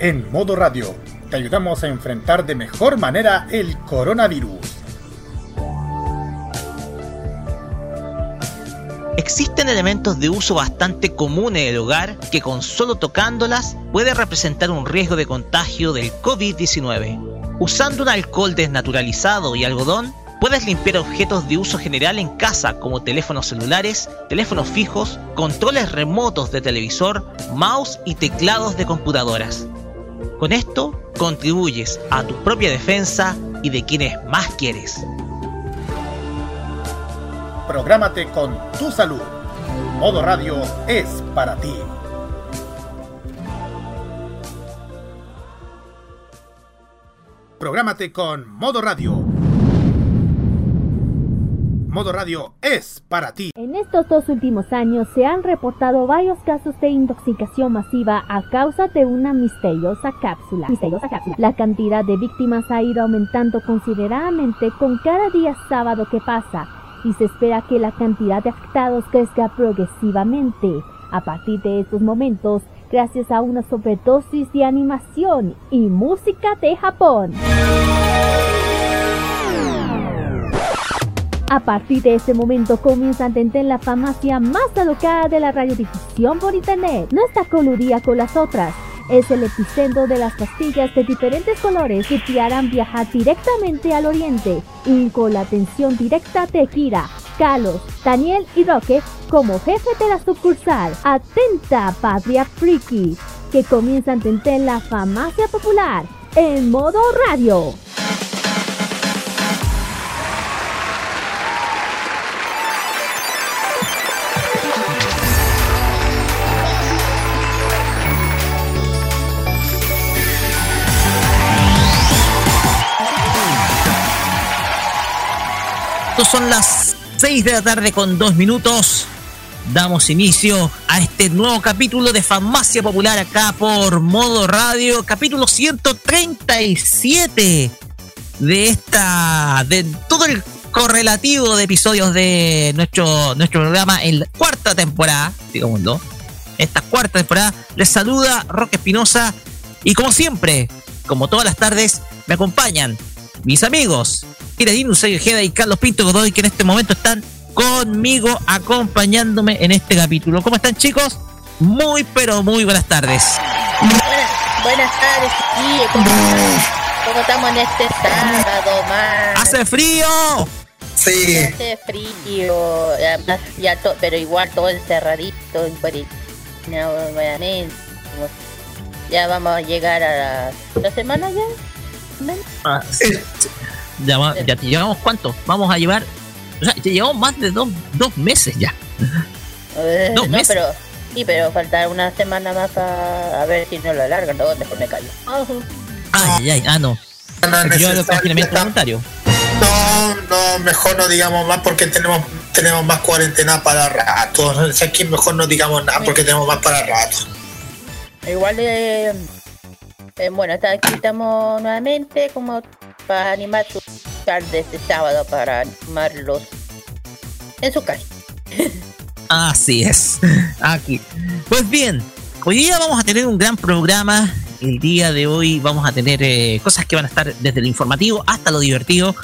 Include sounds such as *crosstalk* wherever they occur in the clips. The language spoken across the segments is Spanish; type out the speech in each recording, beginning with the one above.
En modo radio, te ayudamos a enfrentar de mejor manera el coronavirus. Existen elementos de uso bastante común en el hogar que con solo tocándolas puede representar un riesgo de contagio del COVID-19. Usando un alcohol desnaturalizado y algodón, puedes limpiar objetos de uso general en casa como teléfonos celulares, teléfonos fijos, controles remotos de televisor, mouse y teclados de computadoras. Con esto contribuyes a tu propia defensa y de quienes más quieres. Prográmate con tu salud. Modo Radio es para ti. Prográmate con Modo Radio Modo Radio es para ti. En estos dos últimos años se han reportado varios casos de intoxicación masiva a causa de una misteriosa cápsula. Misteriosa cápsula. La cantidad de víctimas ha ido aumentando considerablemente con cada día sábado que pasa y se espera que la cantidad de afectados crezca progresivamente. A partir de estos momentos, gracias a una sobredosis de animación y música de Japón. A partir de ese momento comienza a entender la farmacia más alocada de la radiodifusión por internet. No está coludida con las otras. Es el epicentro de las pastillas de diferentes colores que te harán viajar directamente al oriente y con la atención directa de Kira, Carlos, Daniel y Roque como jefe de la sucursal. Atenta, Patria Friki, que comienza a entender la farmacia popular en modo radio. Son las 6 de la tarde con 2 minutos. Damos inicio a este nuevo capítulo de Farmacia Popular acá por Modo Radio, capítulo 137 de esta, de todo el correlativo de episodios de nuestro, nuestro programa en la cuarta temporada, digamos, ¿no? Esta cuarta temporada les saluda Roque Espinosa y como siempre, como todas las tardes, me acompañan mis amigos Dino Sergio Ojeda y Carlos Pinto Godoy, que en este momento están conmigo acompañándome en este capítulo. ¿Cómo están, chicos? Muy, pero muy buenas tardes. Buenas, tardes, sí, ¿cómo, estamos en este sábado, más? ¡Hace frío! Sí. Hace frío, ya pero igual todo encerradito en cuarentena, obviamente. Ya vamos a llegar a la, semana ya. Ah, sí ya, llevamos cuánto? Vamos a llevar, o sea, llevamos más de dos, dos meses ya. Eh, dos meses. Pero, sí, pero falta una semana más a, a ver si no lo alargan, no, mejor me callo. Ay, ay, ah, no. No, yo el confinamiento voluntario. No, no, mejor no digamos más porque tenemos tenemos más cuarentena para rato. O sea, aquí mejor no digamos nada porque tenemos más para rato. Igual, eh, eh, bueno, aquí estamos nuevamente como para animar su tarde este sábado para animarlos en su casa. *laughs* Así es. Aquí. Pues bien, hoy día vamos a tener un gran programa. El día de hoy vamos a tener eh, cosas que van a estar desde lo informativo hasta lo divertido.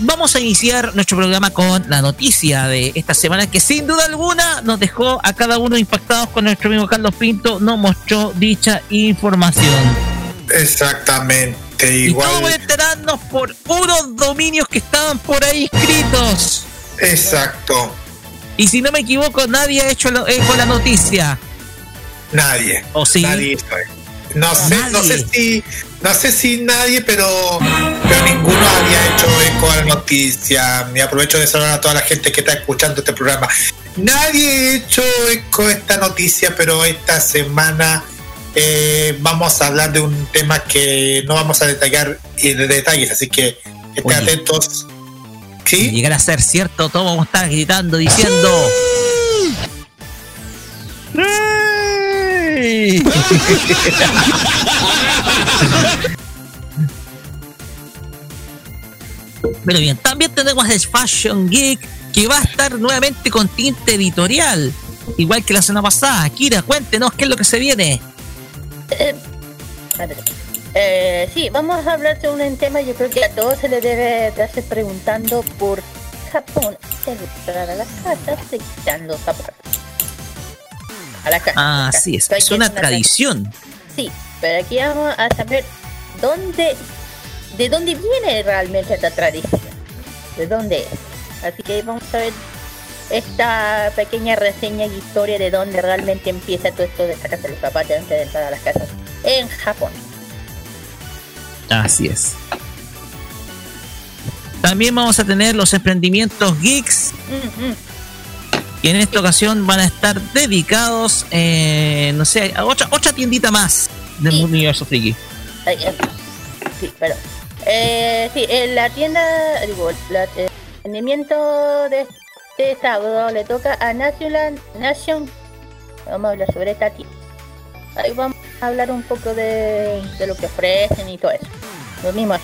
Vamos a iniciar nuestro programa con la noticia de esta semana que sin duda alguna nos dejó a cada uno impactados con nuestro amigo Carlos Pinto, nos mostró dicha información. Exactamente. Y vamos a enterarnos por unos dominios que estaban por ahí inscritos. Exacto. Y si no me equivoco, nadie ha hecho eco eh, la noticia. Nadie. ¿O sí? Nadie. No sé, no sé si, no sé si nadie, pero, pero ninguno había hecho eco a la noticia. Me aprovecho de saludar a toda la gente que está escuchando este programa. Nadie ha hecho eco a esta noticia, pero esta semana eh, vamos a hablar de un tema que no vamos a detallar de detalles, así que estén atentos. ¿Sí? llegar a ser cierto, todos vamos a estar gritando, diciendo. *laughs* Pero bien, también tenemos el Fashion Geek que va a estar nuevamente con tinte editorial, igual que la semana pasada. Kira, cuéntenos qué es lo que se viene. Eh, eh, sí, vamos a hablar de un tema, yo creo que a todos se le debe estarse preguntando por Japón. Para la casa, quitando zapatos. A la casa. Ah, sí, es, es una tradición. Sí, pero aquí vamos a saber dónde, de dónde viene realmente esta tradición. ¿De dónde es? Así que vamos a ver esta pequeña reseña y historia de dónde realmente empieza todo esto de sacarse los zapatos antes de entrar a las casas en Japón. Así es. También vamos a tener los emprendimientos geeks. Y en esta ocasión van a estar dedicados, eh, no sé, a otra, otra tiendita más del universo friki. Sí, pero. Eh, sí, en la tienda, digo, el emprendimiento de este sábado le toca a National Nation. Vamos a hablar sobre esta tienda. Ahí vamos a hablar un poco de, de lo que ofrecen y todo eso. Lo mismo.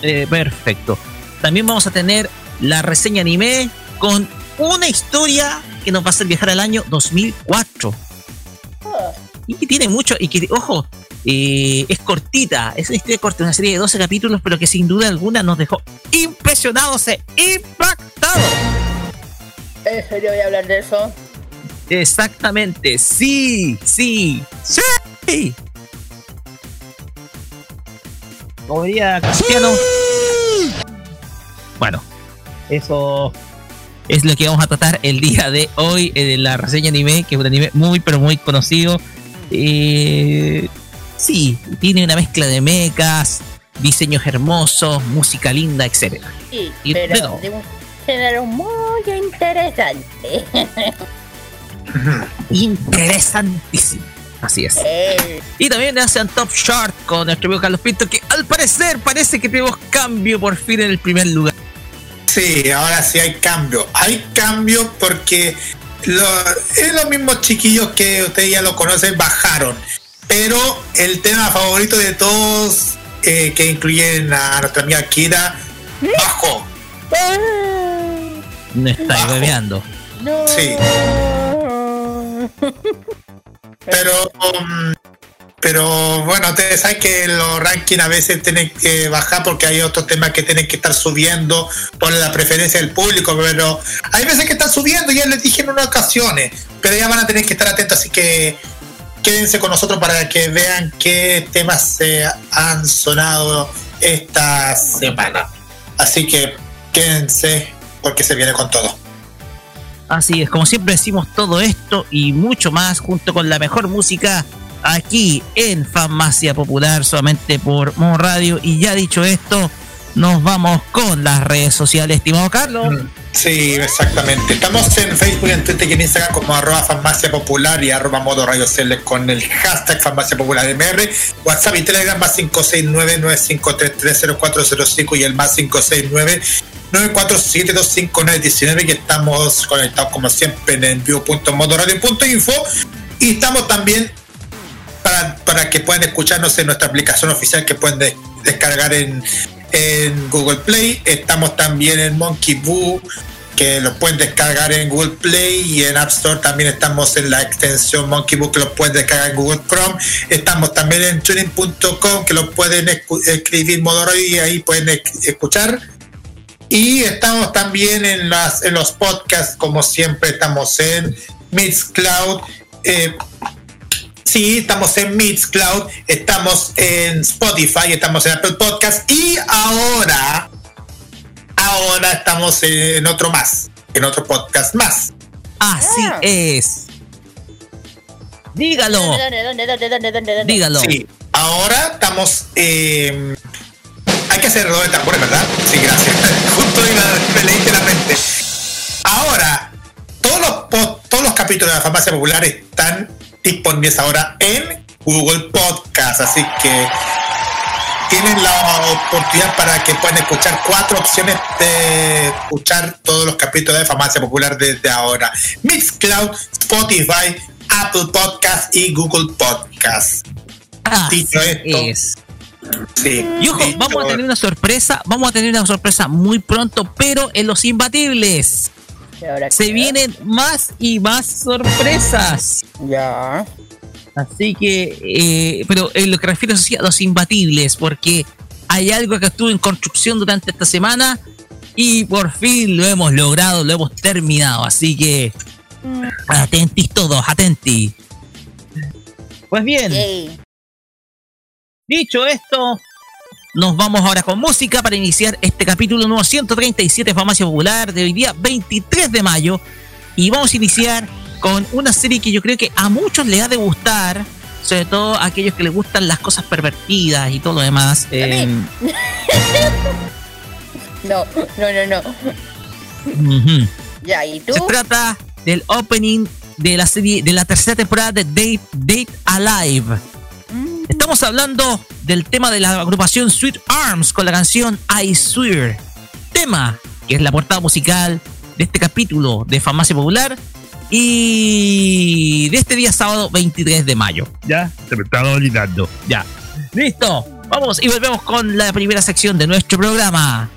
Eh, perfecto. También vamos a tener la reseña anime con una historia que nos va a hacer viajar al año 2004. Ah. Y que tiene mucho, y que, ojo, eh, es cortita, es una historia corta, una serie de 12 capítulos, pero que sin duda alguna nos dejó impresionados e impactados. ¿En serio voy a hablar de eso? Exactamente, sí, sí, sí. Como diría Cristiano. Bueno, eso es lo que vamos a tratar el día de hoy en eh, la reseña anime, que es un anime muy pero muy conocido. Eh, sí, tiene una mezcla de mechas, diseños hermosos, música linda, etc. Sí, pero de un género muy interesante. *laughs* Interesantísimo. Así es. Eh. Y también hacen Top Chart con nuestro amigo Carlos Pinto, que al parecer parece que tenemos cambio por fin en el primer lugar. Sí, ahora sí hay cambio. Hay cambio porque es los mismos chiquillos que ustedes ya lo conocen, bajaron. Pero el tema favorito de todos, eh, que incluyen a nuestra amiga Kira, bajó. No está bebeando. Sí. Pero, um, pero bueno, ustedes saben que los rankings a veces tienen que bajar porque hay otros temas que tienen que estar subiendo por la preferencia del público, pero hay veces que están subiendo, ya les dije en unas ocasiones, pero ya van a tener que estar atentos, así que quédense con nosotros para que vean qué temas se han sonado esta semana. Así que quédense porque se viene con todo. Así es, como siempre decimos todo esto y mucho más junto con la mejor música aquí en Farmacia Popular solamente por Mon Radio. Y ya dicho esto, nos vamos con las redes sociales, estimado Carlos. Mm, sí, exactamente. Estamos en Facebook en Twitter y en Instagram como arroba farmacia popular y arroba modo radio con el hashtag farmacia popular MR. WhatsApp y Telegram más 569-9533-0405 y el más 569 947259919 que estamos conectados como siempre en envío.modoradio.info y estamos también para, que puedan escucharnos en nuestra aplicación oficial que pueden descargar en, Google Play. Estamos también en Monkey Boo que lo pueden descargar en Google Play y en App Store también estamos en la extensión Monkey Boo que lo pueden descargar en Google Chrome. Estamos también en tuning.com que lo pueden escribir modo y ahí pueden escuchar y estamos también en los podcasts, como siempre, estamos en Mixcloud. Eh, sí, estamos en Mixcloud, estamos en Spotify, estamos en Apple Podcast y ahora, ahora estamos en otro más, en otro podcast más. Así ah. es. Dígalo. ¿Dónde, dónde, dónde, Dígalo. Sí, ahora estamos eh, hay que hacer de tambores, ¿verdad? Sí, gracias. *laughs* Justo me leíste la mente. Ahora, todos los, todos los capítulos de la farmacia popular están disponibles ahora en Google Podcast, así que tienen la oportunidad para que puedan escuchar cuatro opciones de escuchar todos los capítulos de Farmacia Popular desde ahora. Mixcloud, Spotify, Apple Podcast y Google Podcast. Dicho esto, Sí, y ojo, vamos a tener una sorpresa, vamos a tener una sorpresa muy pronto, pero en los imbatibles. Se vienen más y más sorpresas. Ya. Así que, eh, pero en lo que refiero a los imbatibles, porque hay algo que estuvo en construcción durante esta semana y por fin lo hemos logrado, lo hemos terminado. Así que, mm. atentis todos, atentis. Pues bien, dicho esto, nos vamos ahora con música para iniciar este capítulo número 137 de Farmacia Popular de hoy día 23 de mayo. Y vamos a iniciar con una serie que yo creo que a muchos les ha de gustar, sobre todo a aquellos que les gustan las cosas pervertidas y todo lo demás. Em, *laughs* no, no, no, no. Ya, ¿y tú? Se trata del opening de la serie, de la tercera temporada de Date, Date Alive. Estamos hablando del tema de la agrupación Sweet Arms con la canción I Swear. Tema que es la portada musical de este capítulo de Farmacia Popular y de este día sábado 23 de mayo. Ya, se me estaba olvidando. Ya. Listo. Vamos y volvemos con la primera sección de nuestro programa.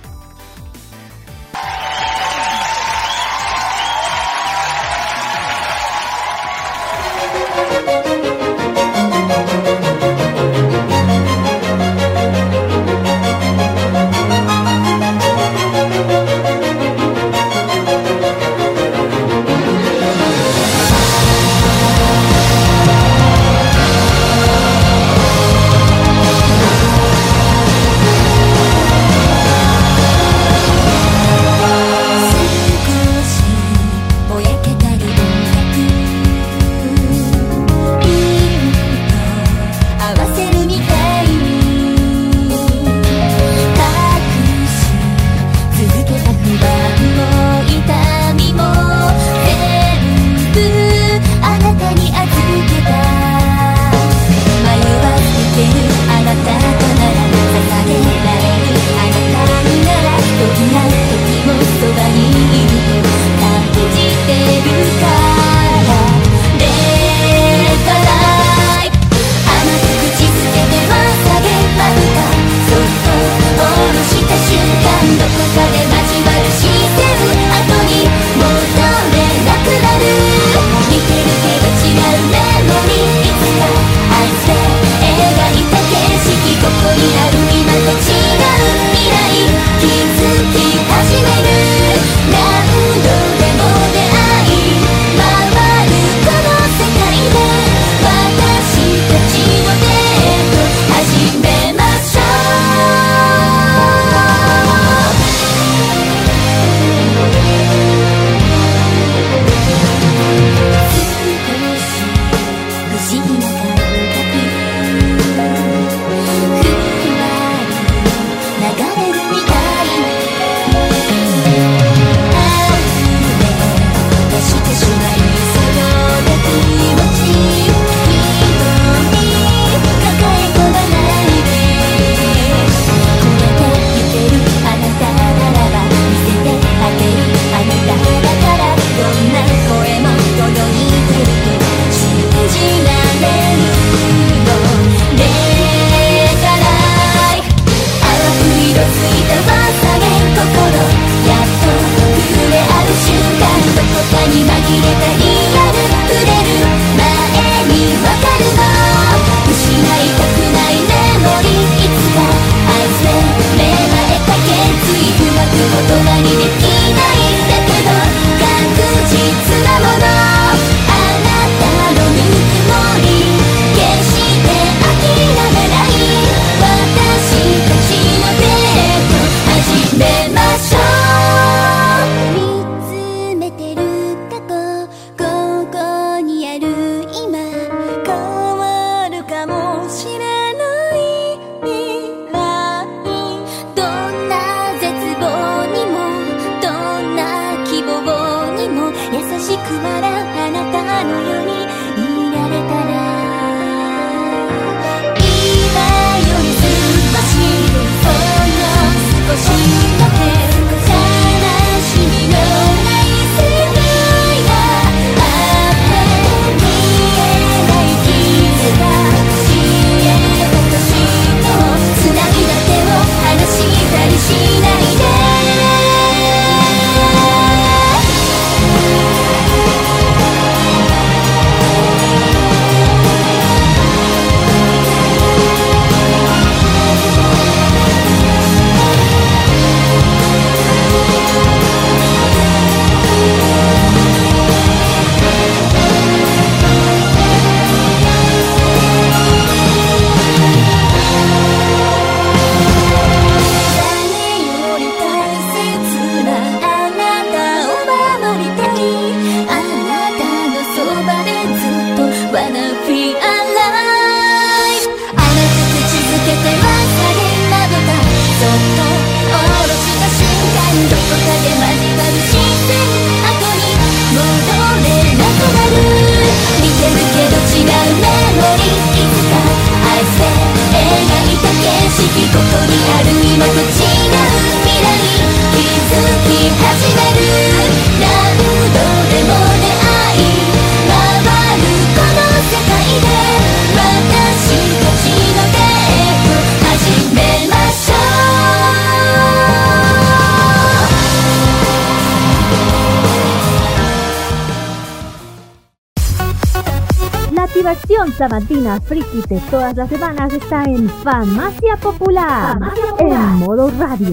Sabatina friki de todas las semanas está en Farmacia Popular, en modo radio.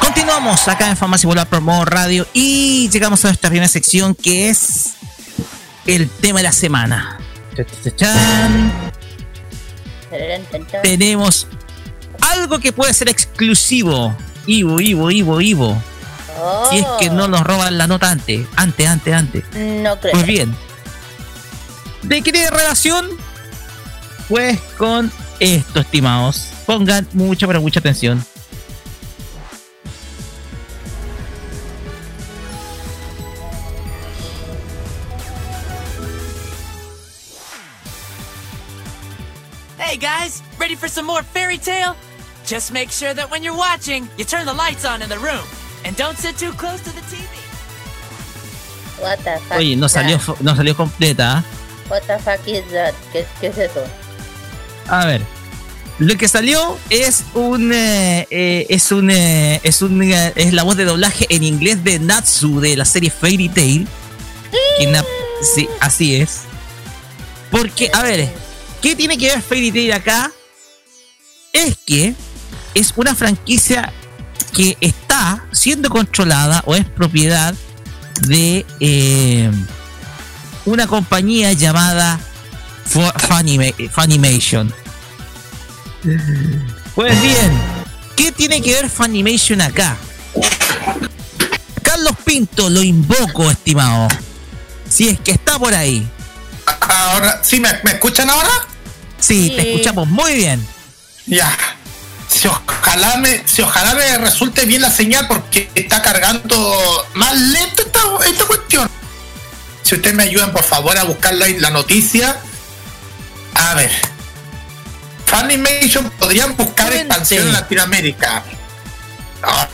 Continuamos acá en Farmacia Popular por modo radio y llegamos a nuestra primera sección que es el tema de la semana. Tenemos algo que puede ser exclusivo. Ivo, Ivo, Ivo, Ivo. Si es que no nos roban la nota antes. Antes, antes, antes. No creo. Pues bien. ¿De qué relación? Pues con esto, estimados. Pongan mucha, pero mucha atención. Guys, ready for some more fairy tale? Just make sure that when you're watching, you turn the lights on in the room. And don't sit too close to the TV. What the fuck Oye, no is salió, that? no salió completa. ¿ah? What the fuck is that? ¿Qué, qué es eso? A ver. Lo que salió es un eh, eh, es un eh, es un eh, es la voz de doblaje en inglés de Natsu de la serie Fairy Tail. Que sí, así es. Porque, a ver, ¿qué tiene que ver Fairy Tail acá? Es que es una franquicia que está siendo controlada o es propiedad de eh, una compañía llamada Fu- Funima- Funimation. Pues bien, ¿qué tiene que ver Funimation acá? Carlos Pinto, lo invoco, estimado. Si es que está por ahí. Ahora, ¿sí me escuchan ahora? Sí, Sí. te escuchamos muy bien. Ya. Si ojalá me, si ojalá me resulte bien la señal porque está cargando más lento esta, esta cuestión. Si ustedes me ayudan por favor a buscar la, la noticia. A ver. Funimation podrían buscar expansión en Latinoamérica. Ah.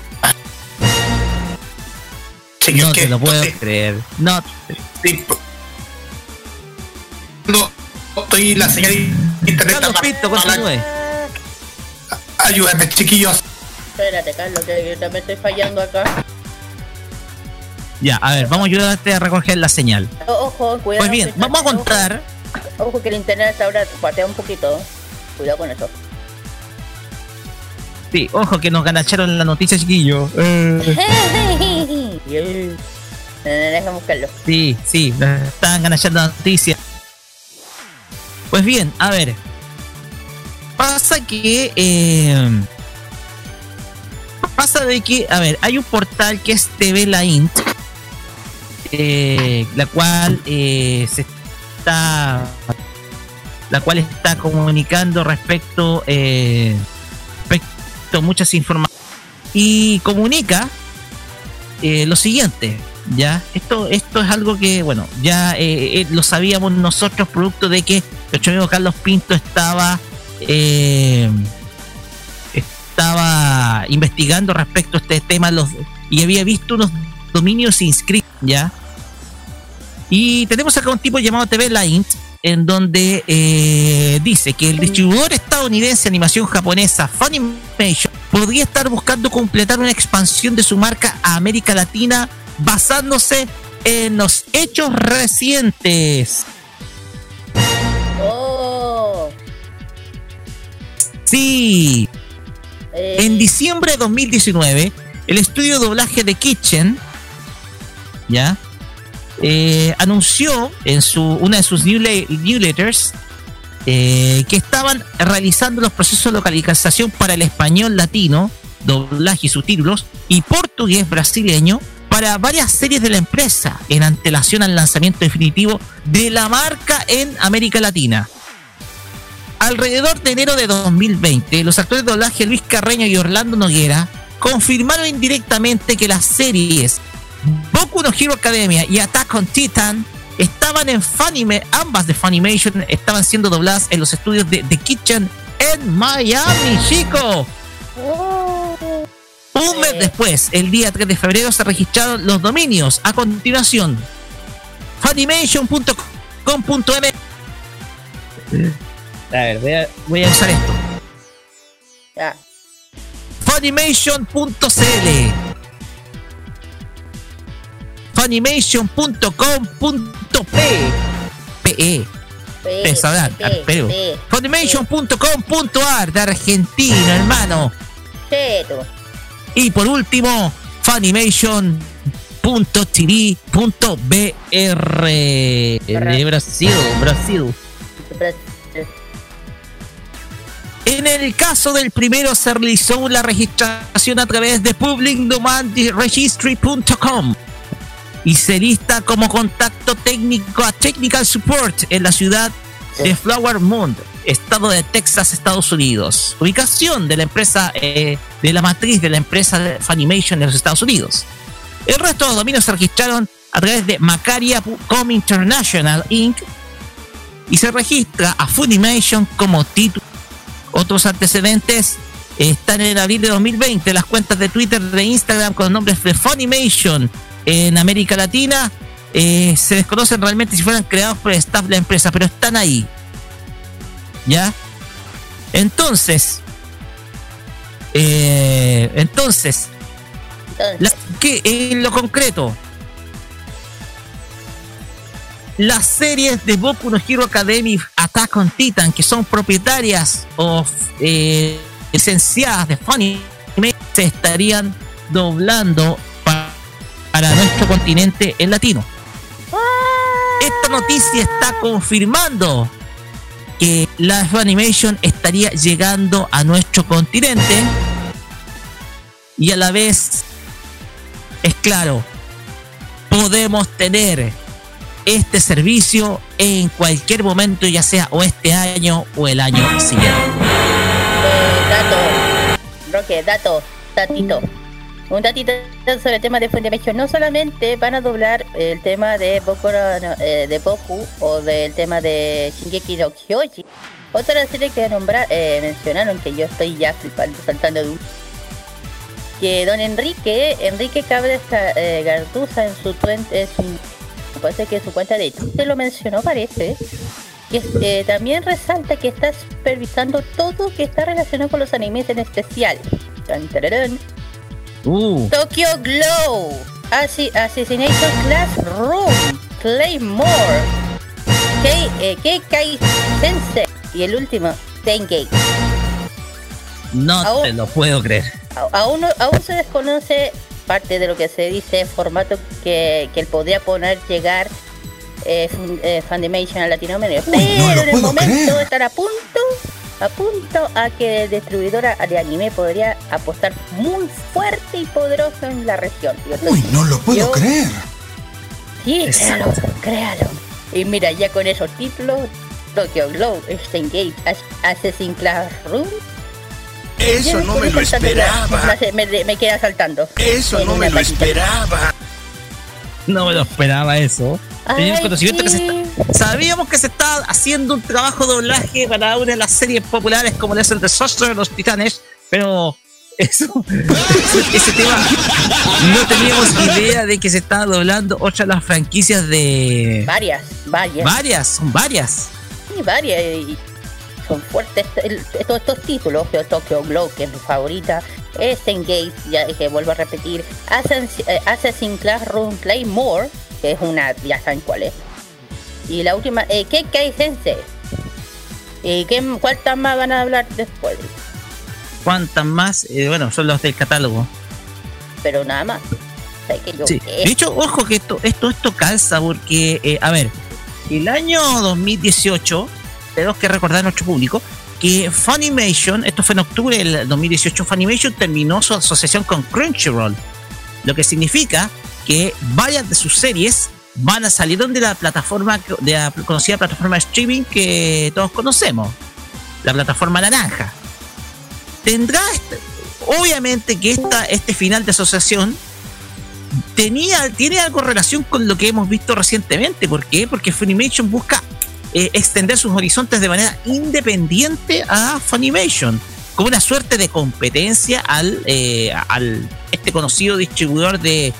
Chiquillos, No que te lo puedo creer. No, sí, no, estoy la señal de internet Carlos Pinto, continúe. Ayúdenme, chiquillos. Espérate, Carlos, que yo también estoy fallando acá. Ya, a ver, vamos a ayudarte a recoger la señal. Ojo, cuidado. Pues bien, que- vamos a contar. Ojo, que el internet ahora patea un poquito. Cuidado con eso. Sí, ojo que nos ganacharon la noticia, chiquillo. *laughs* Eh, Eh, Déjame buscarlo. Sí, sí, nos estaban ganachando la noticia. Pues bien, a ver. Pasa que. eh, pasa de que, a ver, hay un portal que es TV La Int, eh, la cual eh, se está. La cual está comunicando respecto. Eh, respecto a muchas informaciones. Y comunica lo siguiente. Ya, esto, esto es algo que, bueno, ya eh, eh, lo sabíamos nosotros, producto de que nuestro amigo Carlos Pinto estaba eh, estaba investigando respecto a este tema los, y había visto unos dominios inscritos, ya. Y tenemos acá un tipo llamado TV Line, en donde eh, dice que el distribuidor estadounidense de animación japonesa Funimation podría estar buscando completar una expansión de su marca a América Latina basándose en los hechos recientes. Oh. Sí, eh, en diciembre de 2019, el estudio de doblaje de Kitchen, ¿ya? Eh, anunció en su, una de sus newsle- newsletters eh, que estaban realizando los procesos de localización para el español latino, doblaje y subtítulos, y portugués brasileño para varias series de la empresa en antelación al lanzamiento definitivo de la marca en América Latina. Alrededor de enero de 2020, los actores de doblaje Luis Carreño y Orlando Noguera confirmaron indirectamente que las series Boku no Hero Academia y Attack on Titan estaban en Funimation, ambas de Funimation estaban siendo dobladas en los estudios de The Kitchen en Miami, chico. oh. Un mes después, el día 3 de febrero, se registraron los dominios. A continuación, funimation.com.m A ver, voy a, usar esto. Ya. Funimation.cl Funimation.com.pe pero Funimation.com.ar de Argentina, hermano. Y por último, Funimation.tv.br de Brasil, Brasil. En el caso del primero se realizó la registración a través de publicdomandregistry.com y se lista como contacto técnico a Technical Support en la ciudad de Flower Mound, estado de Texas, Estados Unidos. Ubicación de la empresa, eh, de la matriz de la empresa de Funimation de los Estados Unidos. El resto de los dominios se registraron a través de Macaria.com International Inc. y se registra a Funimation como título. Otros antecedentes están en abril de 2020 las cuentas de Twitter de Instagram con nombres de Funimation en América Latina eh, se desconocen realmente si fueran creados por el staff de la empresa, pero están ahí. ¿Ya? Entonces, eh, entonces, que en lo concreto, las series de Boku no Hero Academy Attack on Titan, que son propietarias o eh, licenciadas de Funny, se estarían doblando para nuestro continente en latino. Esta noticia está confirmando que la Animation estaría llegando a nuestro continente y a la vez es claro, podemos tener este servicio en cualquier momento, ya sea o este año o el año siguiente. Eh, dato, Roque, dato, un datito sobre el tema de Funimation. No solamente van a doblar el tema de Boku, eh, de Boku o del tema de Shingeki no Kyoji. Otra serie que nombrar, eh, mencionaron que yo estoy ya flipando, saltando de un... Que don Enrique, Enrique Cabra eh, Garduza en su, en su, que su cuenta de Twitter lo mencionó, parece. Que eh, también resalta que está supervisando todo que está relacionado con los animes en especial. Uh. Tokyo Glow, Assassination Classroom, Claymore, Keikai eh, Sensei y el último, Tengate. No te lo puedo creer. Aún, aún se desconoce parte de lo que se dice, formato que, que él podría poner llegar eh, eh Fundimation a Latinoamérica. Pero en el momento de estar a punto apunto a que distribuidora de anime podría apostar muy fuerte y poderoso en la región. Uy, no lo puedo creer. Sí, créalo, créalo. Y mira, ya con esos títulos, Tokyo Glow, Gate, Assassin's Classroom. Eso no me lo esperaba. Me, queda saltando. Eso no me lo esperaba. No me lo esperaba eso. Conocimiento que se está Sabíamos que se estaba haciendo un trabajo de doblaje para una de las series populares como es el desastre de los titanes, pero eso, *laughs* ese tema no teníamos idea de que se estaba doblando otra de las franquicias de varias, varias, varias, son varias, sí, varias y son fuertes. Estos, estos títulos, Tokyo Glow que es mi favorita, Engage, ya que vuelvo a repetir, Assassin's, eh, Assassin's Classroom Claymore, que es una, ya saben cuál es y la última, eh, ¿qué hay Sensei? ¿Y qué, cuántas más van a hablar después? ¿Cuántas más? Eh, bueno, son los del catálogo. Pero nada más. sí. De hecho, ojo que esto, esto, esto calza porque, eh, a ver, el año 2018, tenemos que recordar a nuestro público que Funimation, esto fue en octubre del 2018, Funimation terminó su asociación con Crunchyroll, lo que significa que varias de sus series van a salir de la plataforma, de la conocida plataforma de streaming que todos conocemos, la plataforma naranja. Tendrá, este, obviamente que esta, este final de asociación tenía, tiene algo relación con lo que hemos visto recientemente. ¿Por qué? Porque Funimation busca eh, extender sus horizontes de manera independiente a Funimation, como una suerte de competencia al, eh, al este conocido distribuidor de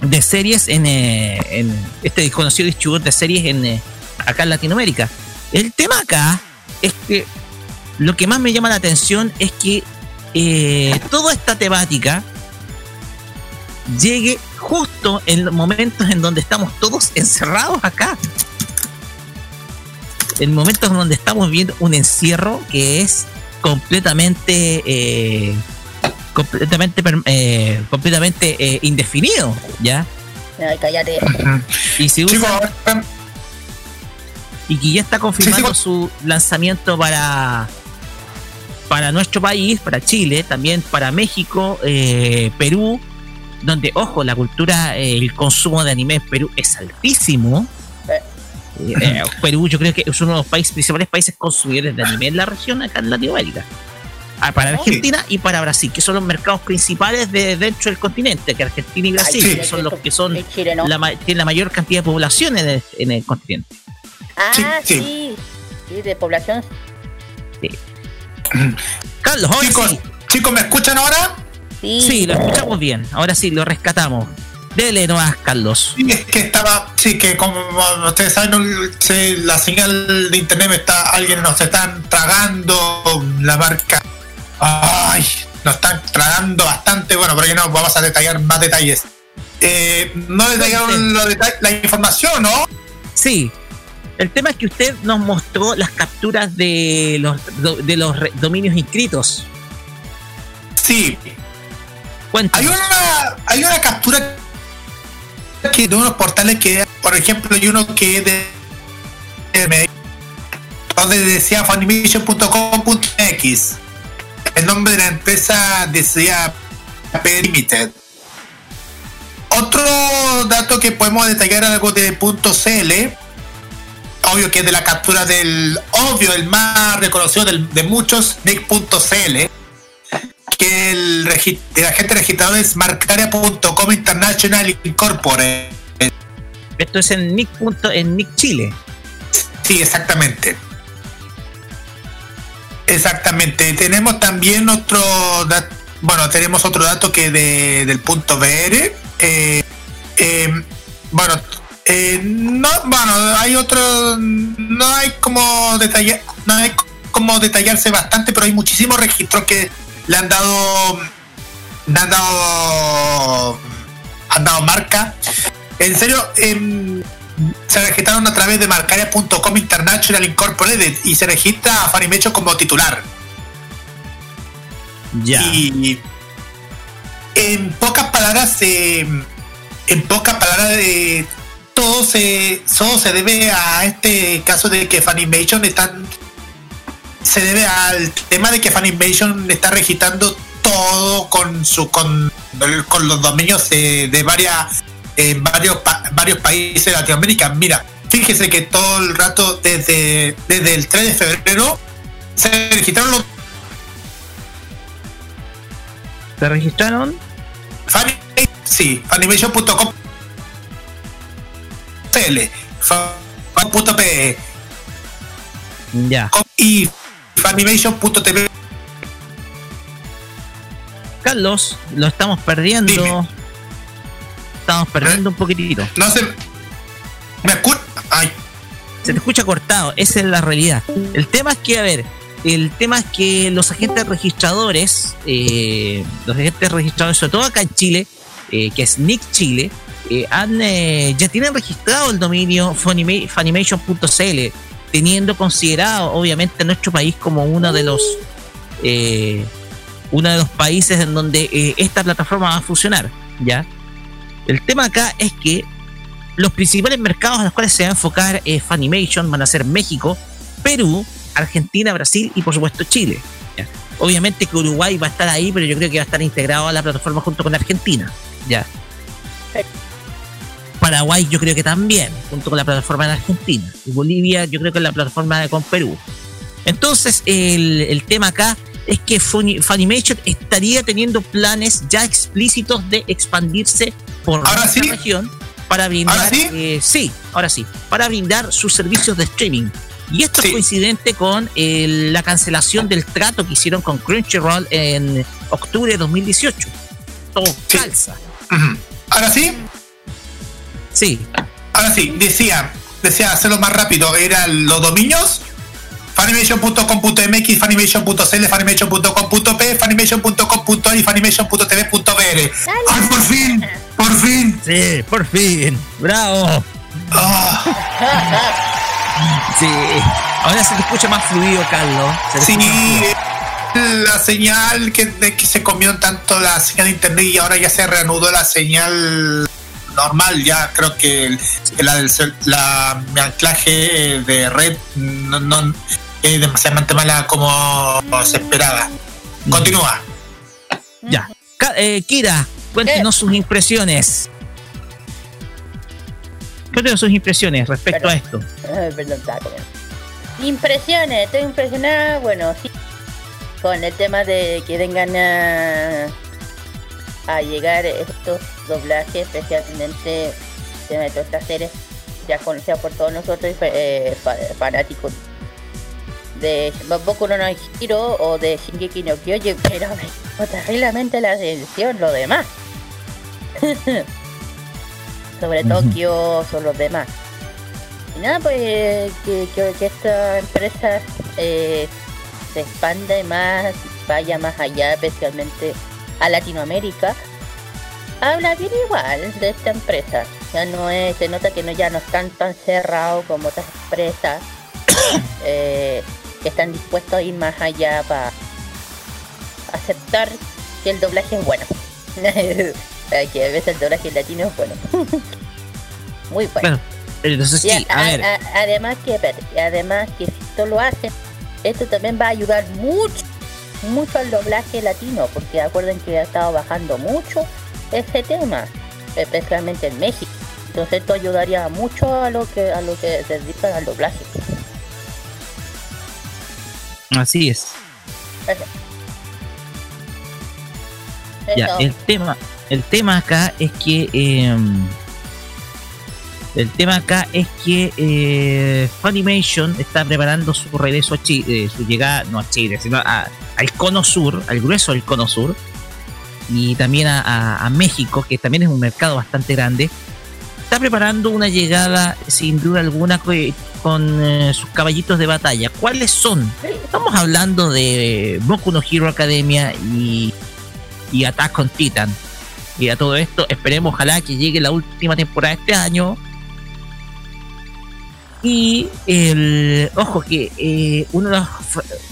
de series en, eh, en este desconocido distribuidor de series en eh, acá en Latinoamérica. El tema acá es que lo que más me llama la atención es que eh, toda esta temática llegue justo en los momentos en donde estamos todos encerrados acá. En momentos en donde estamos viendo un encierro que es completamente eh, completamente eh, completamente eh, indefinido, ¿ya? Ay, cállate. Y se usa y que ya está confirmando su lanzamiento para para nuestro país, para Chile, también para México, eh, Perú, donde, ojo, la cultura, eh, el consumo de anime en Perú es altísimo. Eh, Perú yo creo que es uno de los países, principales países consumidores de anime en la región acá en Latinoamérica. Ah, para Argentina y para Brasil, que son los mercados principales de dentro del continente, que Argentina y Brasil que son los que son la, tienen la mayor cantidad de población en el, en el continente. Ah, sí, sí, de población. Sí. Carlos, chicos, chicos, ¿me escuchan ahora? Sí. sí, lo escuchamos bien. Ahora sí, lo rescatamos. Dele nomás, Carlos. Sí, es que estaba, sí, que como ustedes saben, la señal de internet me está, alguien nos están tragando la marca. Ay, nos están tragando bastante. Bueno, pero no vamos a detallar más detalles. Eh, no detallaron la información, ¿no? Sí, el tema es que usted nos mostró las capturas de los, de los dominios inscritos. Sí. Hay una, hay una captura que de unos portales que, por ejemplo, hay uno que de, donde decía funimation.com.x. El nombre de la empresa decía Limited. Otro dato que podemos detallar algo de .cl obvio que es de la captura del obvio, el más reconocido de muchos, Nick.cl, que el, agente registrado es marcaria.com International Incorporated. Esto es en Nick. en Nick Chile. Sí, exactamente. Exactamente. Tenemos también otro bueno, tenemos otro dato que de, del punto BR. Eh, eh, bueno, eh, no, bueno, hay otro, no hay como detallar, no hay como detallarse bastante, pero hay muchísimos registros que le han dado, le han dado, han dado marca. En serio, em, se registraron a través de marcaria.com International Incorporated y se registra a Farimecho como titular. Ya. Y en pocas palabras, em, en pocas palabras, de todo se, todo se debe a este caso de que Funimation están se debe al tema de que Funimation está registrando todo con su con, con los dominios de, varias en varios varios países de Latinoamérica. Mira, fíjese que todo el rato desde desde el 3 de febrero se registraron los ¿Se registraron? sí, Funimation.com fan.pe ya. Y fanimation.tv Carlos lo estamos perdiendo estamos perdiendo un poquitito no se me escucha ay se te escucha cortado esa es la realidad el tema es que a ver el tema es que los agentes registradores eh, los agentes registradores sobre todo acá en Chile eh, que es Nick Chile eh, han, ya tienen registrado el dominio funimation.cl, teniendo considerado obviamente nuestro país como uno de los uno de los países en donde esta plataforma va a funcionar. ¿ya? El tema acá es que los principales mercados a los cuales se va a enfocar Funimation van a ser México, Perú, Argentina, Brasil y por supuesto Chile. Obviamente que Uruguay va a estar ahí, pero yo creo que va a estar integrado a la plataforma junto con Argentina. ¿ya? Paraguay yo creo que también, junto con la plataforma de Argentina. Y Bolivia yo creo que es la plataforma con Perú. Entonces, el, tema acá es que Funimation estaría teniendo planes ya explícitos de expandirse por la región para brindar, sí? Eh, ahora sí, para brindar sus servicios de streaming. Y esto es coincidente con la cancelación del trato que hicieron con Crunchyroll en octubre de 2018. Todo calza. Ahora sí, Sí. Ahora sí, decía, decía hacerlo más rápido, eran los dominios fanimation.com.mx, fanimation.cl, fanimation.com.p, fanimation.com.ar y fanimation.tv.br. ¡Ay, por fin! ¡Por fin! Sí, por fin. ¡Bravo! Ah. Sí. Ahora se te escucha más fluido, Carlos. sí, la señal que, que se comió tanto la señal de internet y ahora ya se reanudó la señal normal, ya creo que la, la, mi anclaje de red no, es demasiadamente mala como se esperaba. Continúa. Ya. Eh, Kira, cuéntenos sus impresiones. Cuéntenos sus impresiones respecto a esto. perdón, Impresiones, estoy impresionada, bueno, sí, con el tema de que vengan a, a llegar estos doblajes, especialmente de todas estas series ya conocidas por todos nosotros eh, fanáticos de Boku no Hiro o de Shingeki no Kyojin, pero me llamó terriblemente la atención lo demás. *laughs* Sobre Tokio, son los demás. Y nada, pues que, que, esta empresa eh, se expanda más, vaya más allá, especialmente a Latinoamérica. Habla bien igual de esta empresa. Ya no es, se nota que no ya no están tan cerrados como otras empresas. *coughs* eh, que están dispuestos a ir más allá para aceptar que el doblaje es bueno. *laughs* que a veces el doblaje latino es bueno. *laughs* Muy bueno. entonces sí, además que además que si esto lo hacen, esto también va a ayudar mucho, mucho al doblaje latino, porque acuerden que ha estado bajando mucho ese tema, especialmente en México. Entonces esto ayudaría mucho a lo que a lo que se dedican al doblaje. Así es. Ya, el tema, el tema acá es que em, el tema acá es que eh, Funimation está preparando su regreso a Chile, eh, su llegada, no a Chile, sino al cono sur, al grueso del cono sur, y también a, México, que también es un mercado bastante grande. Está preparando una llegada, sin duda alguna, con eh, sus caballitos de batalla. ¿Cuáles son? Estamos hablando de Boku no Hero Academia y, y Attack on Titan. Y a todo esto, esperemos, ojalá que llegue la última temporada de este año. Y el ojo que eh, uno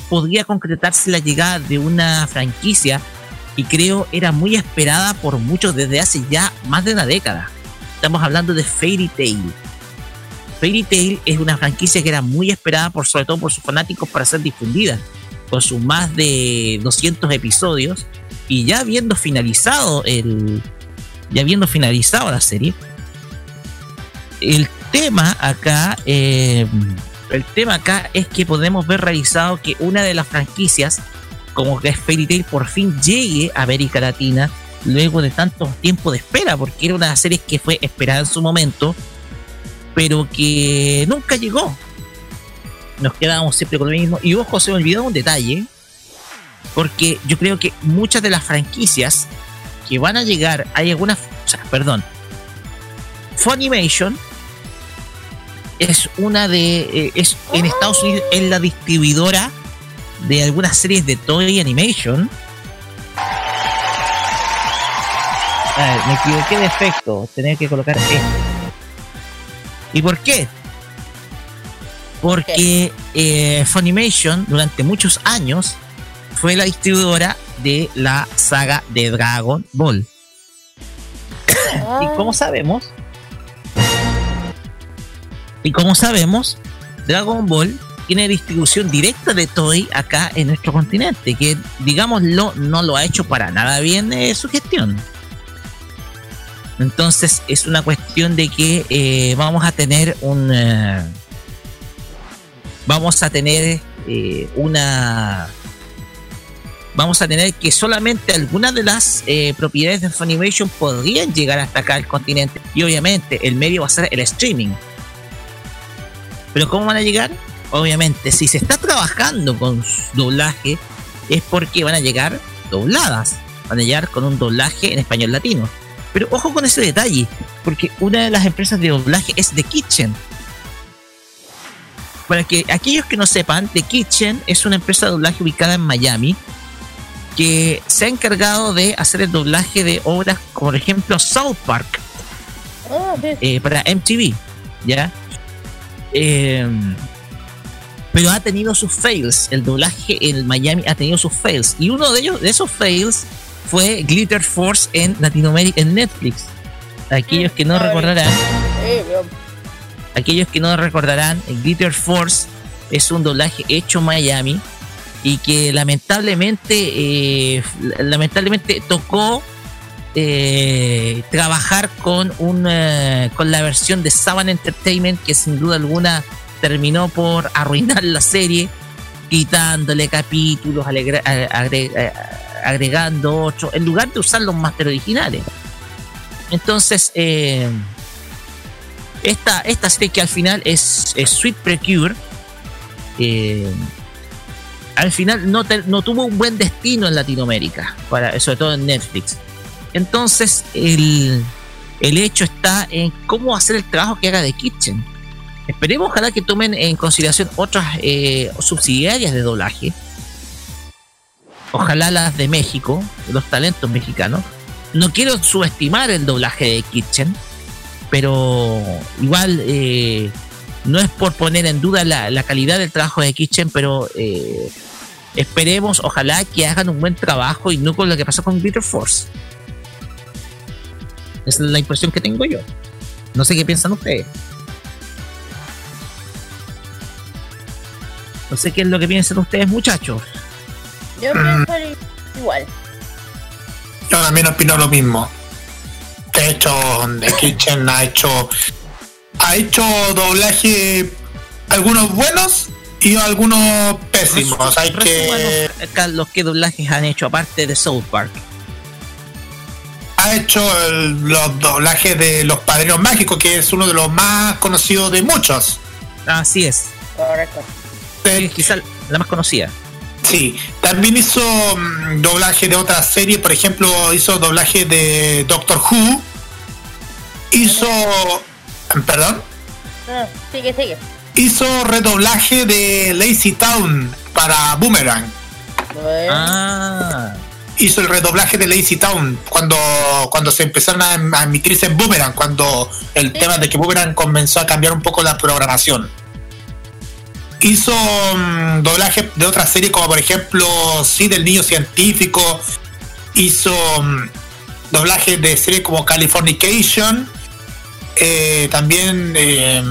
podría concretarse la llegada de una franquicia y creo era muy esperada por muchos desde hace ya más de una década. Estamos hablando de Fairy Tail Fairy Tail es una franquicia que era muy esperada por sobre todo por sus fanáticos para ser difundida, con sus más de 200 episodios y ya habiendo finalizado el ya habiendo finalizado la serie. El tema acá eh, el tema acá es que podemos ver realizado que una de las franquicias como que es Fairy Tail por fin llegue a América Latina luego de tanto tiempo de espera porque era una serie que fue esperada en su momento pero que nunca llegó. Nos quedábamos siempre con lo mismo. Y ojo, se me olvidó un detalle, porque yo creo que muchas de las franquicias que van a llegar, hay algunas, o sea, perdón, Funimation es una de, eh, es en Estados Unidos es la distribuidora de algunas series de Toy Animation. A ver, me equivoqué de efecto, tener que colocar esto. ¿Y por qué? Porque eh, Funimation durante muchos años fue la distribuidora de la saga de Dragon Ball. y como sabemos, y como sabemos, Dragon Ball tiene distribución directa de Toy acá en nuestro continente, que digámoslo, no lo ha hecho para nada bien eh, su gestión. Entonces es una cuestión de que eh, vamos a tener un... Eh, vamos a tener eh, una... Vamos a tener que solamente algunas de las propiedades de Funimation podrían llegar hasta acá al continente. Y obviamente el medio va a ser el streaming. Pero ¿cómo van a llegar? Obviamente, si se está trabajando con doblaje, es porque van a llegar dobladas. Van a llegar con un doblaje en español latino. Pero ojo con ese detalle, porque una de las empresas de doblaje es The Kitchen. para que aquellos que no sepan, The Kitchen es una empresa de doblaje ubicada en Miami que se ha encargado de hacer el doblaje de obras como por ejemplo South Park ah, eh, para MTV, ¿ya? Em, pero ha tenido sus fails. El doblaje en Miami ha tenido sus fails. Y uno de ellos, de esos fails, fue Glitter Force en Latinoamérica, en Netflix. Aquellos que no recordarán. Aquellos que no recordarán, Glitter Force es un doblaje hecho en Miami y que lamentablemente, eh, lamentablemente tocó eh, trabajar con un eh, con la versión de Saban Entertainment que sin duda alguna terminó por arruinar la serie quitándole capítulos agregando otros en lugar de usar los máster originales entonces esta, esta serie que al final es, Sweet Precure al final no, no tuvo un buen destino en Latinoamérica, para, sobre todo en Netflix. Entonces, el, hecho está en cómo hacer el trabajo que haga de Kitchen. Esperemos, ojalá que tomen en consideración otras eh, subsidiarias de doblaje. Ojalá las de México, los talentos mexicanos. No quiero subestimar el doblaje de Kitchen, pero igual eh, no es por poner en duda la, calidad del trabajo de Kitchen, pero eh, esperemos, ojalá que hagan un buen trabajo y no con lo que pasó con Glitter Force. Esa es la impresión que tengo yo. No sé qué piensan ustedes. No sé qué es lo que piensan ustedes, muchachos. Yo pienso igual. Yo también opino lo mismo. De hecho, The Kitchen ha hecho ha hecho doblaje algunos buenos y algunos pésimos. Hay que. Carlos, ¿qué doblajes han hecho aparte de South Park? Ha hecho los doblajes de Los Padrinos Mágicos, que es uno de los más conocidos de muchos. Así es. Correcto. quizá la más conocida. Sí, también hizo mm, doblaje de otras series, por ejemplo, hizo doblaje de Doctor Who. Hizo. ¿Perdón? Ah, sigue, sigue hizo redoblaje de Lazy Town para Boomerang. Ah. Hizo el redoblaje de Lazy Town cuando, cuando se empezaron a, emitirse en Boomerang, cuando el tema de que Boomerang comenzó a cambiar un poco la programación. Hizo mm, doblaje de otras series como por ejemplo Sí del Niño Científico. Hizo mm, doblaje de series como Californication. Eh, también eh,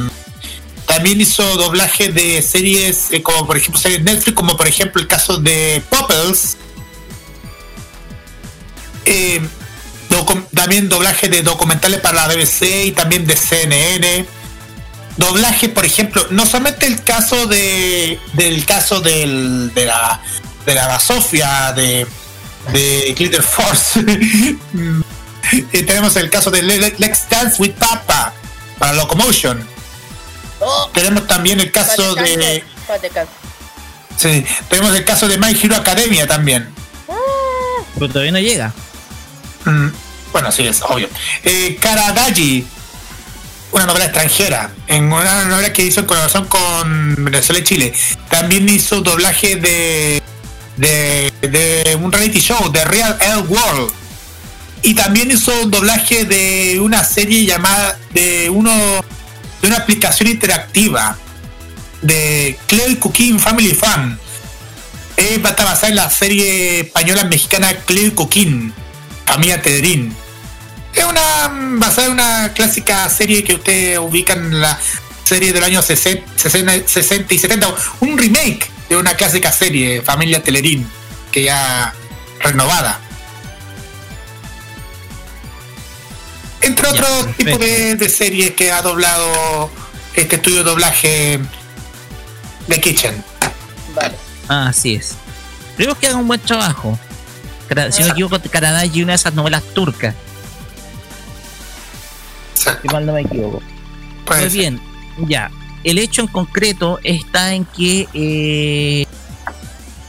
también hizo doblaje de series eh, como por ejemplo series Netflix, como por ejemplo el caso de Popples. Eh, también doblaje de documentales para la BBC y también de CNN. Doblaje, por ejemplo, no solamente el caso de del caso del, de la de la basofia de, de Glitter Force. *laughs* Tenemos el caso de Let's Dance with Papa para Locomotion Oh. tenemos también el caso de. Sí, tenemos el caso de My Hero Academia también. Pero todavía no llega. Mm, bueno, sí, es obvio. Eh, Karadaji, una novela extranjera, en una novela que hizo en colaboración con Venezuela y Chile. También hizo doblaje de, de, de un reality show, de Real World. Y también hizo doblaje de una serie llamada de uno una aplicación interactiva de Cleo y Cooking Family Fun. Eh, va a estar basada en la serie española mexicana Cleo y Cooking, Familia Tedrín. Es una basada en una clásica serie que ustedes ubican en la serie del año 60, 60 y 70, un remake de una clásica serie, Familia Telerín, que ya renovada. Entre otros tipos de, series que ha doblado este estudio de doblaje de Kitchen. Vale. Ah, así es. Creo que haga un buen trabajo. Si no me equivoco, Canadá y una de esas novelas turcas. Si mal no me equivoco. Pues bien, ya. El hecho en concreto está en que eh,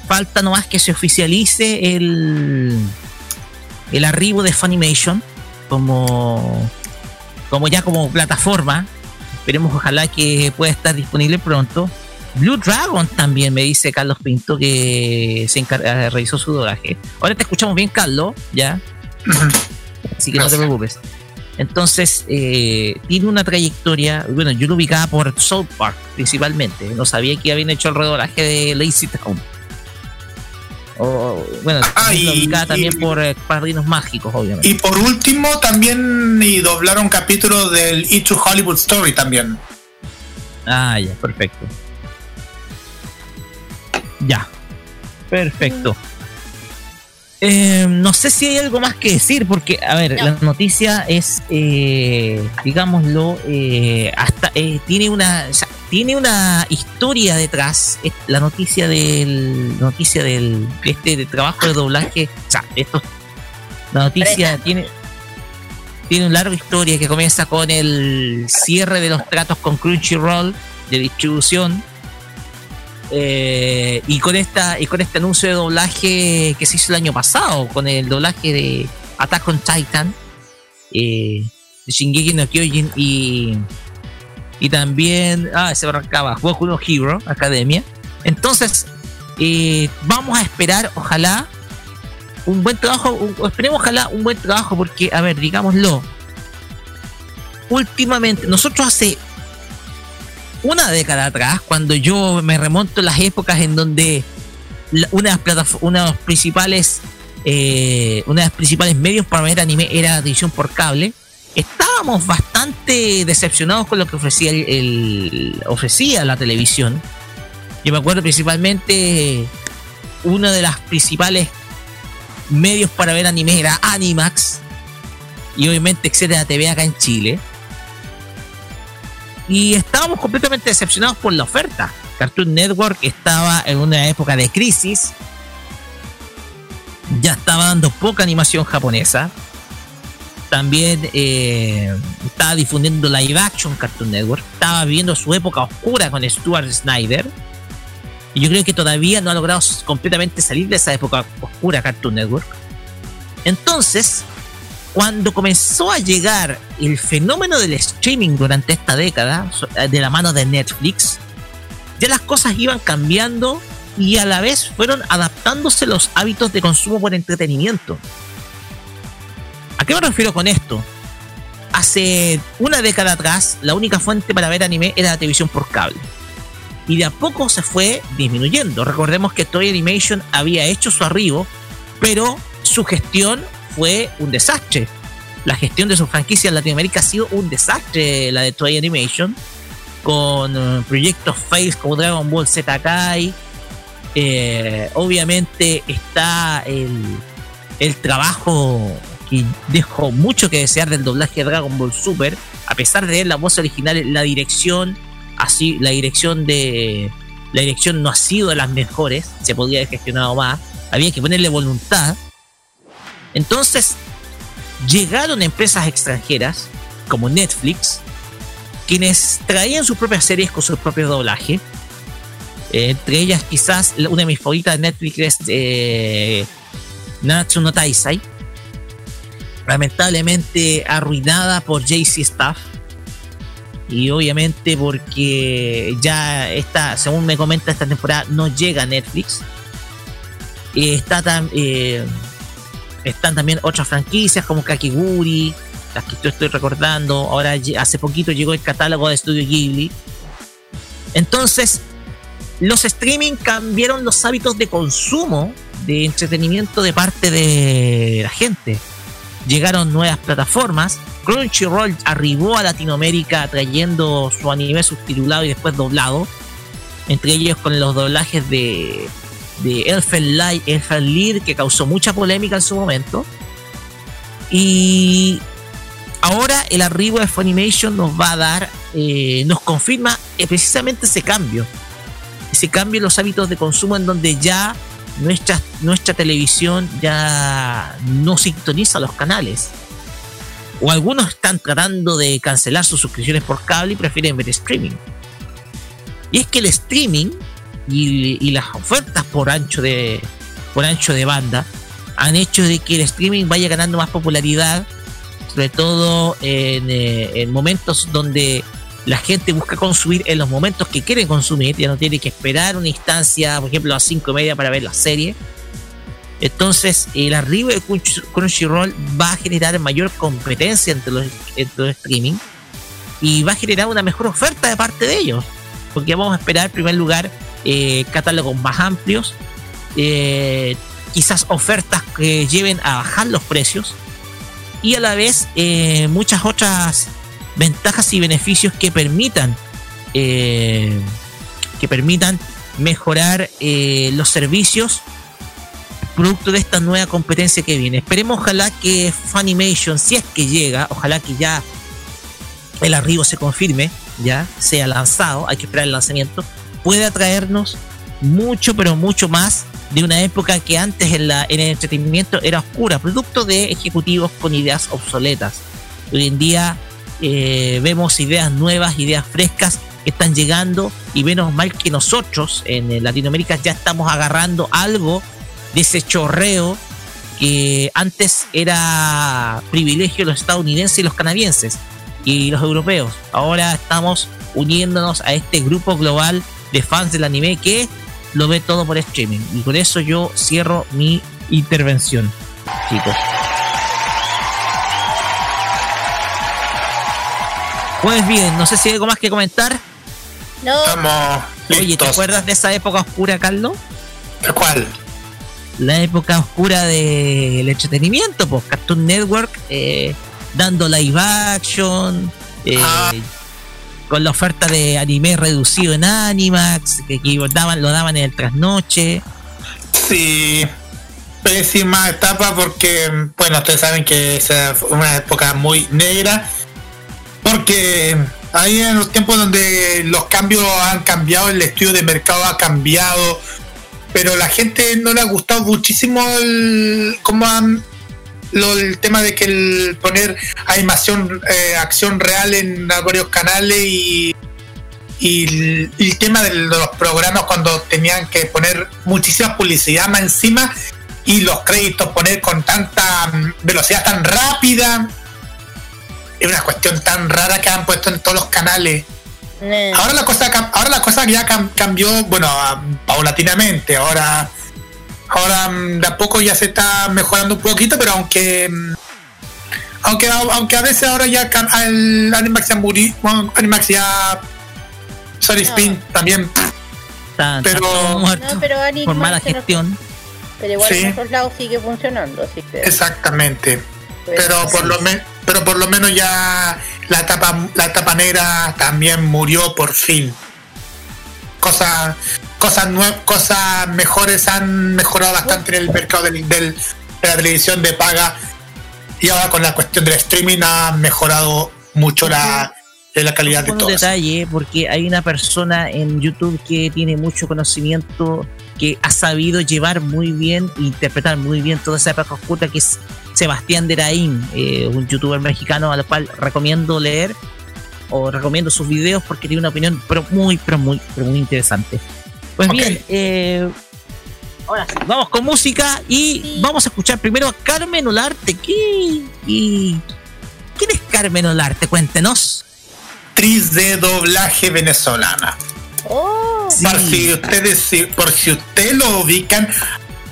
falta nomás que se oficialice el, el arribo de Funimation como, como ya como plataforma. Esperemos ojalá que pueda estar disponible pronto. Blue Dragon también me dice Carlos Pinto que se eh, realizó su doblaje. Ahora te escuchamos bien, Carlos, ya. Así que no te preocupes. Entonces, eh, tiene una trayectoria. Bueno, yo lo ubicaba por South Park principalmente. No sabía que habían hecho el redoblaje de Lazy Town. O, bueno, ah, lo ubicaba también por eh, Padrinos Mágicos, obviamente. Y por último, también y doblaron capítulos del E to Hollywood Story también. Ah, ya, perfecto. Ya, perfecto. Eh, no sé si hay algo más que decir, porque, a ver, la noticia es, eh, digámoslo, eh, hasta tiene una tiene una historia detrás. La noticia del noticia del este trabajo de doblaje, o sea, esto, la noticia tiene tiene una larga historia que comienza con el cierre de los tratos con Crunchyroll de distribución eh, y con esta y con este anuncio de doblaje que se hizo el año pasado, con el doblaje de Attack on Titan, eh, de Shingeki no Kyojin y, y también, ah, se arrancaba Boku no Hero Academia. Entonces, eh, vamos a esperar, ojalá, un buen trabajo, esperemos ojalá un buen trabajo, porque, a ver, digámoslo, últimamente, nosotros hace una década atrás, cuando yo me remonto a las épocas en donde una de las principales eh, una de las principales medios para ver anime era la televisión por cable estábamos bastante decepcionados con lo que ofrecía el, ofrecía la televisión. Yo me acuerdo principalmente uno de las principales medios para ver anime era Animax y obviamente etcétera TV acá en Chile y estábamos completamente decepcionados por la oferta. Cartoon Network estaba en una época de crisis, ya estaba dando poca animación japonesa, también eh, estaba difundiendo live action Cartoon Network, estaba viviendo su época oscura con Stuart Snyder, y yo creo que todavía no ha logrado completamente salir de esa época oscura Cartoon Network. Entonces, cuando comenzó a llegar el fenómeno del streaming durante esta década, eh, de la mano de Netflix, ya las cosas iban cambiando y a la vez fueron adaptándose los hábitos de consumo por entretenimiento. ¿A qué me refiero con esto? Hace una década atrás, la única fuente para ver anime era la televisión por cable. Y de a poco se fue disminuyendo. Recordemos que Toy Animation había hecho su arribo, pero su gestión fue un desastre. La gestión de su franquicia en Latinoamérica ha sido un desastre, la de Toy Animation, con eh, proyectos fails como Dragon Ball Z Kai. Eh, obviamente está el, el trabajo que dejó mucho que desear del doblaje de Dragon Ball Super, a pesar de la voz original, la dirección, así, la dirección de la dirección no ha sido de las mejores, se podría haber gestionado más, había que ponerle voluntad entonces, llegaron empresas extranjeras como Netflix, quienes traían sus propias series con su propio doblaje. Eh, entre ellas, quizás una de mis favoritas de Netflix es eh, Natsu no Taisai. Lamentablemente arruinada por JC Staff. Y obviamente porque ya está, según me comenta esta temporada, no llega a Netflix. Eh, está tan, están también otras franquicias como Kakiguri, las que yo estoy recordando. Ahora, hace poquito llegó el catálogo de Studio Ghibli. Entonces, los streaming cambiaron los hábitos de consumo de entretenimiento de parte de la gente. Llegaron nuevas plataformas. Crunchyroll arribó a Latinoamérica trayendo su anime subtitulado y después doblado. Entre ellos con los doblajes de de Elfen Light, Elfen Lied, que causó mucha polémica en su momento. Y ahora el arribo de Funimation nos va a dar, eh, nos confirma eh, precisamente ese cambio. Ese cambio en los hábitos de consumo en donde ya nuestra, nuestra televisión ya no sintoniza los canales. O algunos están tratando de cancelar sus suscripciones por cable y prefieren ver streaming. Y es que el streaming y, las ofertas por ancho de por ancho de banda han hecho de que el streaming vaya ganando más popularidad, sobre todo en, eh, momentos donde la gente busca consumir en los momentos que quiere consumir, ya no tiene que esperar una instancia, por ejemplo, a las 5 y media para ver la serie. Entonces, el arribo de Crunchyroll va a generar mayor competencia entre los, entre los streaming y va a generar una mejor oferta de parte de ellos. Porque vamos a esperar, en primer lugar, eh, catálogos más amplios, eh, quizás ofertas que lleven a bajar los precios y a la vez eh, muchas otras ventajas y beneficios que permitan que permitan mejorar los servicios producto de esta nueva competencia que viene. Esperemos ojalá que Funimation, si es que llega, ojalá que ya el arribo se confirme, ya sea lanzado, hay que esperar el lanzamiento, puede traernos mucho, pero mucho más de una época que antes en, el entretenimiento era oscura, producto de ejecutivos con ideas obsoletas. Hoy en día eh, vemos ideas nuevas, ideas frescas que están llegando y menos mal que nosotros en Latinoamérica ya estamos agarrando algo de ese chorreo que antes era privilegio de los estadounidenses y los canadienses y los europeos. Ahora estamos uniéndonos a este grupo global de fans del anime que lo ve todo por streaming. Y con eso yo cierro mi intervención, chicos. Pues bien, no sé si hay algo más que comentar. No. Oye, ¿te acuerdas de esa época oscura, Carlos? ¿De cuál? La época oscura del entretenimiento, pues Cartoon Network eh, dando live action, eh, ah. Con la oferta de anime reducido en Animax, que, daban, lo daban en el trasnoche. Sí, pésima etapa porque, bueno, ustedes saben que es una época muy negra, porque ahí en los tiempos donde los cambios han cambiado, el estudio de mercado ha cambiado, pero la gente no le ha gustado muchísimo el, cómo han el tema de que el poner animación, eh, acción real en varios canales y, y el, tema de los programas cuando tenían que poner muchísima publicidad más encima y los créditos poner con tanta velocidad tan rápida. Es una cuestión tan rara que han puesto en todos los canales. Eh. Ahora la cosa ahora la cosa ya cambió, bueno, paulatinamente. Ahora Ahora mm, de a poco ya se está mejorando un poquito, pero aunque mm, aunque aunque a veces ahora ya el Animax ya murió, Animax ya Sorry Spin también pero, por mala gestión. pero igual en otros lados sigue funcionando, así que... Exactamente. pero por lo menos pero por lo menos ya la etapa la etapa negra también murió por fin. Cosa cosas cosas mejores han mejorado bastante en el mercado del, de la televisión de paga y ahora con la cuestión del streaming ha mejorado mucho la, la calidad de todo. Un detalle, porque hay una persona en YouTube que tiene mucho conocimiento, que ha sabido llevar muy bien interpretar muy bien toda esa época oscura, que es Sebastián Deraín, eh, un youtuber mexicano al cual recomiendo leer o recomiendo sus videos porque tiene una opinión pero muy, pero muy, pero muy interesante. Pues bien, eh, ahora vamos con música y vamos a escuchar primero a Carmen Olarte. ¿Qué, y, ¿Quién es Carmen Olarte? Cuéntenos. Actriz de doblaje venezolana. Oh. Por si ustedes, por si ustedes lo ubican,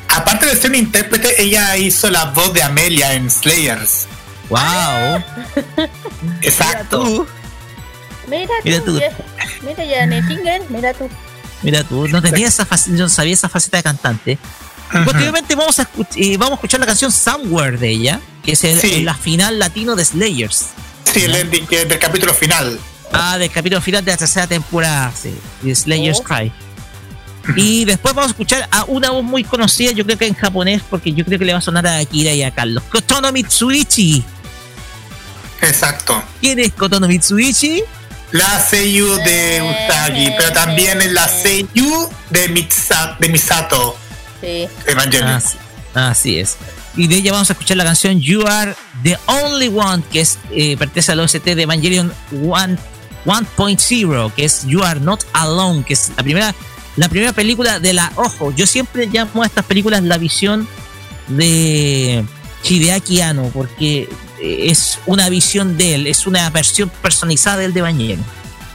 aparte de ser un intérprete, ella hizo la voz de Amelia en Slayers. Wow. Exacto. Mira tú. Mira tú. Mira, ya, mira tú. Mira tú, no tenía esa faceta, no sabía esa faceta de cantante. Posteriormente vamos a, eh, vamos a escuchar la canción Somewhere de ella, que es el, la final latino de Slayers. Sí, el ending del capítulo final. Ah, del capítulo final de la tercera temporada, sí, de Slayers oh. Cry. Y después vamos a escuchar a una voz muy conocida, yo creo que en japonés, porque yo creo que le va a sonar a Akira y a Carlos. Kotono Mitsuichi. Exacto. ¿Quién es Kotono Mitsuichi? La Seiyu de Usagi, pero también es la Seiyu de, de Misato. Sí. Evangelion. Así, es. Y de ella vamos a escuchar la canción You Are the Only One, que es eh, pertenece al OST de Evangelion 1.0, que es You Are Not Alone, que es la primera, la primera película de la. Ojo, yo siempre llamo a estas películas la visión de Hideaki Anno, porque es una visión de él, es una versión personalizada del de Bañero.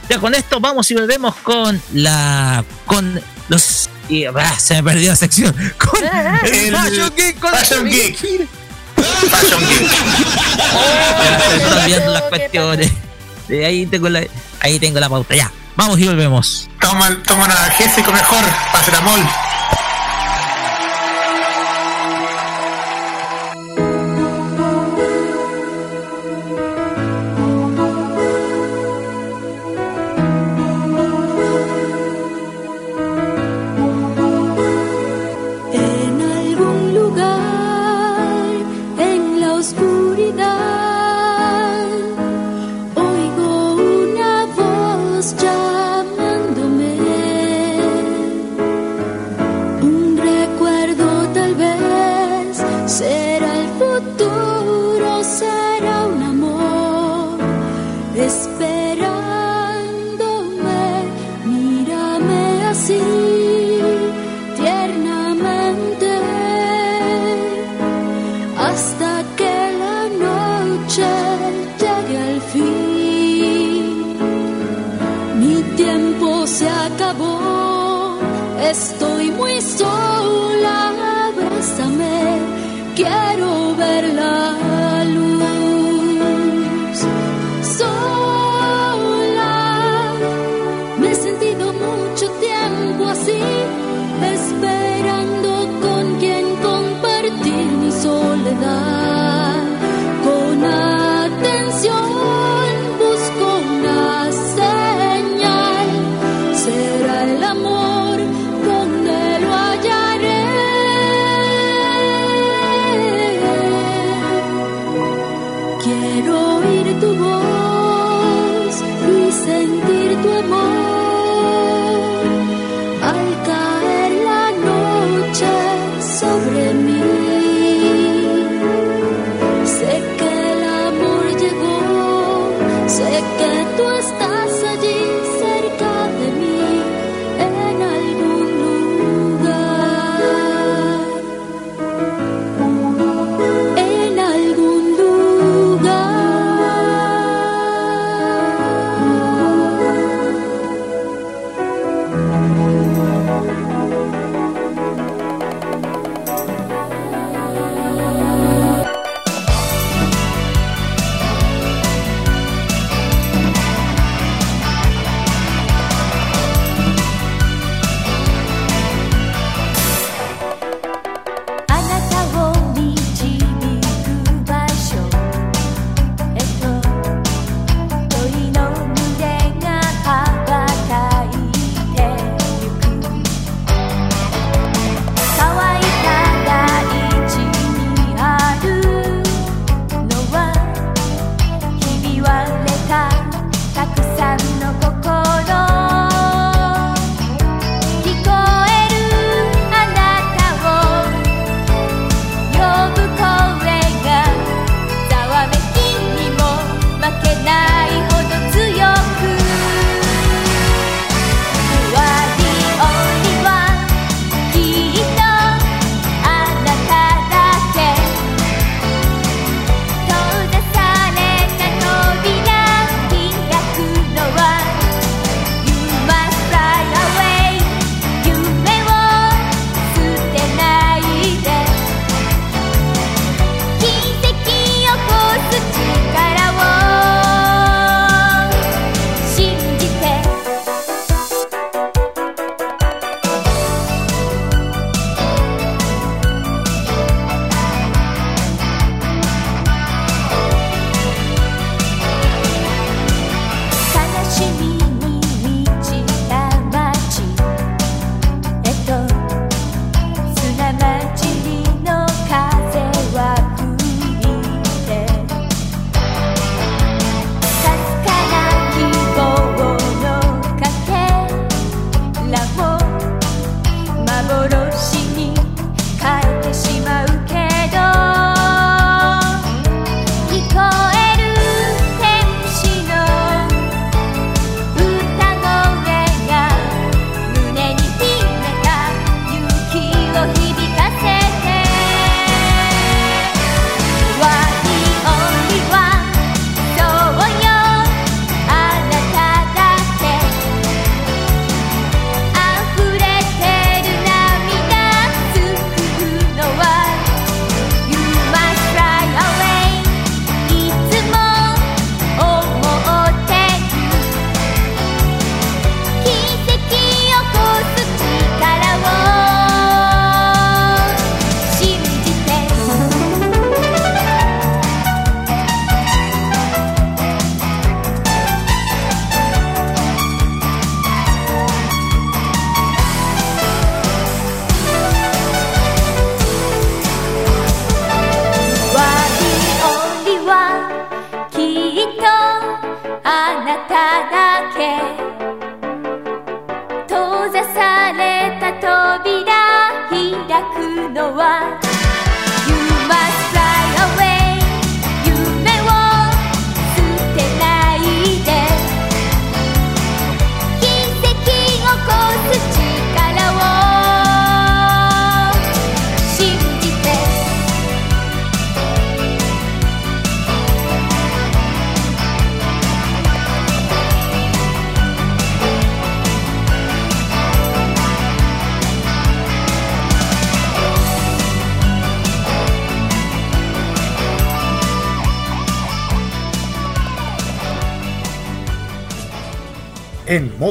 Ya con esto vamos y volvemos con la. con los. Y, ah, se me perdió la sección. *laughs* Con el, Fashion Geek. Con Fashion Geek. Fashion Geek. Estoy viendo las cuestiones. Ahí tengo la, ahí tengo la pauta. Ya, vamos y volvemos. Toma, toma analgésico mejor, paracetamol.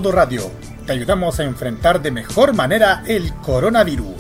Radio, te ayudamos a enfrentar de mejor manera el coronavirus.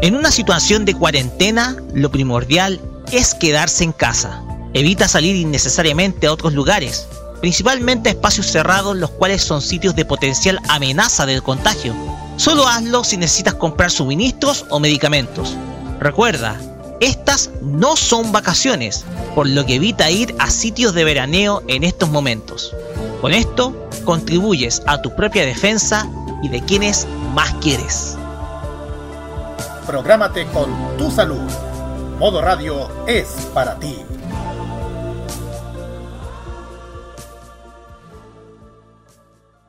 En una situación de cuarentena, lo primordial es quedarse en casa. Evita salir innecesariamente a otros lugares, principalmente a espacios cerrados los cuales son sitios de potencial amenaza de contagio. Solo hazlo si necesitas comprar suministros o medicamentos. Recuerda, estas no son vacaciones, por lo que evita ir a sitios de veraneo en estos momentos. Con esto, contribuyes a tu propia defensa y de quienes más quieres. Prográmate con tu salud. Modo Radio es para ti.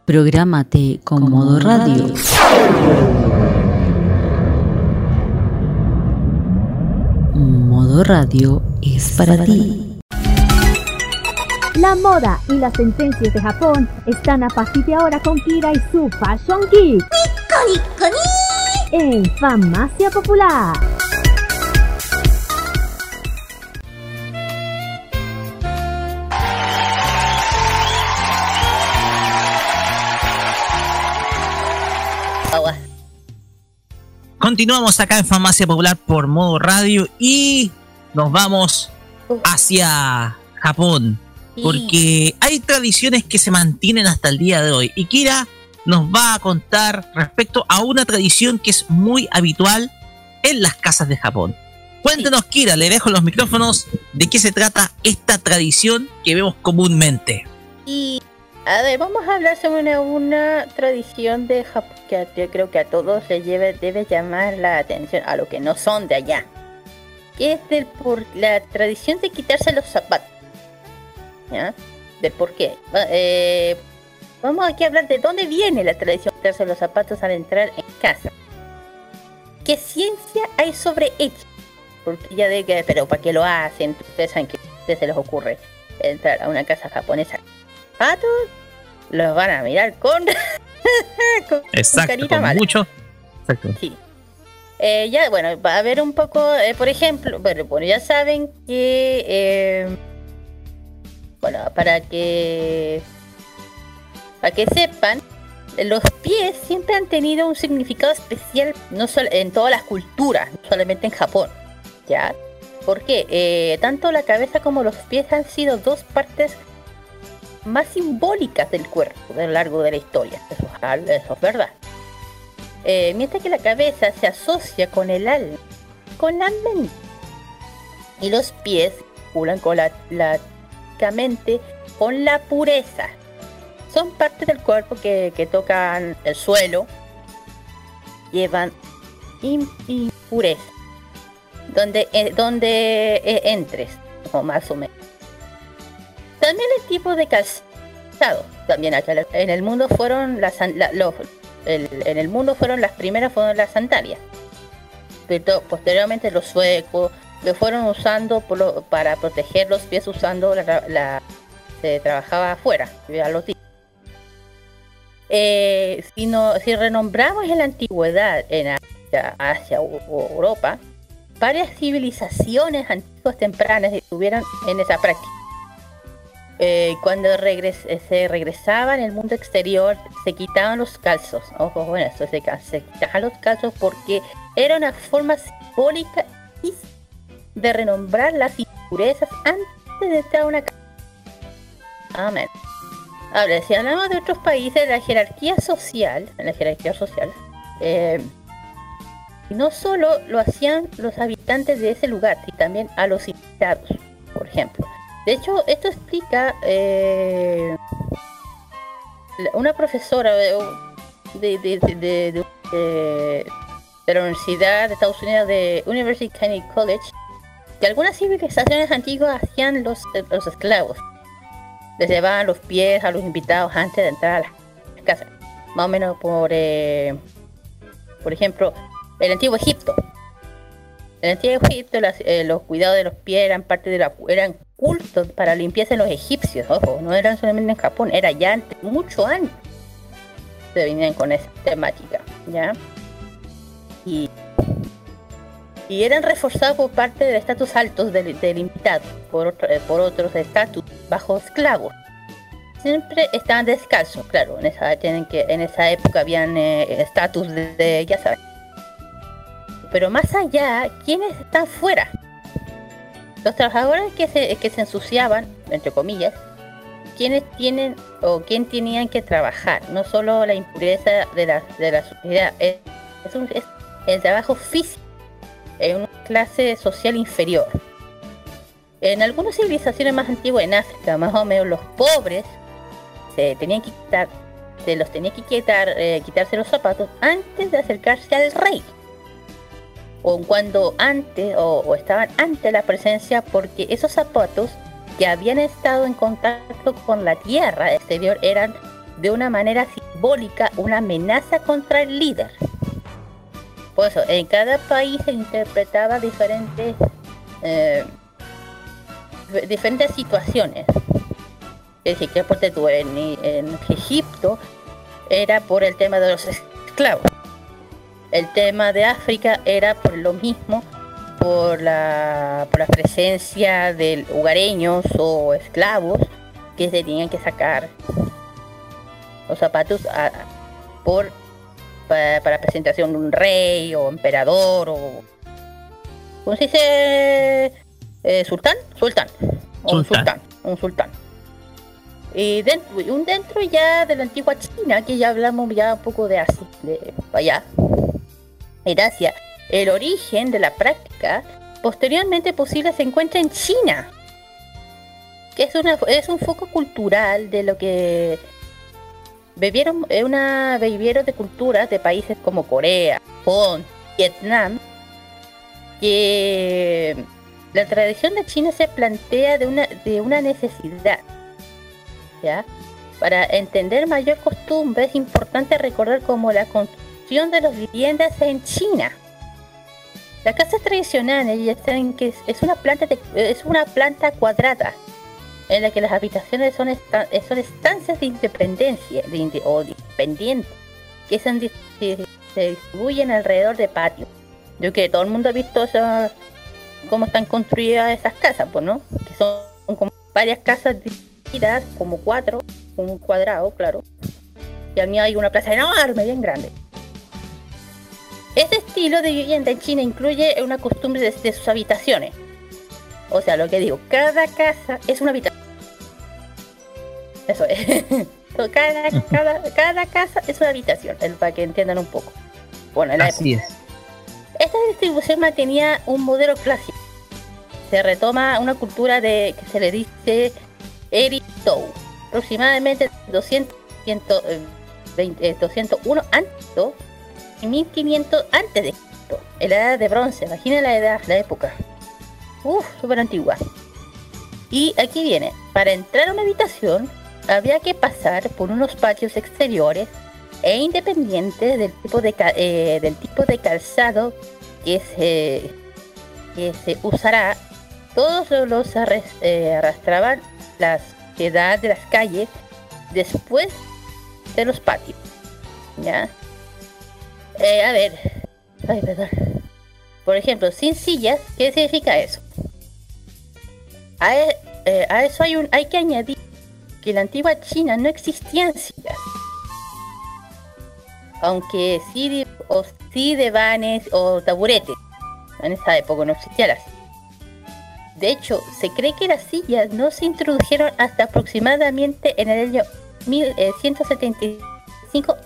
Prográmate con Modo Radio. Modo Radio es para ti. La moda y las tendencias de Japón están a partir de ahora con Kira y su Fashion Geek. En Farmacia Popular. Continuamos acá en Farmacia Popular por modo radio y nos vamos hacia Japón. Porque hay tradiciones que se mantienen hasta el día de hoy. Y Kira nos va a contar respecto a una tradición que es muy habitual en las casas de Japón. Cuéntanos, Kira, le dejo los micrófonos de qué se trata esta tradición que vemos comúnmente. Y a ver, vamos a hablar sobre una, una tradición de Japón que yo creo que a todos les lleve, debe llamar la atención, a lo que no son de allá. Que es del por la tradición de quitarse los zapatos. ¿Ya? ¿De por qué? Eh, vamos aquí a hablar de dónde viene la tradición de quitarse los zapatos al entrar en casa. ¿Qué ciencia hay sobre ello? Porque ya de que, pero ¿para qué lo hacen? Ustedes saben que a ustedes se les ocurre entrar a una casa japonesa. ¿Zapatos? Los van a mirar con. *laughs* con Exacto, con mucho. Exacto. Sí. Eh, ya, bueno, va a haber un poco, eh, por ejemplo, bueno, ya saben que, eh, bueno, para que, para que sepan, los pies siempre han tenido un significado especial, no solo en todas las culturas, no solamente en Japón, ¿ya? Porque tanto la cabeza como los pies han sido dos partes más simbólicas del cuerpo a lo largo de la historia. Eso, eso es verdad. Eh, mientras que la cabeza se asocia con el alma, con la mente. Y los pies circulan con la, la, con la pureza. Son partes del cuerpo que, que tocan el suelo, llevan im- impureza. Donde, eh, donde eh, entres, o más o menos. También el tipo de calzado. También acá en el mundo fueron las, los, en el mundo fueron las primeras fueron las sandalias. Pero posteriormente los suecos lo fueron usando por lo- para proteger los pies usando la, se trabajaba afuera, ya los Eh, si, no, si renombramos en la antigüedad en Asia, Asia u Europa, varias civilizaciones antiguas tempranas estuvieron en esa práctica. Eh, cuando regres- eh, se regresaban al mundo exterior, se quitaban los calzos. Ojo, bueno, esto se, se quitaban los calzos porque era una forma simbólica de renombrar las impurezas antes de entrar a una. Amén. Ahora, si hablamos de otros países, la jerarquía social, en la jerarquía social, eh, no solo lo hacían los habitantes de ese lugar, sino también a los invitados, por ejemplo. De hecho, esto explica eh, una profesora de, la Universidad de Estados Unidos de University County College que algunas civilizaciones antiguas hacían los, los esclavos. Les llevaban los pies a los invitados antes de entrar a la casa. Más o menos por, eh, por ejemplo, el antiguo Egipto. En el antiguo Egipto eh, los cuidados de los pies eran parte de la eran cultos para limpieza en los egipcios, ojo, no eran solamente en Japón, era ya antes, mucho antes se venían con esa temática, ¿ya? Y, y eran reforzados por parte del estatus altos del, del invitado, por, eh, por otros estatus bajo esclavos. Siempre estaban descalzos, claro. En esa, tienen que, en esa época habían eh, estatus de, ya saben. Pero más allá, ¿quiénes están fuera? Los trabajadores que se, que se ensuciaban, entre comillas, quienes tienen o quién tenían que trabajar, no solo la impureza de la, de la sociedad, es, es el trabajo físico en una clase social inferior. En algunas civilizaciones más antiguas en África, más o menos los pobres se tenían que quitar, se los tenía que quitar, eh, quitarse los zapatos antes de acercarse al rey. O cuando antes, o, estaban ante la presencia, porque esos zapatos que habían estado en contacto con la tierra exterior eran de una manera simbólica una amenaza contra el líder. Por eso, en cada país se interpretaba diferentes eh, diferentes situaciones. Es decir, que en, en Egipto era por el tema de los esclavos. El tema de África era por lo mismo, por la, por la presencia de lugareños o esclavos que se tenían que sacar los zapatos por para, presentación de un rey o emperador o ¿cómo se dice? Eh, sultán, sultán, un sultán, un sultán. Y dentro, un dentro ya de la antigua China, que ya hablamos ya un poco de Asia, de allá, en Asia, el origen de la práctica posteriormente posible se encuentra en China, que es, una, es un foco cultural de lo que bebieron, una bebieron de culturas de países como Corea, Japón, Vietnam, que la tradición de China se plantea de una, de una necesidad. ¿ya? Para entender mayor costumbre es importante recordar cómo la construcción de las viviendas en China. La casa tradicional es una planta es una planta cuadrada en la que las habitaciones son, son estancias de independencia de, o independientes que se, distribuyen alrededor de patios. Yo que todo el mundo ha visto esa, cómo están construidas esas casas, pues, ¿no? Que son como varias casas divididas, como cuatro, un cuadrado, claro. Y a mí hay una plaza enorme, bien grande. Este estilo de vivienda en China incluye una costumbre de, sus habitaciones. O sea, lo que digo, cada casa es una habitación. Eso es. *laughs* cada, cada, casa es una habitación, para que entiendan un poco. Bueno, la Así es. Esta distribución mantenía un modelo clásico. Se retoma una cultura de que se le dice Eritou, aproximadamente 200, 120, 201 antes y 1500 antes de Cristo, en la edad de bronce. Imagina la edad, la época. Uf, súper antigua. Y aquí viene, para entrar a una habitación había que pasar por unos patios exteriores e independiente del tipo de, eh, calzado que se, que se usará, todos los eh, arrastraban la suciedad de las calles después de los patios. ¿Ya? Eh, a ver, ay, perdón. Por ejemplo, sin sillas, ¿qué significa eso? A, a eso hay, un, hay que añadir que en la antigua China no existían sillas aunque sí, de, o sí o taburetes. En esa época no existían las De hecho, se cree que las sillas no se introdujeron hasta aproximadamente en el año 1175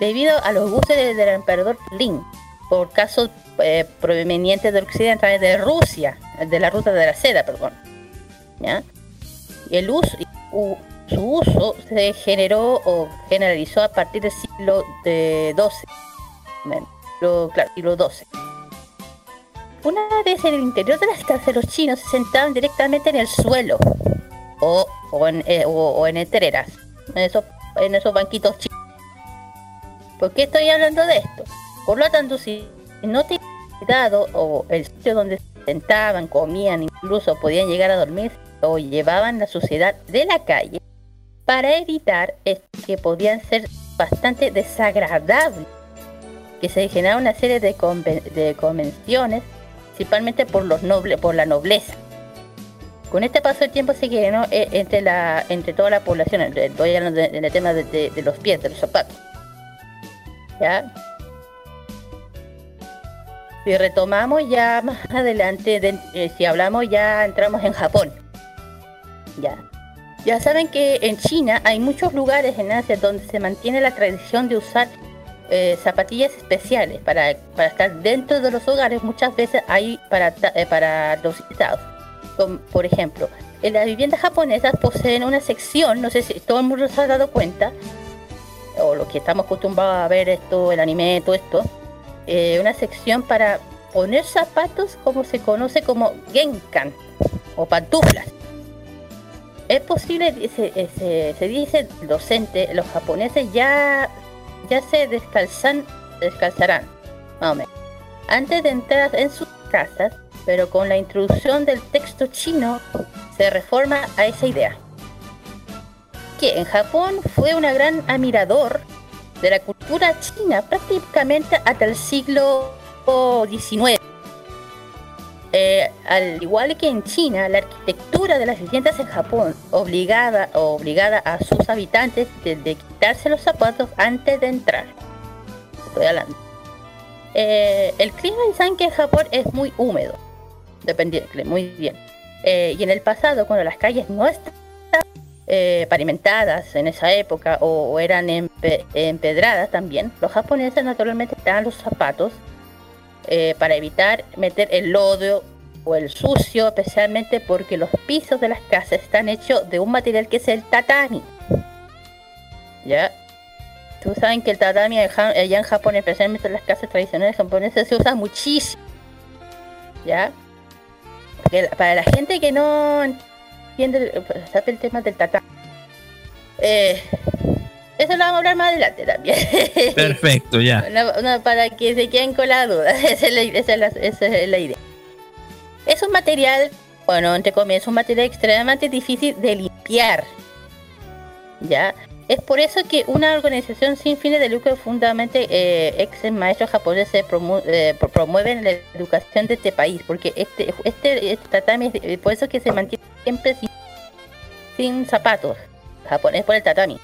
debido a los buses del, emperador Lin, por casos eh, provenientes del occidente a través de Rusia, de la ruta de la seda, perdón. ¿Ya? El uso, su uso se generó o generalizó a partir del siglo XII. claro, siglo XII. Una vez en el interior de las casas, los chinos se sentaban directamente en el suelo o, en, eh, en entereras, en esos, en esos banquitos chinos. ¿Por qué estoy hablando de esto? Por lo tanto, si no te cuidado o el sitio donde se sentaban, comían, incluso podían llegar a dormir o llevaban la suciedad de la calle, para evitar que podían ser bastante desagradables, que se generaron una serie de, convenciones, principalmente por los nobles, por la nobleza. Con este paso del tiempo se ¿no? Eh, entre, la, entre toda la población, estoy hablando en el tema de, de los pies, de los zapatos. ¿Ya? Si retomamos ya más adelante, eh, si hablamos ya entramos en Japón. Ya. Ya saben que en China hay muchos lugares en Asia donde se mantiene la tradición de usar eh, zapatillas especiales para, estar dentro de los hogares. Muchas veces hay para, eh, para los invitados. por ejemplo, en las viviendas japonesas poseen una sección, no sé si todo el mundo se ha dado cuenta, o los que estamos acostumbrados a ver esto, el anime, todo esto, eh, una sección para poner zapatos como se conoce como genkan o pantuflas. Es posible, se, se, dice docente, los japoneses ya, ya se descalzan, descalzarán, antes de entrar en sus casas, pero con la introducción del texto chino se reforma a esa idea. Que en Japón fue un gran admirador de la cultura china prácticamente hasta el siglo XIX. Eh, al igual que en China, la arquitectura de las viviendas en Japón obligada, obligada a sus habitantes de, quitarse los zapatos antes de entrar. Estoy hablando. Eh, el clima en que en Japón es muy húmedo, dependiente, muy bien. Eh, y en el pasado, cuando las calles no estaban eh, pavimentadas en esa época o, eran empedradas también, los japoneses naturalmente dan los zapatos eh, para evitar meter el lodo o el sucio, especialmente porque los pisos de las casas están hechos de un material que es el tatami. ¿Ya? Tú saben que el tatami allá en Japón, especialmente en las casas tradicionales japonesas, se usa muchísimo. ¿Ya? para la gente que no el tema del tata. Eh, eso lo vamos a hablar más adelante también. *laughs* Perfecto, ya. para que se queden con la duda. *laughs* Esa es la, idea. Es un material, bueno, entre comillas, es un material extremadamente difícil de limpiar. ¿Ya? Es por eso que una organización sin fines de lucro, fundamentalmente eh, ex maestros japoneses, eh, promueven la educación de este país, porque este, este, este por eso que se mantiene siempre sin, zapatos. Japonés por el tatami.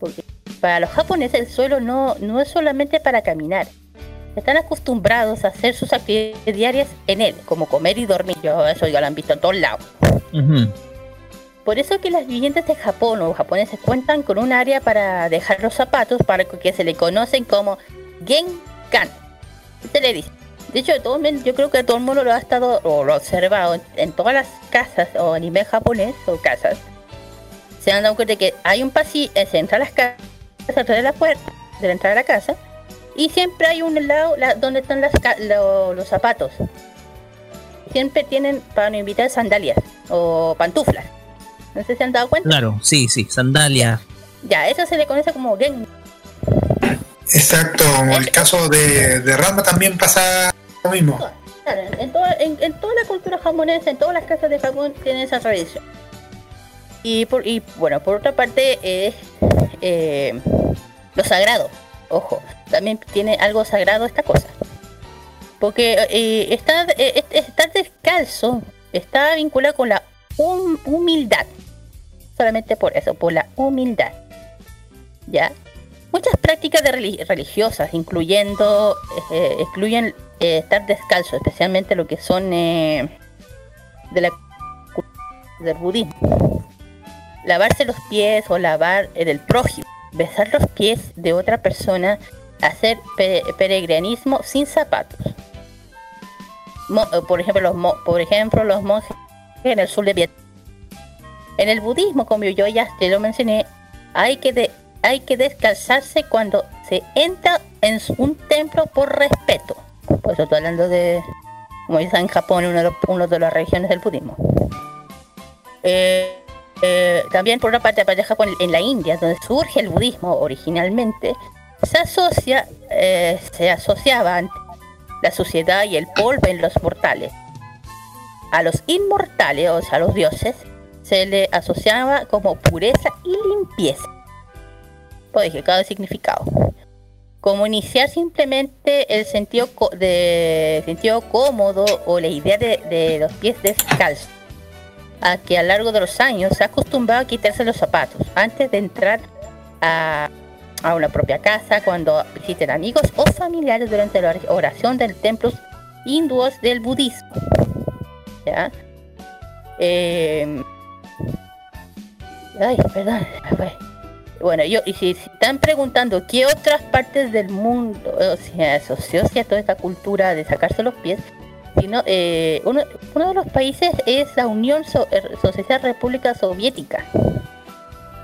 Porque para los japoneses el suelo no, no es solamente para caminar. Están acostumbrados a hacer sus actividades diarias en él, como comer y dormir. Yo, eso ya lo han visto en todos lados. Por eso que las viviendas de Japón o japoneses cuentan con un área para dejar los zapatos para que se le conocen como Genkan. Se le dice. De hecho, yo creo que todo el mundo lo ha estado o lo ha observado en, todas las casas o anime japonés o casas. Se han dado cuenta de que hay un pasillo, eh, se entra a las casas, atrás de la puerta, de la entrada a la casa, y siempre hay un lado donde están los zapatos. Siempre tienen para invitar sandalias o pantuflas. No sé si han dado cuenta. Claro, sí, sí, sandalia. Ya, eso se le conoce como gen. Exacto, el caso de, de Rama también pasa lo mismo. Claro, en, toda, en, toda la cultura japonesa, en todas las casas de Japón tienen esa tradición. Y, por, y bueno, por otra parte, es eh, lo sagrado. Ojo, también tiene algo sagrado esta cosa. Porque eh, estar, eh, estar descalzo está vinculado con la humildad solamente por eso, por la humildad. ¿Ya? Muchas prácticas de religiosas, incluyendo, eh, excluyen eh, estar descalzo, especialmente lo que son eh, de la del budismo. Lavarse los pies o lavar del prójimo, besar los pies de otra persona, hacer peregrinismo sin zapatos. por ejemplo, los por ejemplo, los monjes en el sur de Vietnam en el budismo, como yo ya te lo mencioné, hay que, hay que descalzarse cuando se entra en un templo por respeto. Por estoy hablando de, como dice en Japón, una de, las regiones del budismo. Eh, eh, también por una parte de Japón, en la India, donde surge el budismo originalmente, se asocia, eh, se asociaba la sociedad y el polvo en los mortales. A los inmortales, o sea, a los dioses, se le asociaba como pureza y limpieza. Pues que cada significado. Como iniciar simplemente el sentido, de, sentido cómodo o la idea de, los pies descalzos. a que a lo largo de los años se ha acostumbrado a quitarse los zapatos antes de entrar a, a una propia casa, cuando visiten amigos o familiares durante la oración del templo hindúes del budismo. ¿Ya? Eh, ay, perdón. Bueno, yo, y si, están preguntando qué otras partes del mundo o sea, asoció a toda esta cultura de sacarse los pies, sino, eh, uno, uno, de los países es la Unión so er, Social República Soviética.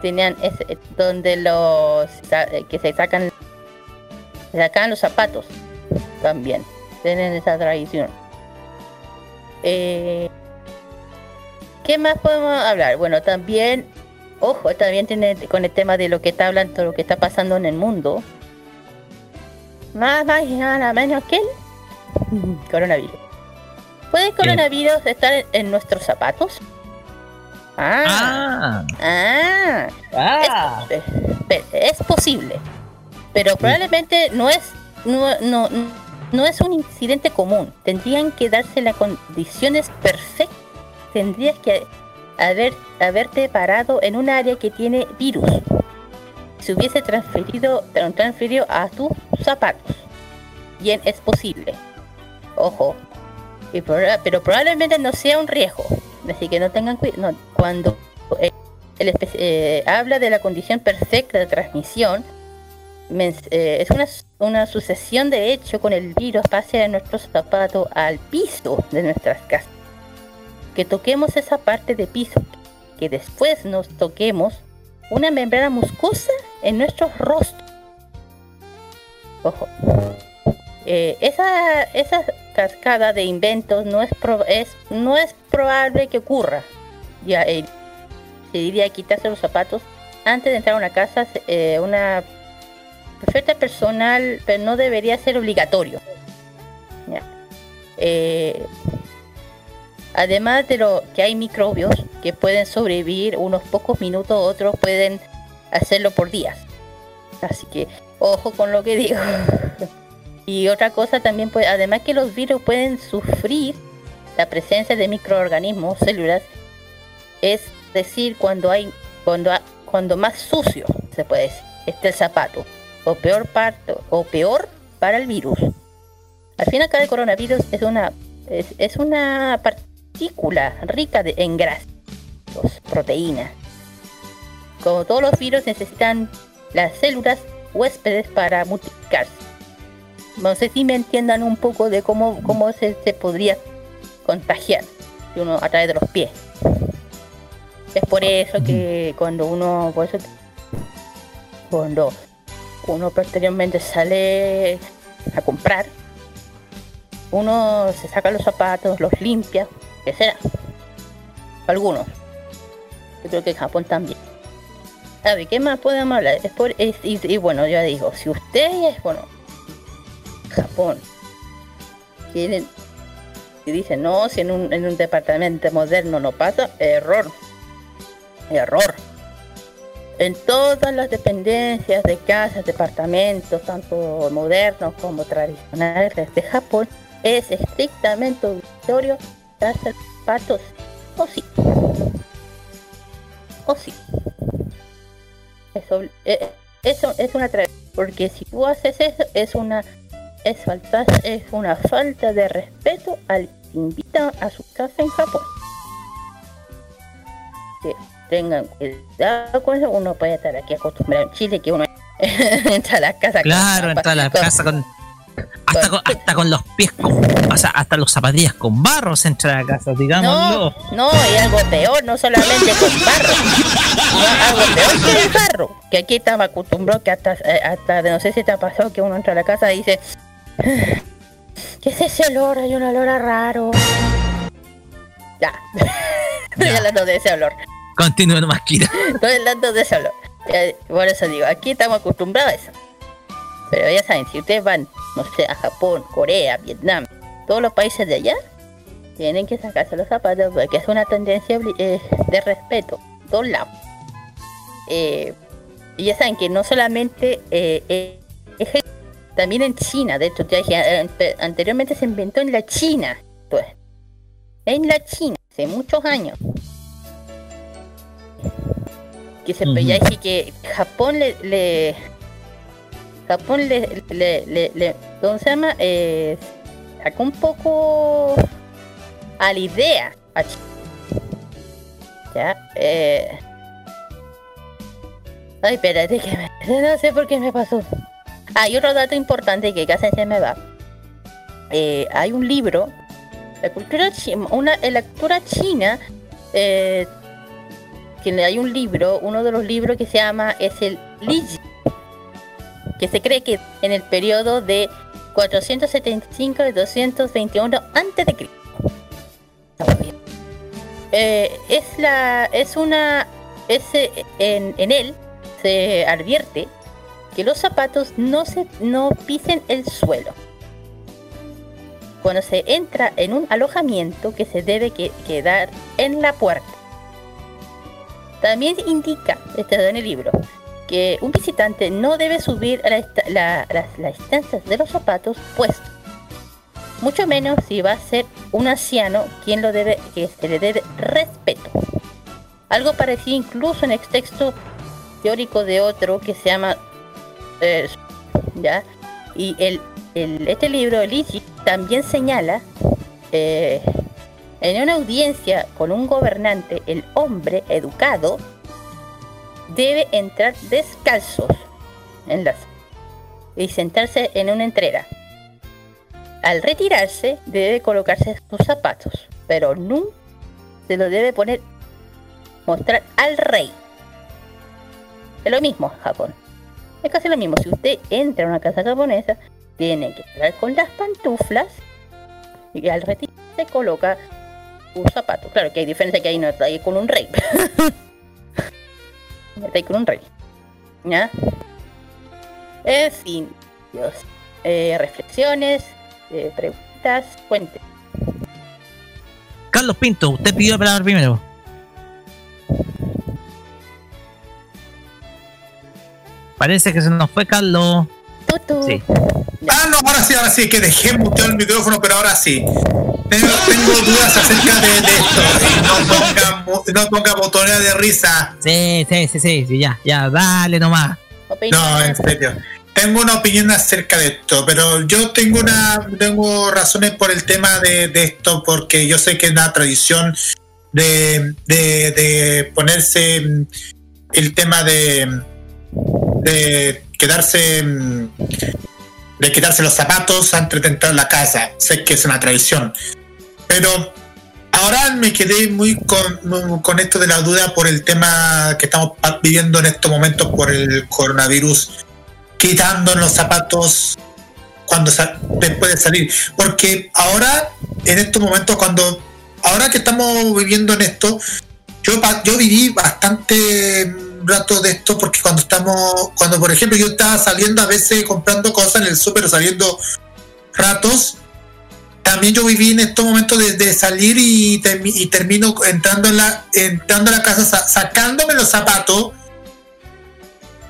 Tenían ese, donde los que se sacan se sacan los zapatos también. Tienen esa tradición. Eh, ¿Qué más podemos hablar? Bueno, también, ojo, también tiene con el tema de lo que está hablando, lo que está pasando en el mundo. Más, más y nada menos que el *laughs* coronavirus. ¿Puede el coronavirus estar en, nuestros zapatos? Ah, ah, ah. Es, es, posible, pero probablemente no es, no, no, no es un incidente común. Tendrían que darse las condiciones perfectas. Tendrías que haber, haberte parado en un área que tiene virus. Se hubiese transferido, transferido a tus zapatos. Bien, es posible. Ojo. pero probablemente no sea un riesgo. Así que no tengan cuidado. cuando eh, el, eh, habla de la condición perfecta de transmisión, eh, es una, sucesión de hecho con el virus pase de nuestros zapatos al piso de nuestras casas. Que toquemos esa parte de piso, que después nos toquemos una membrana muscosa en nuestros rostros. Ojo. Eh, esa, esa cascada de inventos no es, no es probable que ocurra. Ya, eh, se diría quitarse los zapatos antes de entrar a una casa, eh, una Perfecta personal, pero no debería ser obligatorio. Eh, además de lo que hay microbios que pueden sobrevivir unos pocos minutos, otros pueden hacerlo por días. Así que ojo con lo que digo. *laughs* y otra cosa también, puede, además que los virus pueden sufrir la presencia de microorganismos, células, es decir, cuando hay, cuando, cuando más sucio se puede decir, este el zapato o peor parto o peor para el virus. Al fin acá el coronavirus es una es, una rica de, en grasas, proteínas. Como todos los virus necesitan las células huéspedes para multiplicarse. No sé si me entiendan un poco de cómo, cómo se, podría contagiar uno a través de los pies. Es por eso que cuando uno, cuando uno posteriormente sale a comprar, uno se saca los zapatos, los limpia, que será. Algunos. Yo creo que Japón también. A ver, ¿qué más podemos hablar? Es por, y, bueno, ya digo, si ustedes, bueno, Japón, quieren, y dicen, no, si en un, en un departamento moderno no pasa, error. Error en todas las dependencias de casas, departamentos, tanto modernos como tradicionales de Japón, es estrictamente obligatorio patos o sí. O sí. Eso, eh, eso es una tradición, porque si tú haces eso, es una es falta, es una falta de respeto al que invita a su casa en Japón tengan cuidado con eso. Uno puede estar aquí acostumbrado en Chile que uno entra a la casa claro, entra a la casa con hasta, con, hasta con los pies con, o sea, hasta los zapatillas con barros entra a la casa, digámoslo. No, no, y algo peor, no solamente con barro, algo peor que el barro, que aquí estaba acostumbrado que hasta, eh, hasta no sé si te ha pasado que uno entra a la casa y dice, ¿qué es ese olor? Hay un olor raro. Ya, *laughs* ya hablando de ese olor. Continúa nomás, Kira. Estoy hablando de eso. Por eso digo, aquí estamos acostumbrados a eso. Pero ya saben, si ustedes van, no sé, a Japón, Corea, Vietnam, todos los países de allá, tienen que sacarse los zapatos porque es una tendencia eh, de respeto, todos lados. Eh, y ya saben que no solamente eh, también en China, de hecho, anteriormente se inventó en la China, pues, en la China, hace muchos años que se uh que Japón le, le Japón le, le, le, le ¿cómo se llama? Eh, sacó un poco a la idea a Ya, eh. Ay, espérate que me... *laughs* No sé por qué me pasó. Hay otro dato importante que casi se me va. Eh, hay un libro, la cultura china, una la cultura china, eh, que hay un libro, uno de los libros que se llama es el Li que se cree que en el periodo de 475 y 221 antes de Cristo. Eh, es la es una es, en, en él se advierte que los zapatos no se no pisen el suelo cuando se entra en un alojamiento que se debe quedar en la puerta. También indica, este en el libro, que un visitante no debe subir a las instancias de los zapatos puestos. Mucho menos si va a ser un anciano quien lo debe, que se le debe respeto. Algo parecido incluso en el texto teórico de otro que se llama eh, ¿ya? y el, este libro Ligi también señala eh, en una audiencia con un gobernante el hombre educado debe entrar descalzos en las y sentarse en una entrera. Al retirarse debe colocarse sus zapatos, pero nunca se lo debe poner mostrar al rey. Es lo mismo Japón. Es casi lo mismo. Si usted entra a una casa japonesa, tiene que entrar con las pantuflas y al retirar se coloca un zapato. Claro que hay diferencia que hay, no, hay con un rey. *laughs* Estoy con un rey. ¿Ya? En fin, Dios. Eh, reflexiones, eh, preguntas, cuente. Carlos Pinto, usted pidió la palabra primero. Parece que se nos fue Carlos. Sí. Ah, no, ahora sí, ahora sí, que dejé muteado el micrófono, pero ahora sí. Tengo, dudas acerca de, esto. No ponga, no ponga botonera de risa. Sí, sí, sí, sí, ya, ya, dale nomás. No, en serio. Tengo una opinión acerca de esto, pero yo tengo una tengo razones por el tema de, esto, porque yo sé que es una tradición de, de ponerse el tema de, de quedarse de quitarse los zapatos antes de entrar a la casa. Sé que es una tradición. Pero ahora me quedé muy con, con esto de la duda por el tema que estamos viviendo en estos momentos por el coronavirus, quitando los zapatos cuando después de salir. Porque ahora, en estos momentos, cuando ahora que estamos viviendo en esto, yo, yo viví bastante rato de esto porque cuando estamos, cuando por ejemplo yo estaba saliendo a veces comprando cosas en el súper, saliendo ratos, también yo viví en estos momentos de, salir y, termino entrando en la, entrando a la casa, sacándome los zapatos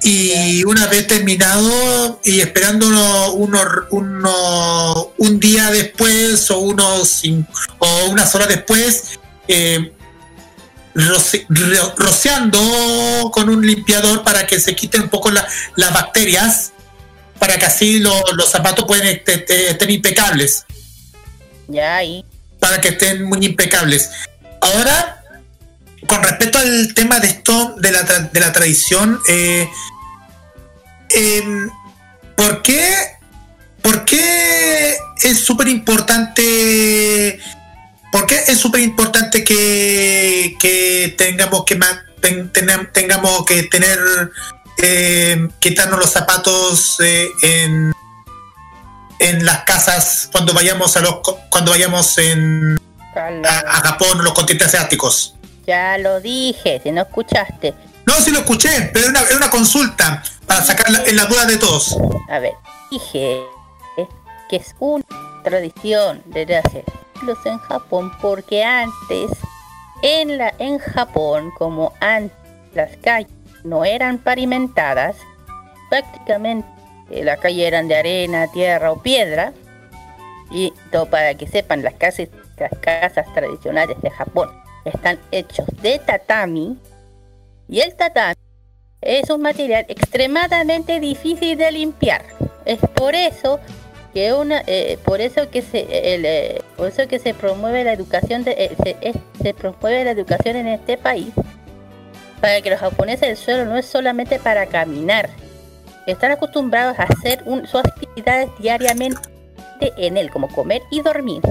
y una vez terminado y esperando uno, uno, un día después o unos o unas horas después eh, rociando con un limpiador para que se quiten un poco las bacterias, para que así los zapatos pueden estén impecables. Ya ahí. Para que estén muy impecables. Ahora, con respecto al tema de esto, de la, de la tradición, eh, em, ¿por qué? ¿Por qué es súper importante porque es súper importante que, que, tengamos que tengamos que tener eh, quitarnos los zapatos eh, en en las casas cuando vayamos a los cuando vayamos en a, Japón los continentes asiáticos ya lo dije si no escuchaste. No si lo escuché pero es una, consulta para sacar la, en la duda de todos. A ver dije que es una tradición desde hace en Japón porque antes en la en Japón como antes las calles no eran pavimentadas prácticamente la calle eran de arena tierra o piedra y todo para que sepan las casas las casas tradicionales de Japón están hechos de tatami y el tatami es un material extremadamente difícil de limpiar. Es por eso una, eh, por eso que se, eh, por eso que se promueve la educación de, eh, se, promueve la educación en este país para que los japoneses el suelo no es solamente para caminar, están acostumbrados a hacer sus actividades diariamente en él, como comer y dormir.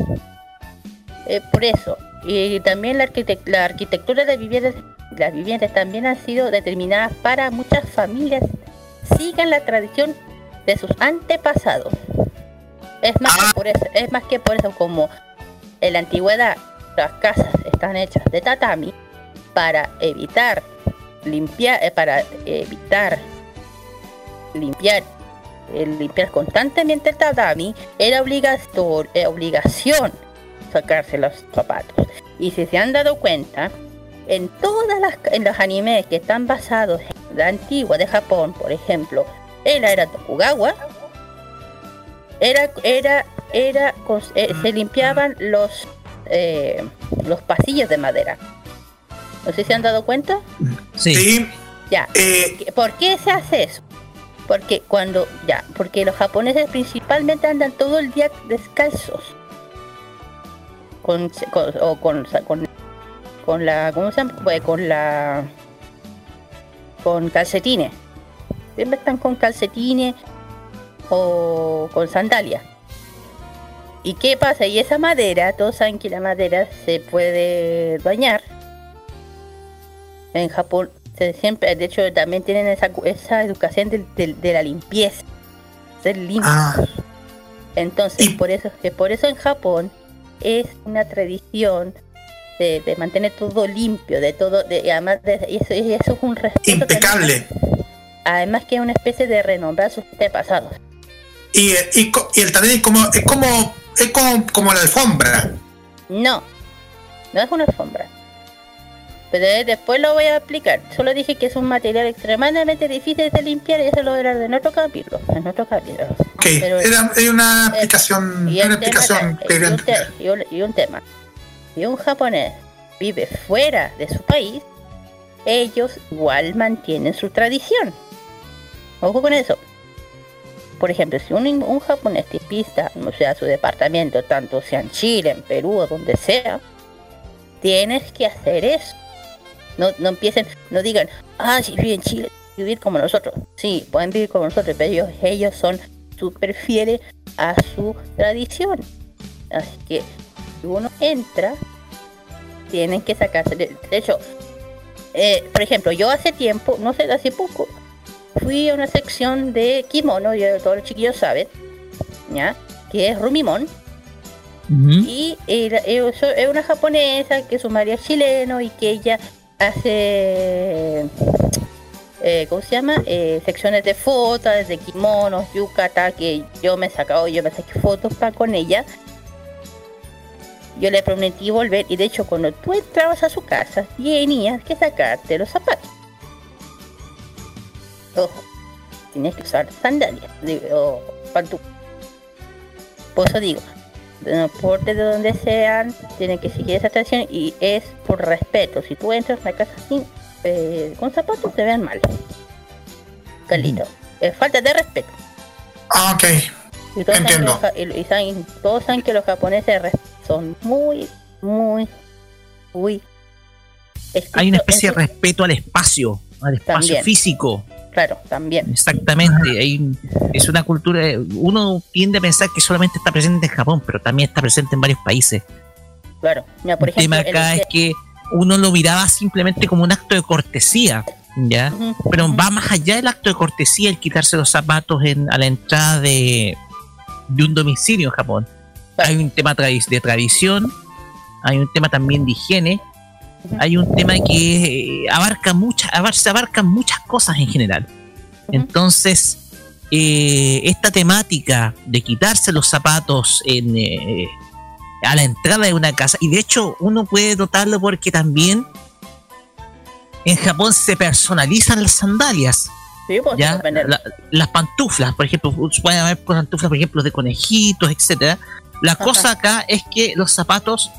por eso, y también la, la arquitectura de viviendas las viviendas también han sido determinadas para muchas familias sigan la tradición de sus antepasados. Es más, que ah. por eso, es más que por eso como en la antigüedad las casas están hechas de tatami para evitar limpiar eh, para evitar limpiar limpiar constantemente el tatami era obligación, era obligación sacarse los zapatos y si se han dado cuenta en todas las en los animes que están basados en la antigua de Japón, por ejemplo, en la era Tokugawa, era era era eh, se limpiaban los eh, los pasillos de madera. No sé si se han dado cuenta. Sí. Ya. Eh. ¿Por qué se hace eso? Porque cuando ya, porque los japoneses principalmente andan todo el día descalzos. Con, o con, con con la, ¿cómo se llama? Pues con la, con calcetines. Siempre están con calcetines o con sandalias. ¿Y qué pasa? Y esa madera, todos saben que la madera se puede bañar. En Japón, siempre, de hecho, también tienen esa, esa educación de, la limpieza. Ser limpios. Ah. Entonces, por eso, por eso en Japón es una tradición de, mantener todo limpio, de todo, de, además de, eso, eso, es un respeto. Impecable. además que es una especie de renombrar sus antepasados. Y, y, y el es como, es como, es como, como la alfombra. No, no es una alfombra. Pero después lo voy a explicar. Solo dije que es un material extremadamente difícil de limpiar y eso lo verás en otro capítulo. En otro capítulo. Ok, Pero, era, una explicación. Y, una explicación y un tema si un japonés vive fuera de su país, ellos igual mantienen su tradición. Ojo con eso. Por ejemplo, si un, japonés te pista, o sea, su departamento, tanto sea en Chile, en Perú o donde sea, tienes que hacer eso. No, no empiecen, no digan, ah, si vive en Chile, vivir como nosotros. Sí, pueden vivir como nosotros, pero ellos, ellos son súper fieles a su tradición. Así que si uno entra, tienen que sacarse. De, hecho, eh, por ejemplo, yo hace tiempo, no sé, hace poco, fui a una sección de kimono, y todos los chiquillos saben, ¿ya? Que es Rumimon. Y es una japonesa que su marido es chileno y que ella hace eh, ¿cómo se llama? Eh, secciones de fotos, de kimonos, yukata, que yo me he sacado, yo me saqué fotos para con ella yo le prometí volver y de hecho cuando tú entrabas a su casa tenías que sacarte los zapatos. Tienes que usar sandalias o pantuflas. Por eso digo, no importa de donde sean, tienen que seguir esa tradición y es por respeto. Si tú entras a una casa sin, eh, con zapatos, te ven mal. Carlito, es falta de respeto. Ah, ok. Y todos, Entiendo. Saben que todos saben que los japoneses son muy, muy, muy... Hay una especie de respeto al espacio, al espacio físico. Claro, también. Exactamente. Hay, es una cultura. Uno tiende a pensar que solamente está presente en Japón, pero también está presente en varios países. Claro. por ejemplo, el tema acá es que uno lo miraba simplemente como un acto de cortesía, ¿ya? Pero va más allá del acto de cortesía el quitarse los zapatos en, a la entrada de, de un domicilio en Japón hay un tema de tradición, hay un tema también de higiene, hay un tema que eh, abarca muchas, se abarcan muchas cosas en general. Entonces, eh, esta temática de quitarse los zapatos en, eh, a la entrada de una casa, y de hecho uno puede notarlo porque también en Japón se personalizan las sandalias. Pues, ¿ya? las pantuflas, por ejemplo, pueden haber pantuflas, por ejemplo, de conejitos, etcétera, la cosa acá es que los zapatos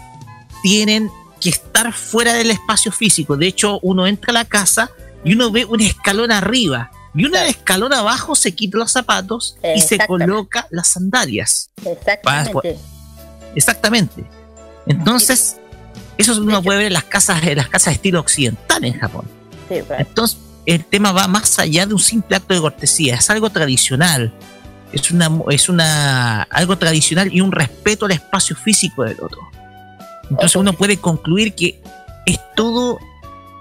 tienen que estar fuera del espacio físico. De hecho, uno entra a la casa y uno ve un escalón arriba y un escalón abajo se quita los zapatos y se coloca las sandalias. Exactamente. Exactamente. Entonces, eso uno puede ver en las casas, en las casas de estilo occidental en Japón. Entonces, el tema va más allá de un simple acto de cortesía, es algo tradicional. Es una, es una algo tradicional y un respeto al espacio físico del otro. Entonces uno puede concluir que es todo,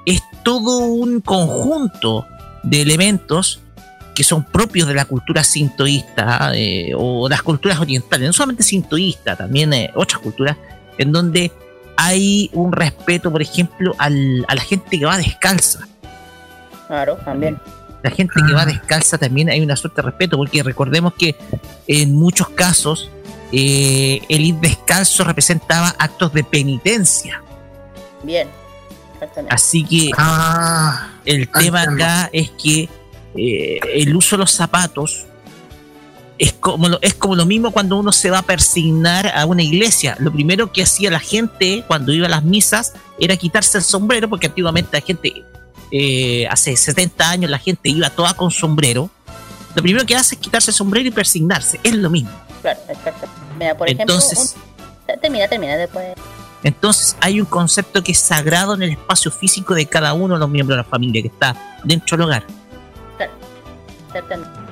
es todo un conjunto de elementos que son propios de la cultura sintoísta eh, o las culturas orientales, no solamente sintoísta, también eh, otras culturas, en donde hay un respeto, por ejemplo, al, a la gente que va descalza. Claro, también. La gente que va descalza también hay una suerte de respeto, porque recordemos que en muchos casos eh, el ir descalzo representaba actos de penitencia. Bien. Así que ah, el tema acá es que eh, el uso de los zapatos es como, lo, es como lo mismo cuando uno se va a persignar a una iglesia. Lo primero que hacía la gente cuando iba a las misas era quitarse el sombrero, porque antiguamente la gente, eh, hace 70 años la gente iba toda con sombrero. Lo primero que hace es quitarse el sombrero y persignarse. Es lo mismo. Claro, exacto. Mira, por Entonces, termina, termina después. Entonces hay un concepto que es sagrado en el espacio físico de cada uno de los miembros de la familia que está dentro del hogar.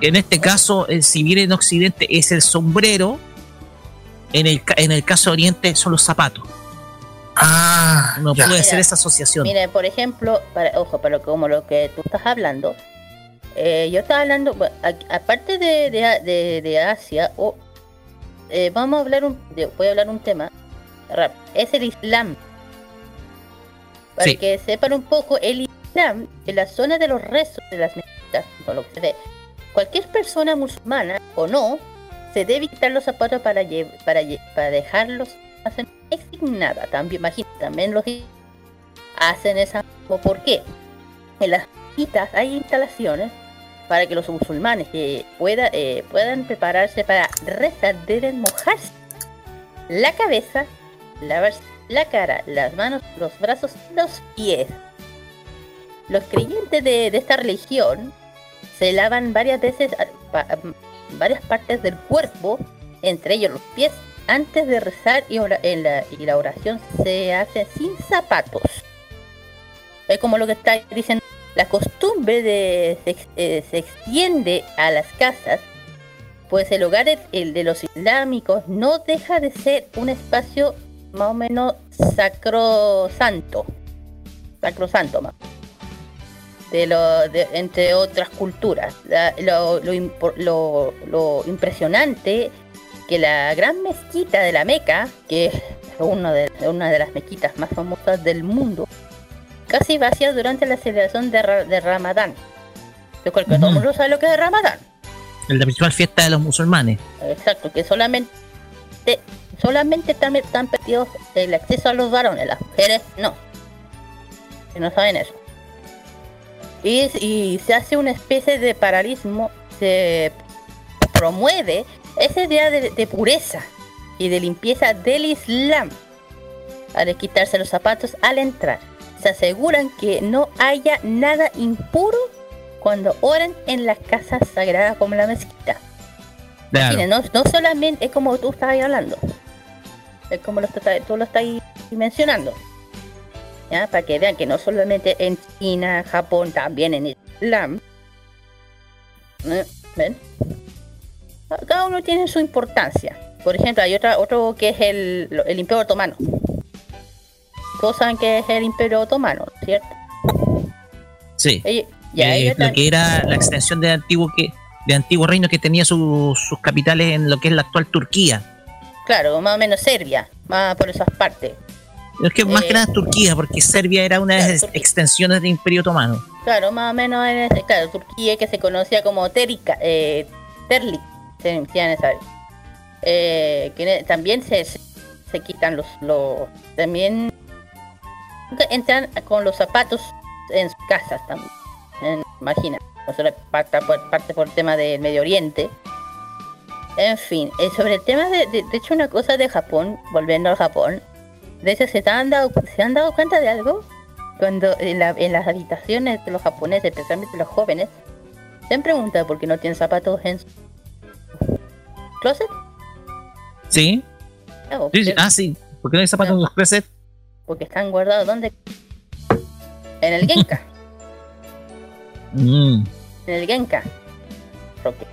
En este caso, eh, si bien en Occidente es el sombrero, en el, en el caso de Oriente son los zapatos. Ah, no puede ser esa asociación. Mire, por ejemplo, para, ojo, para como lo que tú estás hablando, eh, yo estaba hablando, aparte de, de, de, Asia, o eh, vamos a hablar un, voy a hablar un tema es el Islam. Para que sepan un poco, el Islam, en la zona de los rezos de las mezquitas, lo que se ve, cualquier persona musulmana o no, se debe quitar los zapatos para, para, para dejarlos hacen nada. También, imagínate, también los hacen esa. ¿Por qué? En las mezquitas hay instalaciones para que los musulmanes eh, puedan prepararse para rezar deben mojarse la cabeza lavarse la cara, las manos, los brazos los pies. Los creyentes de, esta religión se lavan varias veces varias partes del cuerpo, entre ellos los pies, antes de rezar y, en la, y la oración se hace sin zapatos. Es como lo que está diciendo. La costumbre de se, eh, se extiende a las casas, pues el hogar el de los islámicos no deja de ser un espacio más o menos sacrosanto. Sacrosanto más. De lo, entre otras culturas. lo, lo, impresionante que la gran mezquita de la Meca, que es una de, una de las mezquitas más famosas del mundo, casi vacía durante la celebración de, de Ramadán. Yo creo que todo el mundo sabe lo que es Ramadán. La principal fiesta de los musulmanes. Exacto, que solamente solamente están, están perdidos el acceso a los varones, las mujeres no. Que no saben eso. Y, se hace una especie de paralismo, se promueve ese día de, pureza y de limpieza del Islam al quitarse los zapatos al entrar. Se aseguran que no haya nada impuro cuando oran en las casas sagradas como la mezquita. No, no, solamente es como tú estabas hablando, es como lo tú lo estás mencionando. ¿ya? Para que vean que no solamente en China, Japón, también en Islam. ¿Ven? Cada uno tiene su importancia. Por ejemplo, hay otra, otro que es el, el Imperio Otomano. Todos saben que es el Imperio Otomano, ¿cierto? Sí. Eh, lo que era la extensión de antiguo que de antiguo reino que tenía sus capitales en lo que es la actual Turquía. Claro, más o menos Serbia, más por esas partes. Es que más que nada eh, Turquía, porque Serbia era una de las extensiones del Imperio Otomano. Claro, más o menos en ese, claro, Turquía que se conocía como Terica, eh, Terlik, se decía esa eh, que también se, se, quitan los, los, también entran con los zapatos en sus casas también, imagina, no solo parte por, parte por el tema del Medio Oriente, en fin, eh, sobre el tema de, de, hecho una cosa de Japón, volviendo al Japón, de hecho se han dado, se han dado cuenta de algo, cuando en, la- en las habitaciones de los japoneses, especialmente los jóvenes, se han preguntado por qué no tienen zapatos en su closet. ¿Sí? No, Sí, sí. porque- Ah, sí. ¿Por qué no hay zapatos en los closets? Porque están guardados ¿dónde? En el Genka. Mm, en el Genka. Roque.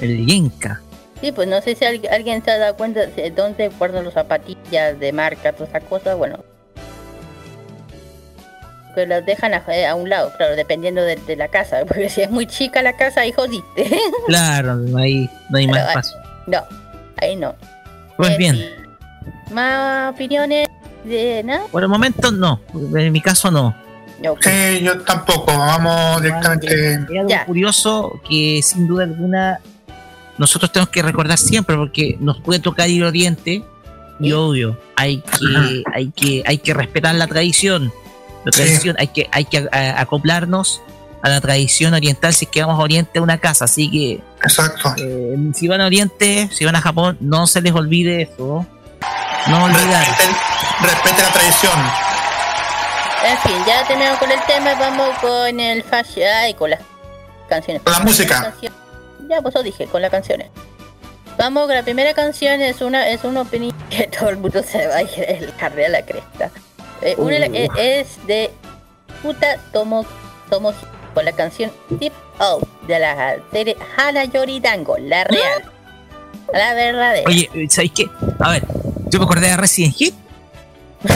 el Yenka. Sí, pues no sé si al- alguien se ha dado cuenta de dónde guardan los zapatillas de marca, todas esas cosas, bueno. Que las dejan a, eh, a un lado, claro, dependiendo de, de la casa, *laughs* porque si es muy chica la casa, ahí jodiste. *laughs* Claro, no hay, no hay más Pero, espacio. no, ahí no. Pues Eh, bien. Más opiniones de nada. por el momento no. En mi caso no. No, Sí, yo tampoco. Vamos directamente. Es algo Ya. curioso que sin duda alguna nosotros tenemos que recordar siempre porque nos puede tocar ir a Oriente y Sí. obvio hay que hay que hay que respetar la tradición la Sí. tradición hay que hay que a- acoplarnos a la tradición oriental si es que vamos a Oriente a una casa así que Exacto. eh, si van a Oriente si van a Japón no se les olvide eso no olvidar Respeten, respeten la tradición. En fin, ya terminamos con el tema, vamos con el fashion, ay, con las canciones. Con la música. Ya, pues eso dije, con las canciones. Vamos, con la primera canción es una es un opening *laughs* que todo el mundo se va a ir el carrera a la cresta. Eh, una de la- eh, es de Puta Tomo Tomoji con la canción Tip Out de la serie Hana Yori Dango, la real. La verdadera. oye ¿sabéis qué? a ver yo me acordé de Resident Evil *laughs*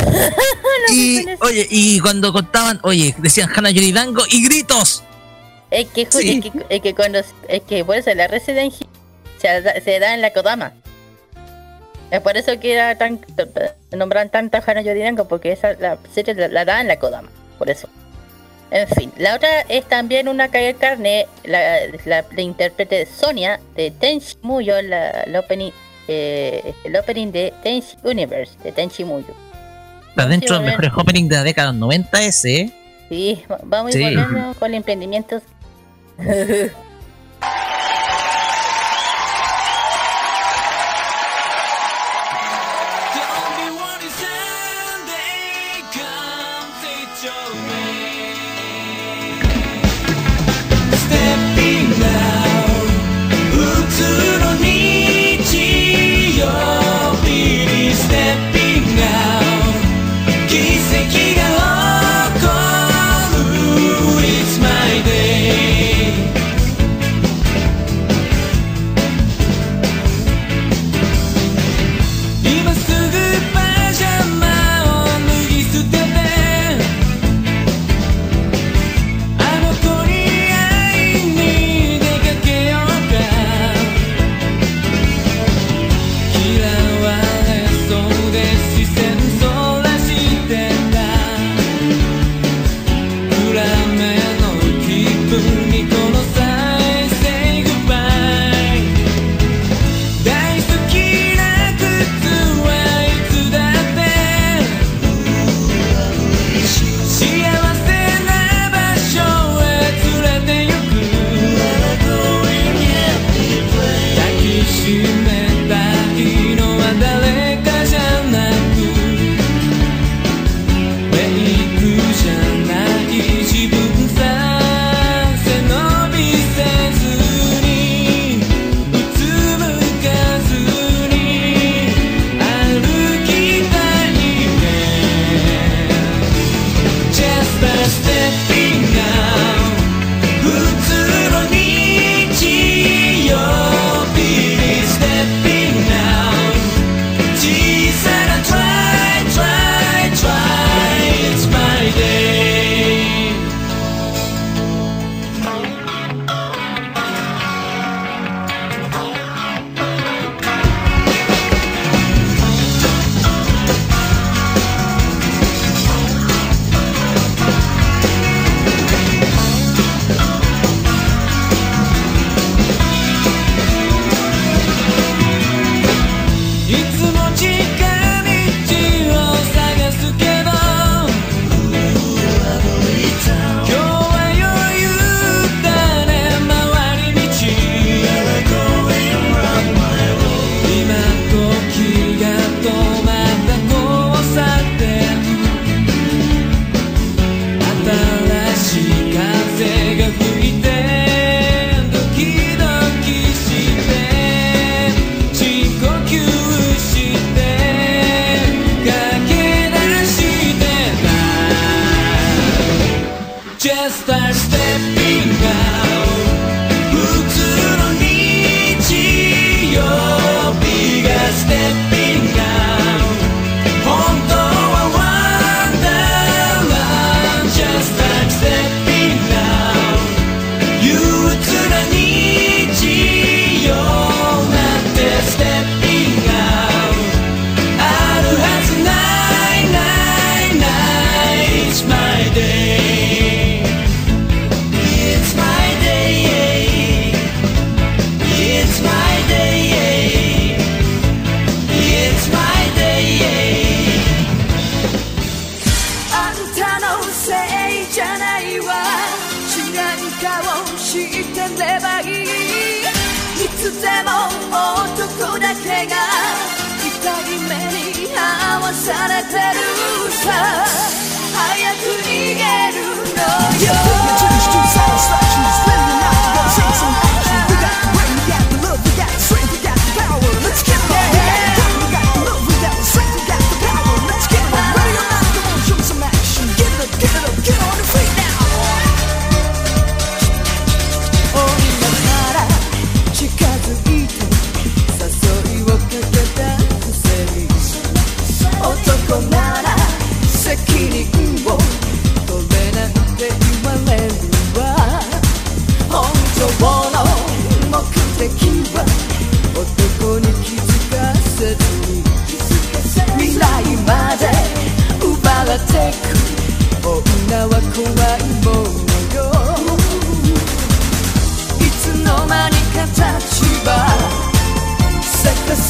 y no, oye y cuando contaban oye decían Hana Yoridango y gritos Es que, Sí. es que, es que cuando es que por eso la Resident Evil se da, se da en la Kodama. Es por eso que era tan nombran tanta Hana Yoridango porque esa la serie la, la da en la Kodama, por eso. En fin, la otra es también una calle carne, la, la, la intérprete Sonia de Tenchi Muyo, la, el opening eh, el opening de Tenchi Universe de Tenchi Muyo. Está dentro de los mejores openings de la década de los 90 ese. Sí, va- vamos a ir con emprendimientos. *laughs*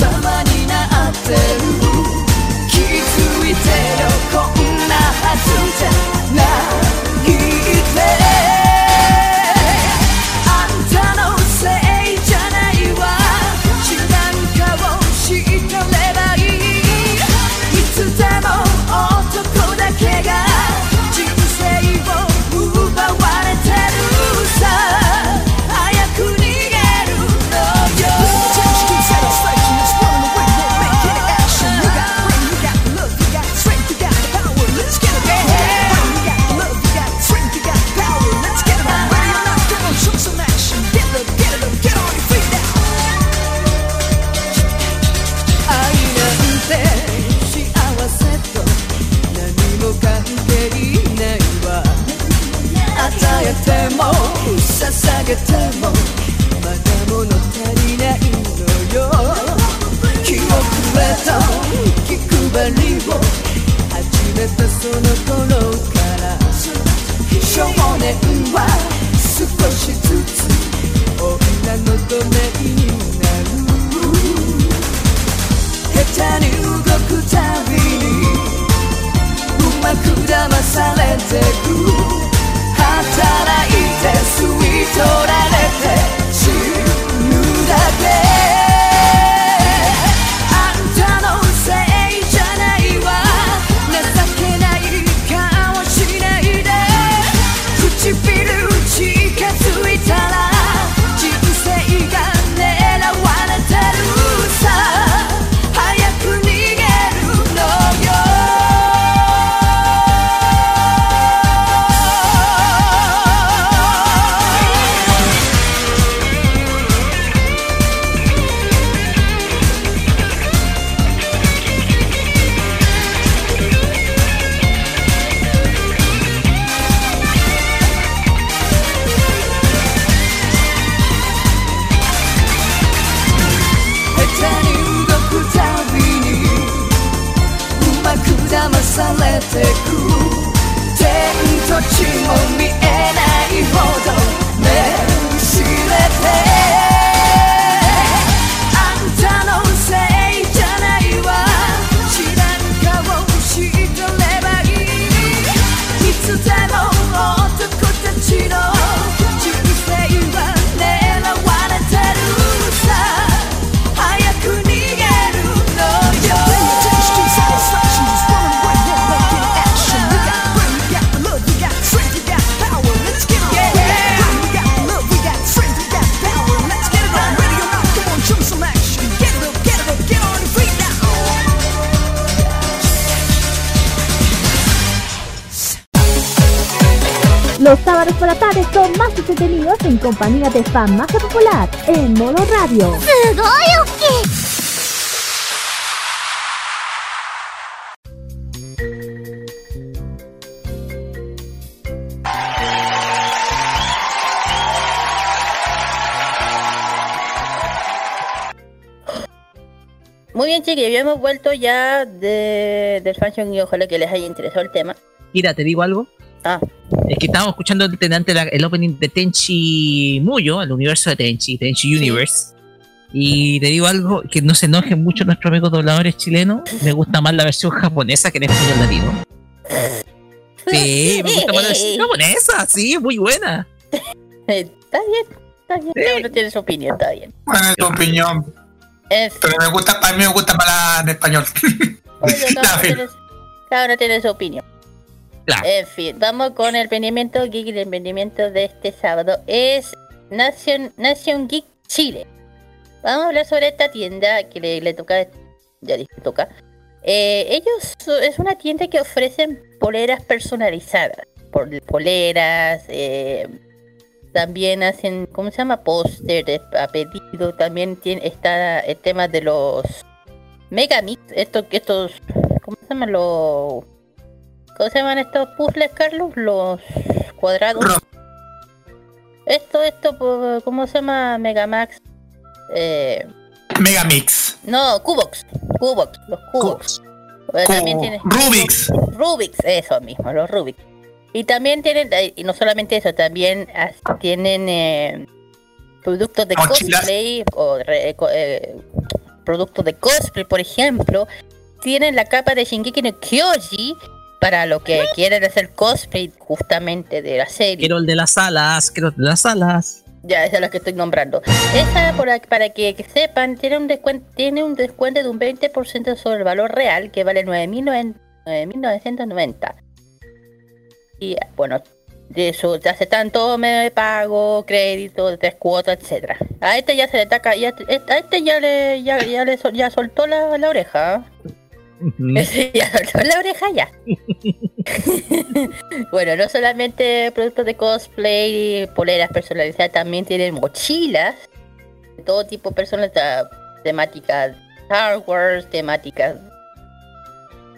Somebody. de fan más popular en modo radio. Muy bien, chiquillos, ya hemos vuelto ya de, del fashion y ojalá que les haya interesado el tema. Mira, te digo algo que estábamos escuchando antes la, el opening de Tenchi Muyo, el universo de Tenchi, Tenchi Universe. Y te digo algo, que no se enojen mucho nuestros amigos dobladores chilenos, me gusta más la versión japonesa que en español latino. Sí, me gusta más la versión japonesa, sí, muy buena. Está bien, está bien, sí. uno tiene su opinión, está bien. Bueno, es tu opinión. Pero me gusta, a mí me gusta más la en español. *laughs* Cada uno tiene su opinión. En fin, vamos con el emprendimiento geek. El emprendimiento de este sábado es Nation, Nation Geek Chile. Vamos a hablar sobre esta tienda que le, toca, ya dije, toca. Eh, ellos es una tienda que ofrecen poleras personalizadas, por, poleras, eh, también hacen, ¿cómo se llama? Póster a también tiene, está el tema de los Megamix, estos, estos, ¿cómo se llaman los ¿Cómo se llaman estos puzzles, Carlos? Los cuadrados. Esto, esto, ¿cómo se llama? Megamax. Eh... Megamix. No, Cubox. Cubox, los Cubox. También tiene... Rubix. Rubix, eso mismo, los Rubix. Y también tienen, eh, y no solamente eso, también tienen eh, productos de cosplay o eh, productos de cosplay, por ejemplo. Tienen la capa de Shingeki no Kyoji, para lo que quieren hacer cosplay justamente de la serie. Quiero el de las alas, quiero el de las alas. Ya, esa es la que estoy nombrando. Esa, por, para que, sepan, tiene un, descuento, tiene un descuento de un 20% sobre el valor real, que vale 9.990. Y bueno, de eso ya se tanto me pago, crédito, tres cuotas, etcétera. A este ya se le ataca, ya, a este ya le, ya, ya le ya soltó la, la oreja. *laughs* ya la oreja ya. *laughs* bueno, no solamente productos de cosplay, poleras personalizadas, también tienen mochilas de todo tipo de temáticas Star Wars, temáticas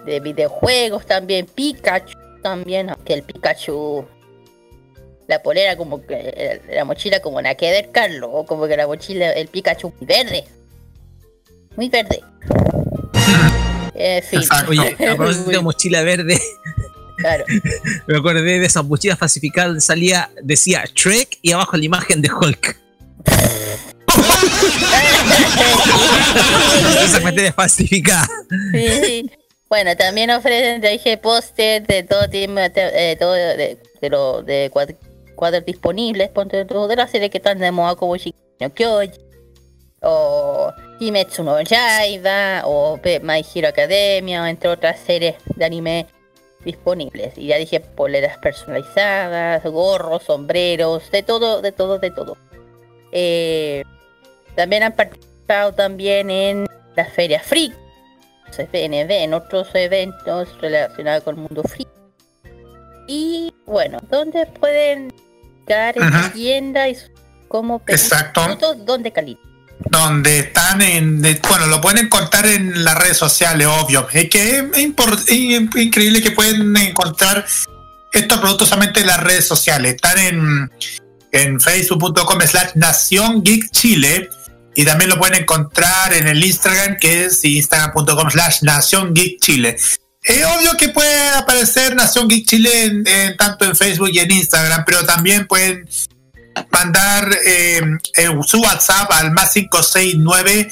de videojuegos también, Pikachu también, aunque el Pikachu la polera como que la mochila como la que ver Carlos, como que la mochila, el Pikachu verde. Muy verde. Eh, Oye, *laughs* propósito de mochila verde. Claro. *laughs* Me acordé de esas mochilas falsificadas, salía, decía Trek y abajo la imagen de Hulk. *laughs* Esa falsificada. Sí, sí. Bueno, también ofrecen, te dije, póster de todo tipo, de, todo de, de, de cuadros, disponibles, ponte de la serie que están de moda como Shikino Kyoji o Kimetsu no Yaiba o My Hero Academia, o entre otras series de anime disponibles. Y ya dije poleras personalizadas, gorros, sombreros, de todo, de todo, de todo. Eh, también han participado también en la Feria Freak, FNB, en otros eventos relacionados con el mundo free. Y bueno, ¿dónde pueden llegar en tienda y cómo pedir Exacto. ¿Dónde Calito? Donde están en, bueno, lo pueden encontrar en las redes sociales, obvio. Es que es, increíble que pueden encontrar estos productos solamente en las redes sociales. Están en, en facebook.com slash Nación Geek Chile y también lo pueden encontrar en el Instagram que es instagram.com slash Nación Geek Chile. Es obvio que puede aparecer Nación Geek Chile tanto en Facebook y en Instagram, pero también pueden mandar eh, su WhatsApp al más 569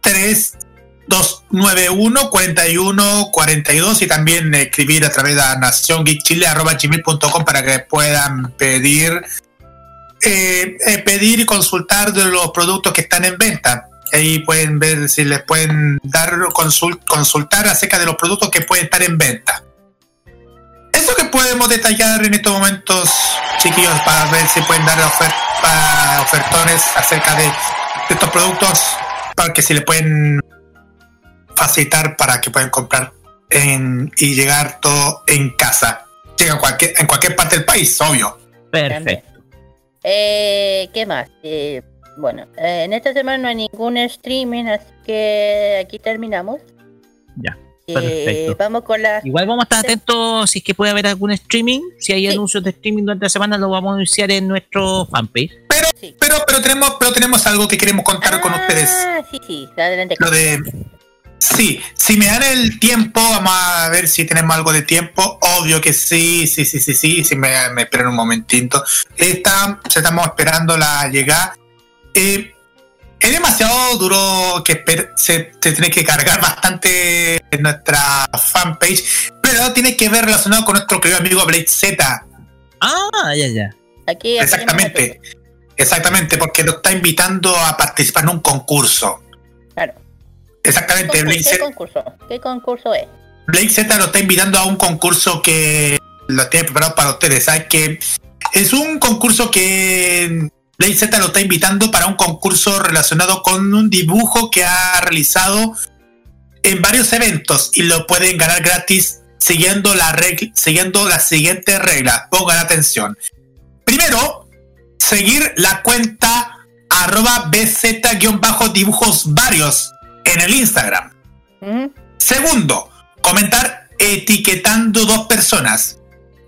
3291 41 42 y también escribir a través de naciongeekchile.com para que puedan pedir eh, eh, pedir y consultar de los productos que están en venta. Ahí pueden ver si les pueden dar consultar acerca de los productos que pueden estar en venta. Eso que podemos detallar en estos momentos, chiquillos, para ver si pueden dar ofertones acerca de, estos productos, para que si le pueden facilitar para que puedan comprar y llegar todo en casa. Llega en cualquier, en cualquier parte del país, obvio. Perfecto. Eh, ¿Qué más? Eh, bueno, eh, en esta semana no hay ningún streaming, así que aquí terminamos. Ya. Eh, vamos con la. Igual vamos a estar atentos si es que puede haber algún streaming. Si hay anuncios de streaming durante la semana, lo vamos a anunciar en nuestro fanpage. Pero, pero, pero tenemos, pero tenemos algo que queremos contar con ustedes. Ah, sí, sí, adelante. Lo de. Sí, si me dan el tiempo, vamos a ver si tenemos algo de tiempo. Obvio que sí, sí, sí, sí, sí. Si me, me esperan un momentito. Está, estamos esperando la llegada. Eh, es demasiado duro que se, tiene que cargar bastante en nuestra fanpage, pero tiene que ver relacionado con nuestro querido amigo Blade Z. Ah, ya, ya. Aquí exactamente, exactamente, porque lo está invitando a participar en un concurso. Claro. Exactamente, Blade ¿Qué Z, concurso? ¿Qué concurso es? Blade Z lo está invitando a un concurso que lo tiene preparado para ustedes. ¿sabes? Que es un concurso que Blade Z lo está invitando para un concurso relacionado con un dibujo que ha realizado en varios eventos y lo pueden ganar gratis siguiendo la regla, siguiendo las siguientes reglas. Pongan atención. Primero, seguir la cuenta arroba bz-dibujos varios en el Instagram. Segundo, comentar etiquetando dos personas.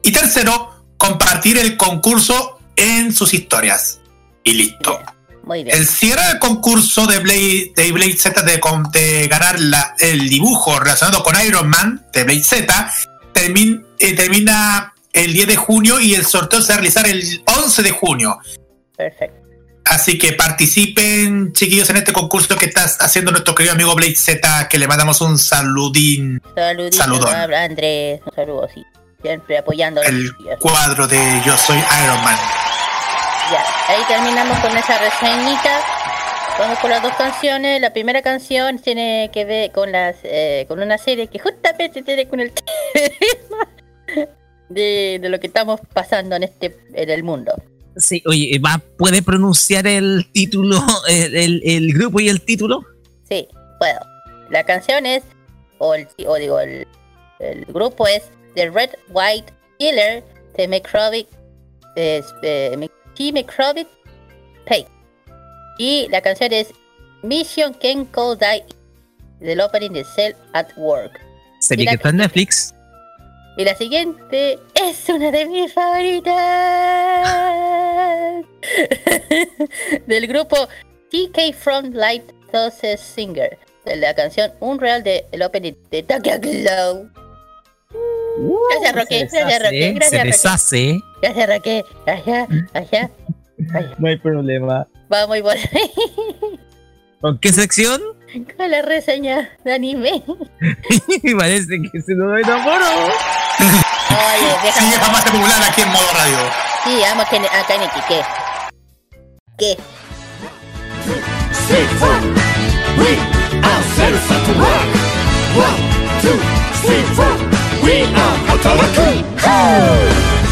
Y tercero, compartir el concurso en sus historias. Y listo. Muy bien. El cierre del concurso de Blade, de Blade Z de, con- de ganar la- el dibujo relacionado con Iron Man de Blade Z termin- eh, termina el 10 de junio y el sorteo se va a realizar el 11 de junio. Perfecto. Así que participen, chiquillos, en este concurso que está haciendo nuestro querido amigo Blade Z, que le mandamos un saludín. Saludito Saludón. Andrés. Un saludo, sí. Siempre apoyando El cuadro de Yo Soy Iron Man. Ya, ahí terminamos con esa reseñita. Vamos con las dos canciones. La primera canción tiene que ver con las eh, con una serie que justamente tiene con el *laughs* tema de, de lo que estamos pasando en este en el mundo. Sí, oye, ¿va, ¿puede pronunciar el título, *laughs* el, el- el grupo y el título? Sí, puedo. La canción es, o, el, o digo, el, el grupo es The Red White Killer de Microbic, eh, eh, Microbic Pay. Y la canción es Mission Kenko Dai del opening de Cell at Work. Serie que está en Netflix. Y la siguiente es una de mis favoritas. *laughs* del grupo TK Frontlight Doses Singer. De la canción Unreal de el opening de Tokyo Glow. Gracias, Roque. se Gracias, Roque. deshace, se Gracias, Roque. deshace. Gracias, Roque. Allá, allá. No hay problema. Vamos y por ¿Con qué sección? *laughs* con la reseña de anime. *laughs* Parece que se nos enamoró. Oye, *laughs* déjame. Sigue jamás popular aquí en modo radio. Sí, amo a Ken- a Kaneki. ¿Qué? ¿Qué? Six, four, we are set to work. One, two, three, four, we are 働く。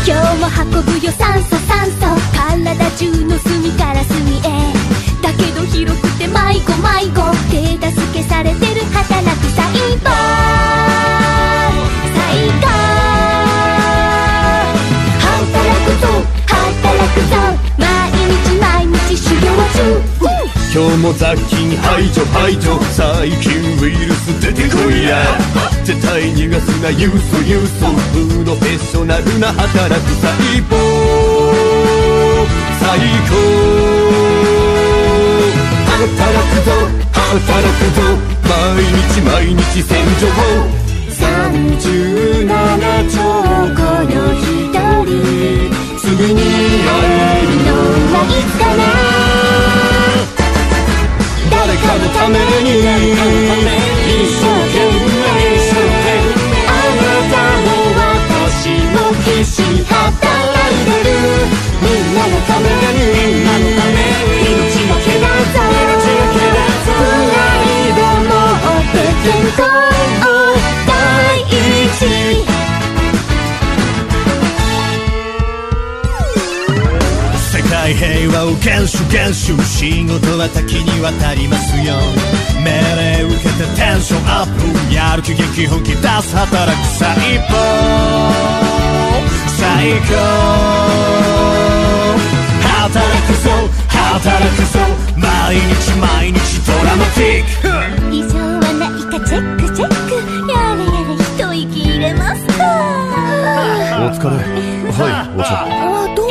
今日も運ぶよ酸素酸素体中の隅から隅へ。だけど広くて迷子迷子。手助けされてる働く細胞最高今日も雑菌排除排除細菌ウイルス出てこいや絶対逃がすなユーソユーソプロフェッショナルな働く細胞最高。働くぞ働くぞ毎日毎日戦場37兆個の一人すぐに会えるのはいつかな誰かのために一生懸命あなたも私も必死に働いてる。みんなのためにみんなのため命がけだぞプライド持って健康を世界平和を厳守厳守仕事は多岐にわたりますよ。命令受けてテンションアップやる気激本気出す働く細胞最高。働くぞ働くぞ。毎日毎日ドラマティック。異常はないかチェックチェック。やれやれ一息入れますか。お疲れ。はいお茶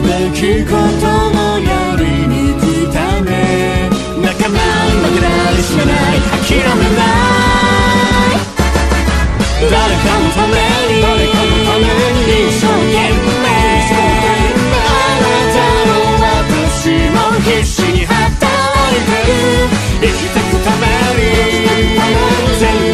べきこともやり抜くため泣かない負けない死なない諦めない。誰かのために誰かのために一生懸命。あなたの私も必死に働いてる。生きてくために全力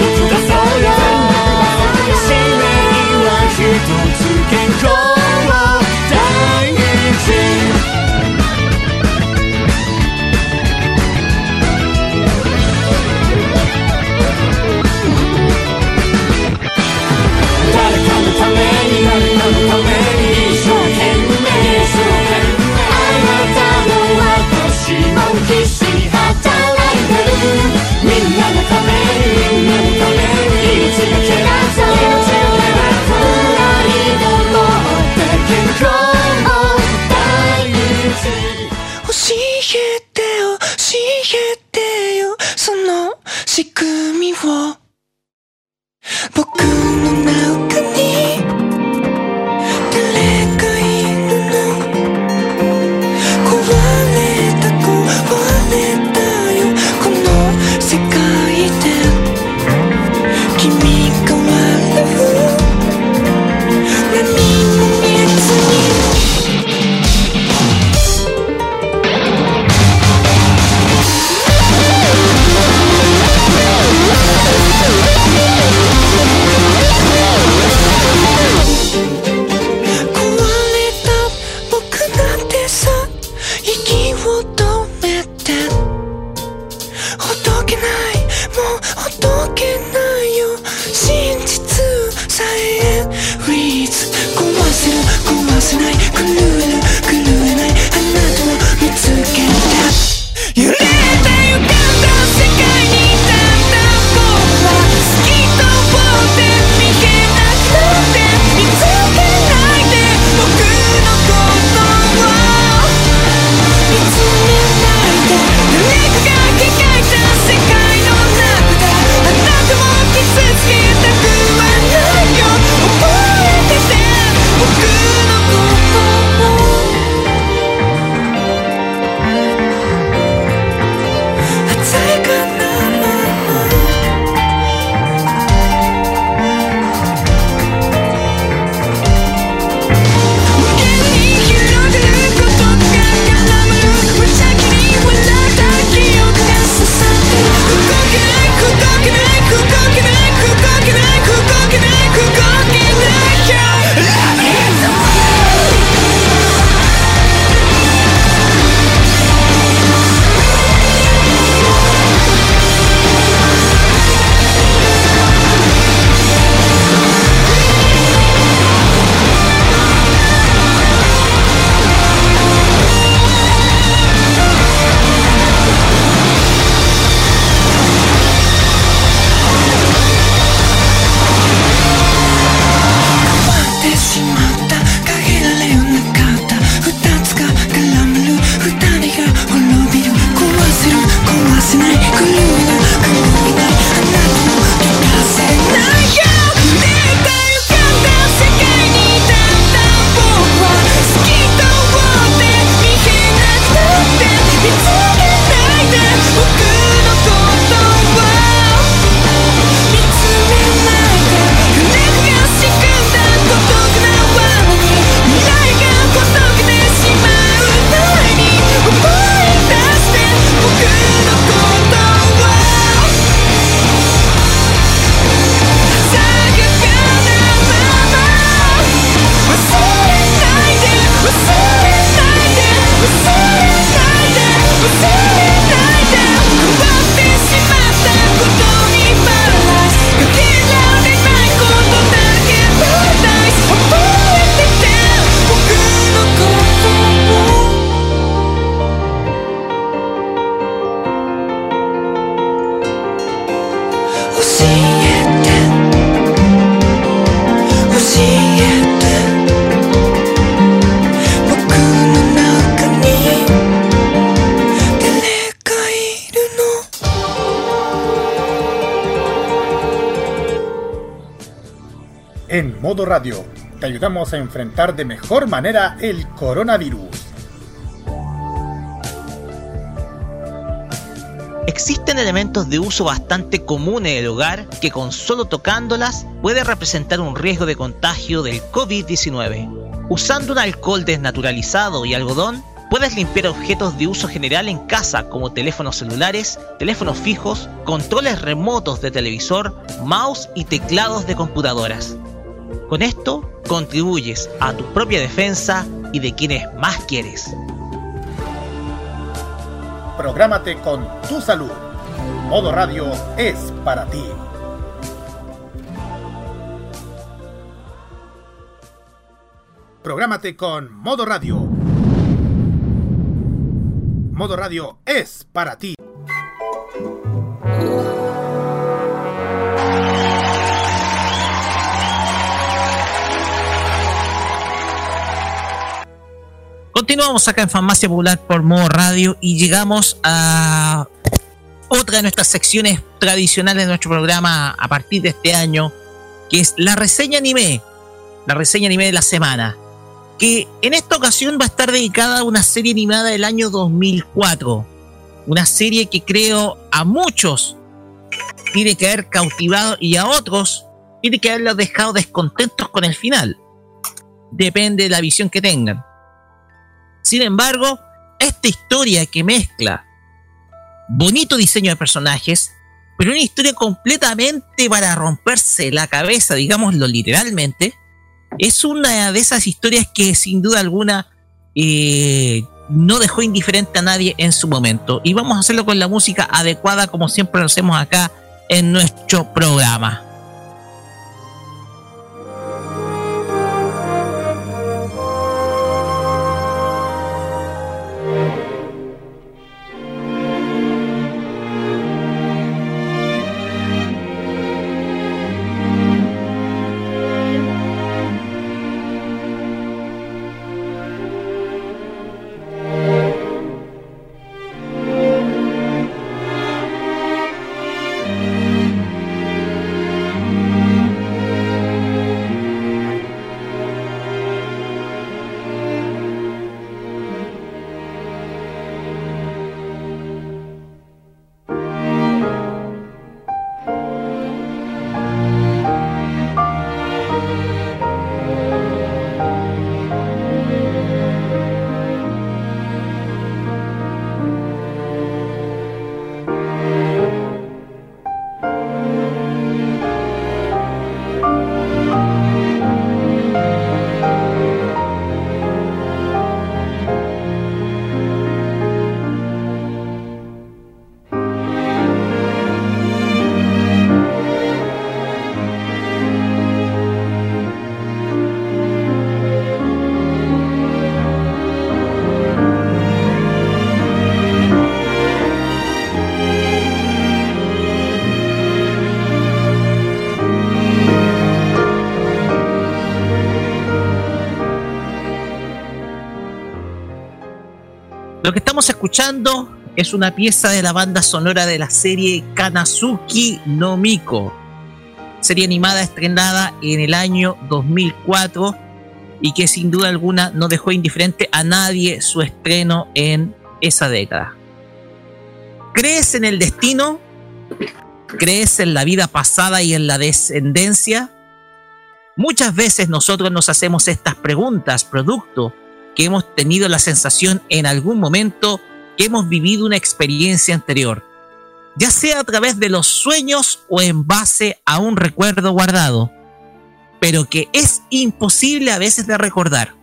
ayudamos a enfrentar de mejor manera el coronavirus. Existen elementos de uso bastante común en el hogar que con solo tocándolas puede representar un riesgo de contagio del COVID-19. Usando un alcohol desnaturalizado y algodón, puedes limpiar objetos de uso general en casa como teléfonos celulares, teléfonos fijos, controles remotos de televisor, mouse y teclados de computadoras. Con esto contribuyes a tu propia defensa y de quienes más quieres. Prográmate con tu salud. Modo Radio es para ti. Prográmate con Modo Radio. Modo Radio es para ti. Continuamos acá en Farmacia Popular por modo radio y llegamos a otra de nuestras secciones tradicionales de nuestro programa a partir de este año, que es la reseña anime, la reseña anime de la semana, que en esta ocasión va a estar dedicada a una serie animada del año 2004, una serie que creo a muchos tiene que haber cautivado y a otros tiene que haberlos dejado descontentos con el final. Depende de la visión que tengan. Sin embargo, esta historia que mezcla bonito diseño de personajes, pero una historia completamente para romperse la cabeza, digámoslo literalmente, es una de esas historias que sin duda alguna eh, no dejó indiferente a nadie en su momento. Y vamos a hacerlo con la música adecuada como siempre lo hacemos acá en nuestro programa. Lo que estamos escuchando es una pieza de la banda sonora de la serie Kanazuki no Miko, serie animada estrenada en el año 2004 y que sin duda alguna no dejó indiferente a nadie su estreno en esa década. ¿Crees en el destino? ¿Crees en la vida pasada y en la descendencia? Muchas veces nosotros nos hacemos estas preguntas producto que hemos tenido la sensación en algún momento que hemos vivido una experiencia anterior, ya sea a través de los sueños o en base a un recuerdo guardado, pero que es imposible a veces de recordar.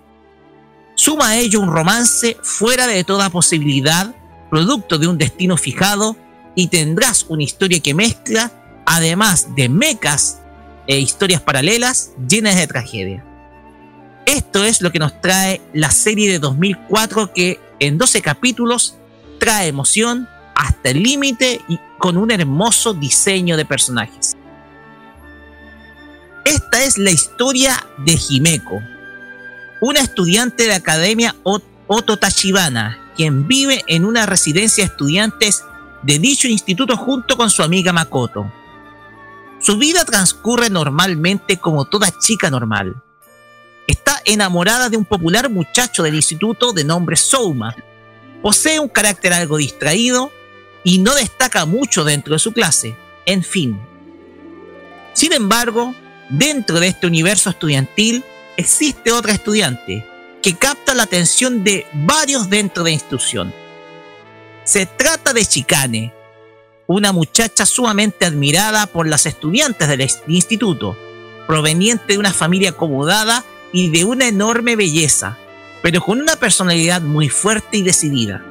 Suma a ello un romance fuera de toda posibilidad, producto de un destino fijado, y tendrás una historia que mezcla, además de mecas e historias paralelas llenas de tragedia. Esto es lo que nos trae la serie de 2004 que en 12 capítulos trae emoción hasta el límite y con un hermoso diseño de personajes. Esta es la historia de Himeko, una estudiante de academia Oto Tachibana, quien vive en una residencia de estudiantes de dicho instituto junto con su amiga Makoto. Su vida transcurre normalmente como toda chica normal está enamorada de un popular muchacho del instituto de nombre Souma. Posee un carácter algo distraído y no destaca mucho dentro de su clase. En fin. Sin embargo, dentro de este universo estudiantil existe otra estudiante que capta la atención de varios dentro de la institución. Se trata de Chicane, una muchacha sumamente admirada por las estudiantes del instituto, proveniente de una familia acomodada y de una enorme belleza, pero con una personalidad muy fuerte y decidida.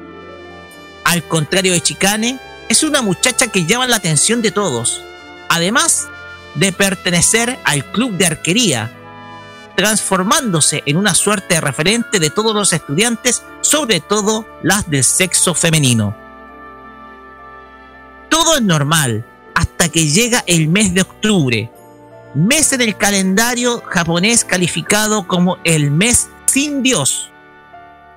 Al contrario de Chicane, es una muchacha que llama la atención de todos, además de pertenecer al club de arquería, transformándose en una suerte de referente de todos los estudiantes, sobre todo las del sexo femenino. Todo es normal hasta que llega el mes de octubre, mes en el calendario japonés calificado como el mes sin Dios.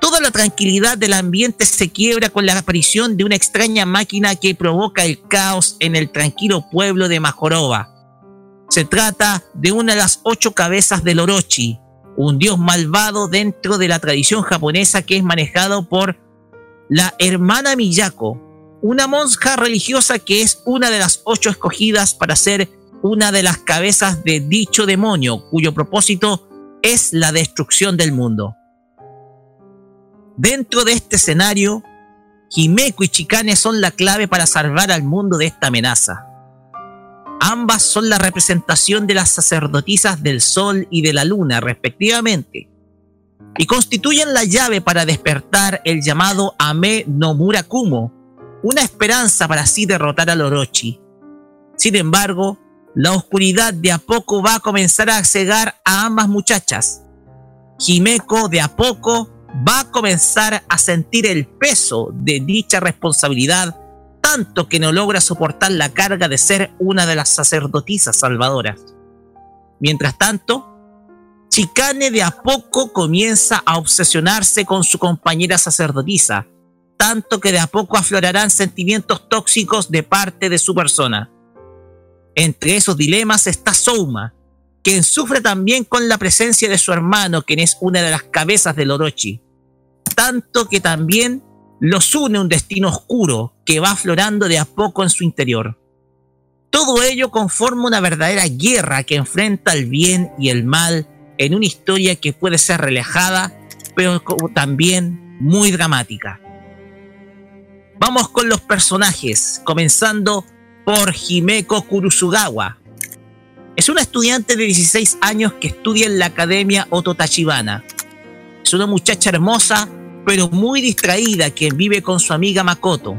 Toda la tranquilidad del ambiente se quiebra con la aparición de una extraña máquina que provoca el caos en el tranquilo pueblo de Majorova. Se trata de una de las ocho cabezas del Orochi, un dios malvado dentro de la tradición japonesa que es manejado por la hermana Miyako, una monja religiosa que es una de las ocho escogidas para ser una de las cabezas de dicho demonio, cuyo propósito es la destrucción del mundo. Dentro de este escenario, Himeko y Chikane son la clave para salvar al mundo de esta amenaza. Ambas son la representación de las sacerdotisas del Sol y de la Luna, respectivamente, y constituyen la llave para despertar el llamado Ame no Murakumo, una esperanza para así derrotar al Orochi. Sin embargo, la oscuridad de a poco va a comenzar a cegar a ambas muchachas. Jimeko de a poco va a comenzar a sentir el peso de dicha responsabilidad, tanto que no logra soportar la carga de ser una de las sacerdotisas salvadoras. Mientras tanto, Chicane de a poco comienza a obsesionarse con su compañera sacerdotisa, tanto que de a poco aflorarán sentimientos tóxicos de parte de su persona. Entre esos dilemas está Souma, quien sufre también con la presencia de su hermano, quien es una de las cabezas del Orochi. Tanto que también los une un destino oscuro que va aflorando de a poco en su interior. Todo ello conforma una verdadera guerra que enfrenta el bien y el mal en una historia que puede ser relajada, pero también muy dramática. Vamos con los personajes, comenzando por Himeko Kurusugawa. Es una estudiante de 16 años que estudia en la Academia Ototachibana. Es una muchacha hermosa, pero muy distraída, quien vive con su amiga Makoto.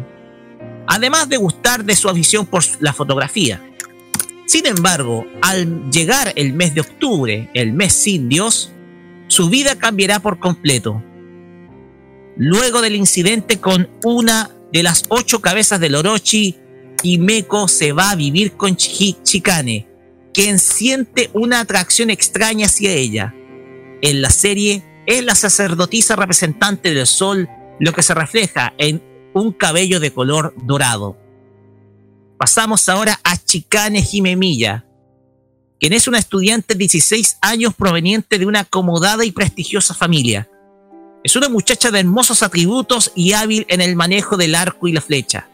Además de gustar de su afición por la fotografía. Sin embargo, al llegar el mes de octubre, el mes sin Dios, su vida cambiará por completo. Luego del incidente con una de las ocho cabezas del Orochi, Meko se va a vivir con Chikane, quien siente una atracción extraña hacia ella. En la serie es la sacerdotisa representante del sol lo que se refleja en un cabello de color dorado. Pasamos ahora a Chicane Jimemilla, quien es una estudiante de 16 años proveniente de una acomodada y prestigiosa familia. Es una muchacha de hermosos atributos y hábil en el manejo del arco y la flecha,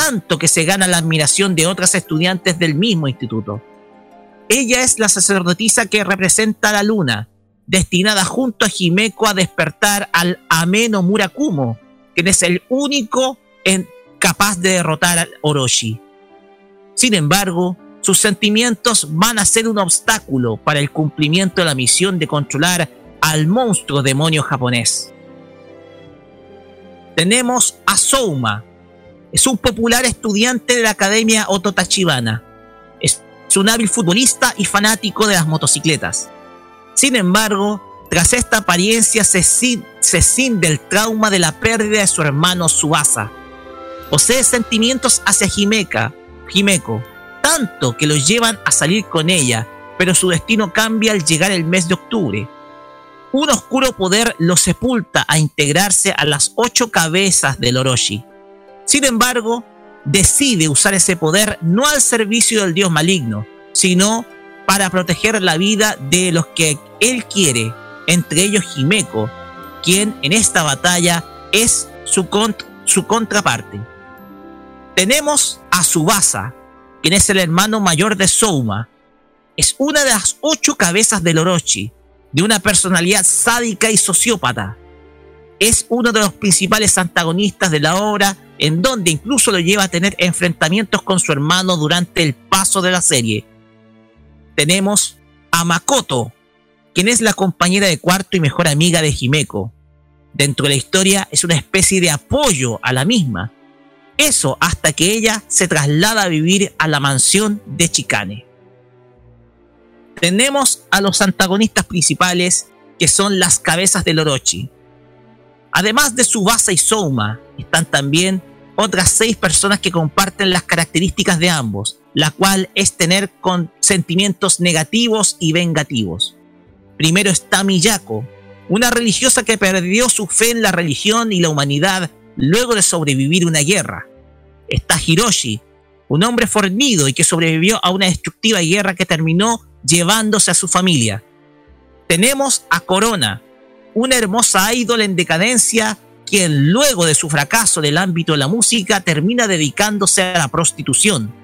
tanto que se gana la admiración de otras estudiantes del mismo instituto. Ella es la sacerdotisa que representa a la luna, destinada junto a Himeko a despertar al Ameno Murakumo, quien es el único en, capaz de derrotar al Orochi. Sin embargo, sus sentimientos van a ser un obstáculo para el cumplimiento de la misión de controlar al monstruo demonio japonés. Tenemos a Souma. Es un popular estudiante de la Academia Ototachibana. Es un hábil futbolista y fanático de las motocicletas. Sin embargo, tras esta apariencia se, se cinde el trauma de la pérdida de su hermano Suasa. Posee sentimientos hacia Himeka, Himeko, tanto que lo llevan a salir con ella, pero su destino cambia al llegar el mes de octubre. Un oscuro poder lo sepulta a integrarse a las ocho cabezas del Orochi. Sin embargo, decide usar ese poder no al servicio del dios maligno, sino para proteger la vida de los que él quiere, entre ellos Himeko, quien en esta batalla es su, su contraparte. Tenemos a Subasa, quien es el hermano mayor de Souma. Es una de las ocho cabezas del Orochi, de una personalidad sádica y sociópata. Es uno de los principales antagonistas de la obra, en donde incluso lo lleva a tener enfrentamientos con su hermano durante el paso de la serie. Tenemos a Makoto, quien es la compañera de cuarto y mejor amiga de Himeko. Dentro de la historia es una especie de apoyo a la misma, eso hasta que ella se traslada a vivir a la mansión de Chicane. Tenemos a los antagonistas principales, que son las cabezas del Orochi. Además de Subasa y Souma, están también otras seis personas que comparten las características de ambos, la cual es tener sentimientos negativos y vengativos. Primero está Miyako, una religiosa que perdió su fe en la religión y la humanidad luego de sobrevivir una guerra está Hiroshi, un hombre fornido y que sobrevivió a una destructiva guerra que terminó llevándose a su familia. Tenemos a Corona, una hermosa ídol en decadencia quien luego de su fracaso del ámbito de la música termina dedicándose a la prostitución.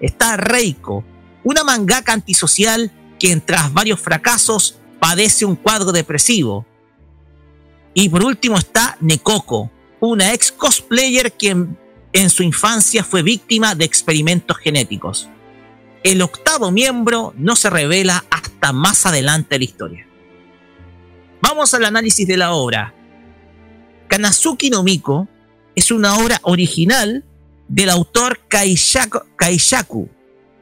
Está Reiko, una mangaka antisocial quien tras varios fracasos padece un cuadro depresivo. Y por último está Nekoko, una ex cosplayer quien en su infancia fue víctima de experimentos genéticos. El octavo miembro no se revela hasta más adelante en la historia. Vamos al análisis de la obra. Kanazuki no Miko es una obra original del autor Kaishaku,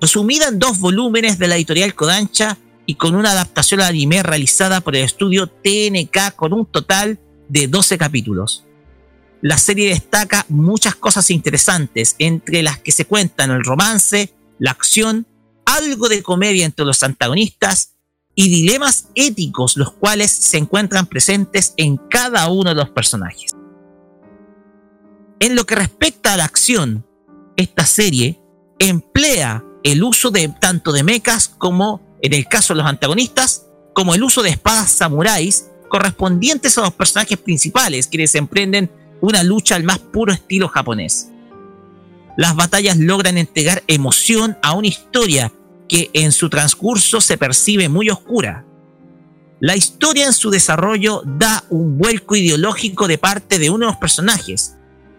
resumida en dos volúmenes de la editorial Kodansha y con una adaptación al anime realizada por el estudio TNK con un total de 12 capítulos. La serie destaca muchas cosas interesantes, entre las que se cuentan el romance, la acción, algo de comedia entre los antagonistas y dilemas éticos los cuales se encuentran presentes en cada uno de los personajes. En lo que respecta a la acción, esta serie emplea el uso de tanto de mechas como, en el caso de los antagonistas, como el uso de espadas samuráis correspondientes a los personajes principales, quienes emprenden una lucha al más puro estilo japonés. Las batallas logran entregar emoción a una historia que en su transcurso se percibe muy oscura. La historia en su desarrollo da un vuelco ideológico de parte de uno de los personajes,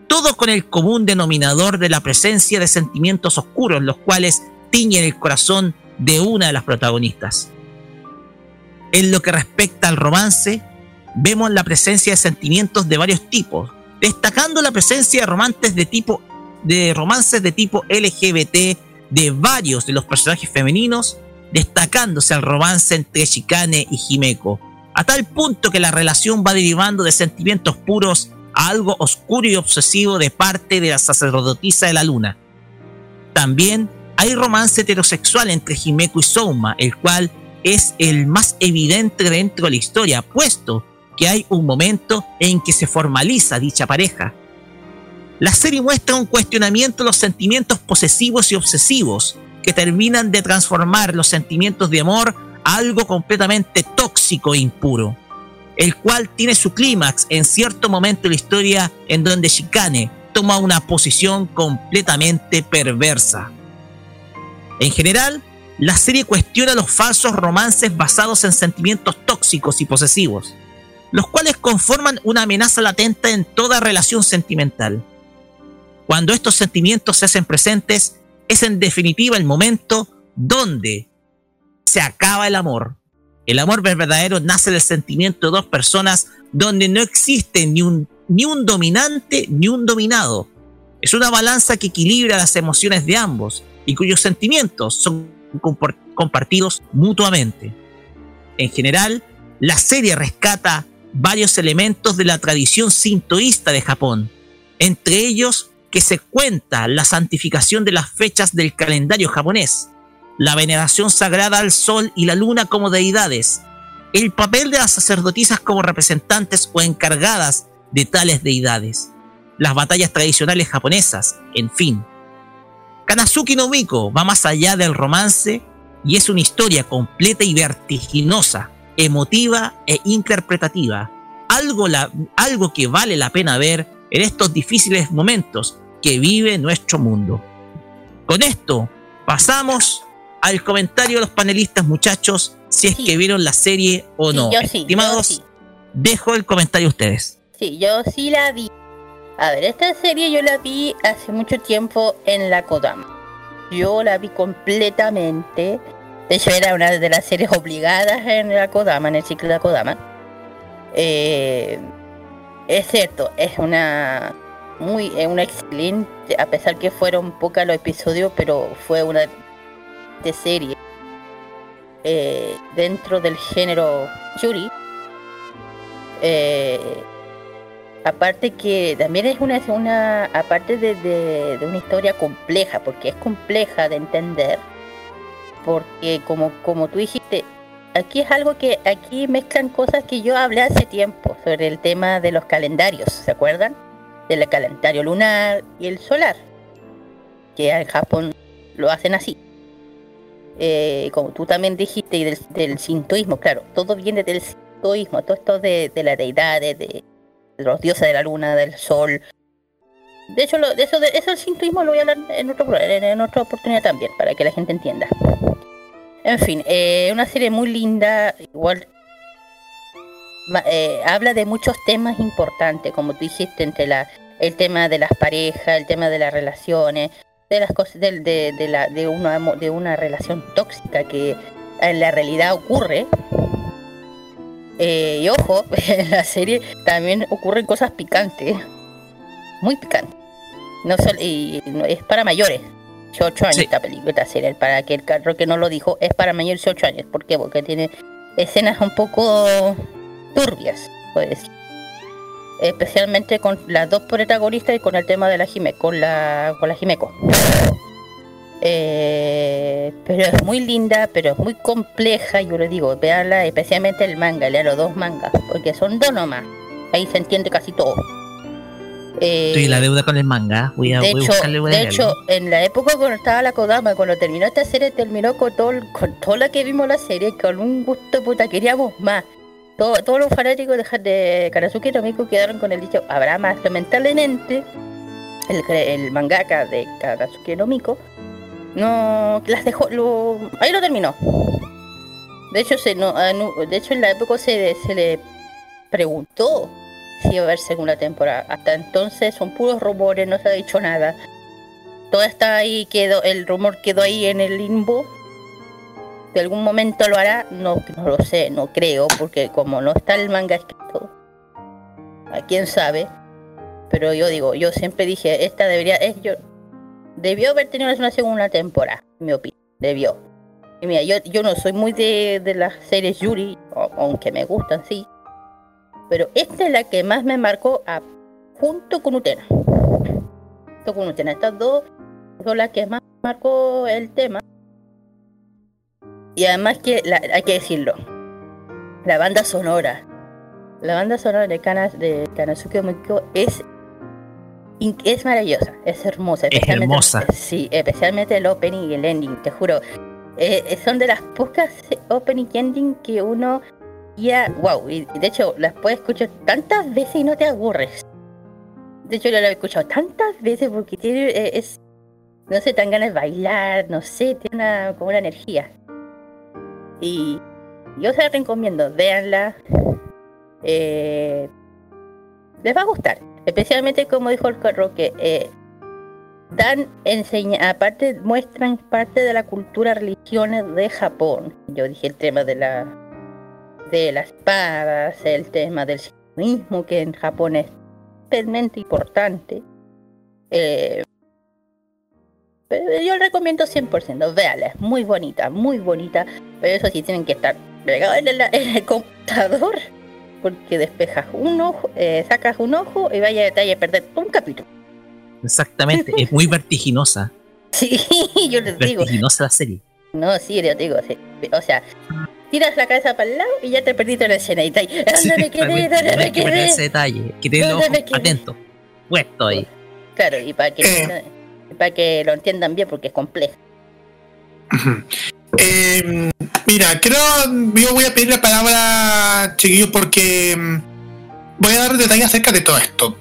todo con el común denominador de la presencia de sentimientos oscuros, los cuales tiñen el corazón de una de las protagonistas. En lo que respecta al romance, vemos la presencia de sentimientos de varios tipos, destacando la presencia de romances de tipo de romances de tipo LGBT de varios de los personajes femeninos, destacándose el romance entre Shikane y Himeko, a tal punto que la relación va derivando de sentimientos puros a algo oscuro y obsesivo de parte de la sacerdotisa de la luna. También hay romance heterosexual entre Himeko y Souma, el cual es el más evidente dentro de la historia, puesto que hay un momento en que se formaliza dicha pareja. La serie muestra un cuestionamiento de los sentimientos posesivos y obsesivos que terminan de transformar los sentimientos de amor a algo completamente tóxico e impuro, el cual tiene su clímax en cierto momento de la historia en donde Shikane toma una posición completamente perversa. En general, la serie cuestiona los falsos romances basados en sentimientos tóxicos y posesivos, los cuales conforman una amenaza latente en toda relación sentimental. Cuando estos sentimientos se hacen presentes, es en definitiva el momento donde se acaba el amor. El amor verdadero nace del sentimiento de dos personas donde no existe ni un, ni un dominante ni un dominado. Es una balanza que equilibra las emociones de ambos y cuyos sentimientos son compartidos mutuamente. En general, la serie rescata varios elementos de la tradición sintoísta de Japón, entre ellos que se cuenta la santificación de las fechas del calendario japonés, la veneración sagrada al sol y la luna como deidades, el papel de las sacerdotisas como representantes o encargadas de tales deidades, las batallas tradicionales japonesas, en fin. Kanazuki no Miko va más allá del romance y es una historia completa y vertiginosa, emotiva e interpretativa, algo, algo que vale la pena ver en estos difíciles momentos que vive nuestro mundo. Con esto pasamos al comentario de los panelistas, muchachos, si es que vieron la serie o no. Estimados, dejo el comentario a ustedes. Sí, yo sí la vi. A ver, esta serie yo la vi hace mucho tiempo en la Kodama. Yo la vi completamente. De hecho, era una de las series obligadas en la Kodama, en el ciclo de la Kodama. Eh, es cierto, es una muy una excelente, a pesar que fueron pocos los episodios, pero fue una de serie eh, dentro del género Yuri. Eh, aparte que también es una, una aparte de, una historia compleja, porque es compleja de entender, porque como, como tú dijiste, aquí es algo que aquí mezclan cosas que yo hablé hace tiempo sobre el tema de los calendarios, ¿se acuerdan? Del calendario lunar y el solar, que en Japón lo hacen así. Eh, como tú también dijiste, y del, sintoísmo, claro, todo viene del sintoísmo, todo esto de, de la deidad, de, los dioses de la luna, del sol. De hecho, lo, de eso, de eso del sintoísmo lo voy a hablar en, otro, en, otra oportunidad también, para que la gente entienda. En fin, eh, una serie muy linda, igual eh, habla de muchos temas importantes, como tú dijiste, entre la, el tema de las parejas, el tema de las relaciones, de las cosas, de, de, la, de, una, de una relación tóxica que en la realidad ocurre eh, y ojo, *laughs* en la serie también ocurren cosas picantes. Muy picantes. No y es para mayores. 8 años esta película, esta serie. Para que el carro que no lo dijo, es para mayores de 8 años. ¿Por qué? Porque tiene escenas un poco turbias, puede Especialmente con las dos protagonistas y con el tema de la Jime, con la, con la Jimeco. Eh, pero es muy linda, pero es muy compleja, yo le digo, veanla, especialmente el manga, lea los dos mangas, porque son dos nomás, ahí se entiende casi todo. Eh, la deuda con el manga, voy a, de hecho, De hecho, en la época cuando estaba la Kodama, cuando terminó esta serie, terminó con todo, con toda la que vimos la serie, con un gusto puta, queríamos más. Todos los fanáticos de, de Karazuki Tomiko quedaron con el dicho, habrá más, lamentablemente, el, mangaka de Karazuki Tomiko no las dejó, ahí lo terminó. De hecho, se, no, ah, de hecho en la época se, se le preguntó si iba a haber segunda temporada. Hasta entonces son puros rumores, no se ha dicho nada. Todo está ahí, quedó, el rumor quedó ahí en el limbo. De algún momento lo hará, no, no lo sé, no creo, porque como no está el manga escrito, a quién sabe. Pero yo digo, yo siempre dije, esta debería, es yo, Debió haber tenido una segunda temporada, mi opinión. Debió. Y mira, yo, yo no soy muy de, de las series Yuri, aunque me gustan, sí. Pero esta es la que más me marcó junto con Utena. Junto con Utena. Estas dos son las que más marcó el tema. Y además que hay que decirlo. La banda sonora la banda sonora de, Kanas, de Kanazuki Omiko es, es maravillosa, es hermosa. Es hermosa. Sí, especialmente el opening y el ending, te juro. Eh, eh, son de las pocas opening y ending que uno ya, wow, y de hecho las puedes escuchar tantas veces y no te aburres. De hecho, yo lo he escuchado tantas veces porque tiene, eh, es, no sé, tan ganas de bailar, no sé, tiene una, como una energía. Y yo se la recomiendo, véanla. Eh, les va a gustar. Especialmente como dijo el Roque, eh, dan enseña, aparte muestran parte de la cultura religiones de Japón. Yo dije el tema de la de las espadas, el tema del mismo que en Japón es realmente importante. Eh, yo le recomiendo 100%, véala, es muy bonita, muy bonita, pero eso sí tienen que estar pegados en el, en el computador, porque despejas un ojo, eh, sacas un ojo y vaya a detalle a perder un capítulo. Exactamente, es muy vertiginosa. *laughs* Sí, yo les digo. Vertiginosa la serie. No, sí, yo te digo, sí. O sea, tiras la cabeza para el lado y ya te perdiste la escena y está ahí. ¿Dónde me quedé? ¿Dónde me que perder ese quedé? detalle, que tenga los ¿Dónde me ojos quedé? atentos, puesto ahí. Claro, y para que, para que lo entiendan bien porque es complejo. *laughs* Eh, mira, creo yo voy a pedir la palabra, chiquillos, porque mm, voy a dar detalles acerca de todo esto.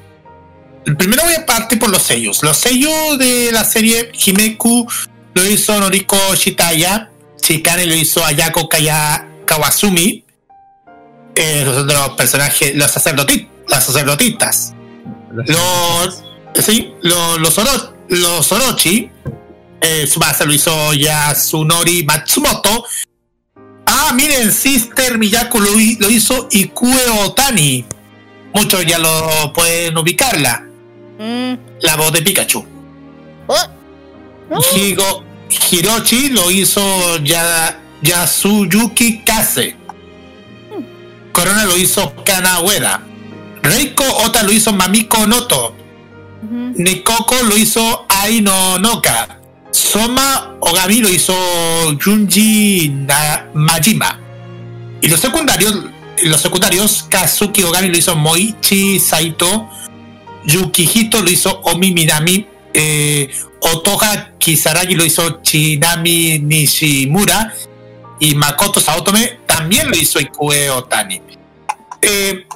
Primero voy a partir por los sellos. Los sellos de la serie Himeku lo hizo Noriko Shitaya, Shikane lo hizo Ayako Kaya Kawasumi, eh, los otros personajes, los, sacerdoti- las sacerdotistas. Los, sí, los, los, los Orochi, eh, Tsubasa lo hizo Yasunori Matsumoto. Ah, miren, Sister Miyako lo, lo hizo Ikue Otani. Muchos ya lo pueden ubicarla. La voz de Pikachu. Higo, Hiroshi lo hizo ya, Yasuyuki Kase. Corona lo hizo Kana Ueda. Reiko Ota lo hizo Mamiko Noto. Nikoko lo hizo Aino Noka. Soma Ogami lo hizo Junji Na- Majima. Y los secundarios, los secundarios, Kazuki Ogami lo hizo Moichi Saito. Yukihito lo hizo Omi Minami. eh, Otoha Kisaragi lo hizo Chinami Nishimura. Y Makoto Saotome también lo hizo Ikue Otani. Eh,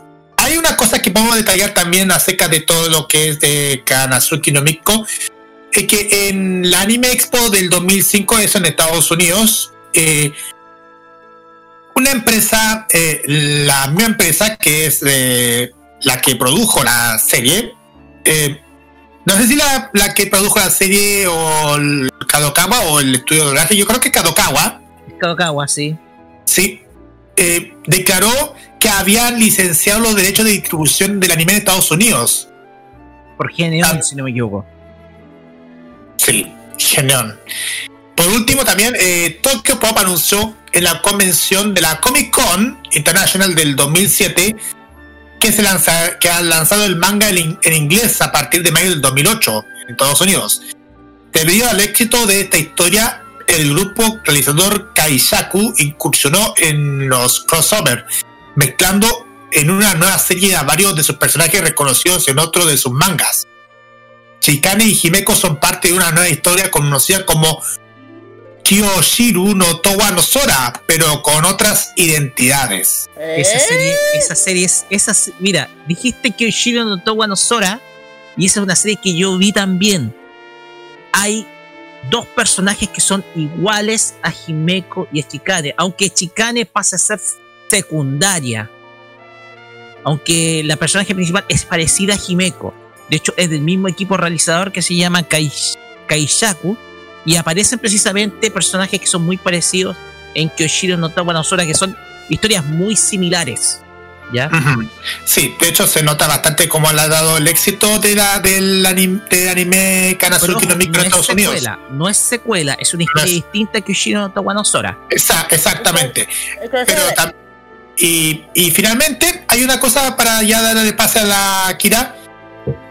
hay una cosa que podemos detallar también acerca de todo lo que es de Kanazuki no Miko. Es que en la Anime Expo del 2005, eso en Estados Unidos, eh, una empresa, eh, la misma empresa que es eh, la que produjo la serie, eh, no sé si la, la que produjo la serie o el Kadokawa o el estudio de yo creo que Kadokawa, Kadokawa, sí. Sí. declaró que habían licenciado los derechos de distribución del anime en Estados Unidos. Por Geneon, si no me equivoco. Sí, Geneon. Por último, también eh, Tokyo Pop anunció en la convención de la Comic Con International del 2007 que, se lanza, que han lanzado el manga en, in- en inglés a partir de mayo del 2008 en Estados Unidos. Debido al éxito de esta historia, el grupo realizador Kaishaku incursionó en los crossover, mezclando en una nueva serie a varios de sus personajes reconocidos en otro de sus mangas. Chikane y Himeko son parte de una nueva historia conocida como Kyoshiru no Towa no Sora, pero con otras identidades. Esa serie, esa serie es. Mira, dijiste que Oshiro no Towa no Sora. Y esa es una serie que yo vi también. Hay dos personajes que son iguales a Himeko y a Chikane. Aunque Chikane pasa a ser secundaria. Aunque la personaje principal es parecida a Himeko. De hecho, es del mismo equipo realizador que se llama Kaish- Kaishaku. Y aparecen precisamente personajes que son muy parecidos en Kyoshiro no Towa no Sora, que son historias muy similares. ¿Ya? Sí, de hecho se nota bastante cómo le ha dado el éxito de la, del, anime, del anime Kanazuki no no en es Estados Unidos. secuela, no es secuela, es una historia distinta que Ushiro no Towa no Sora. Esa- exactamente. Pero tam- y, y finalmente hay una cosa para ya darle pase a la Kira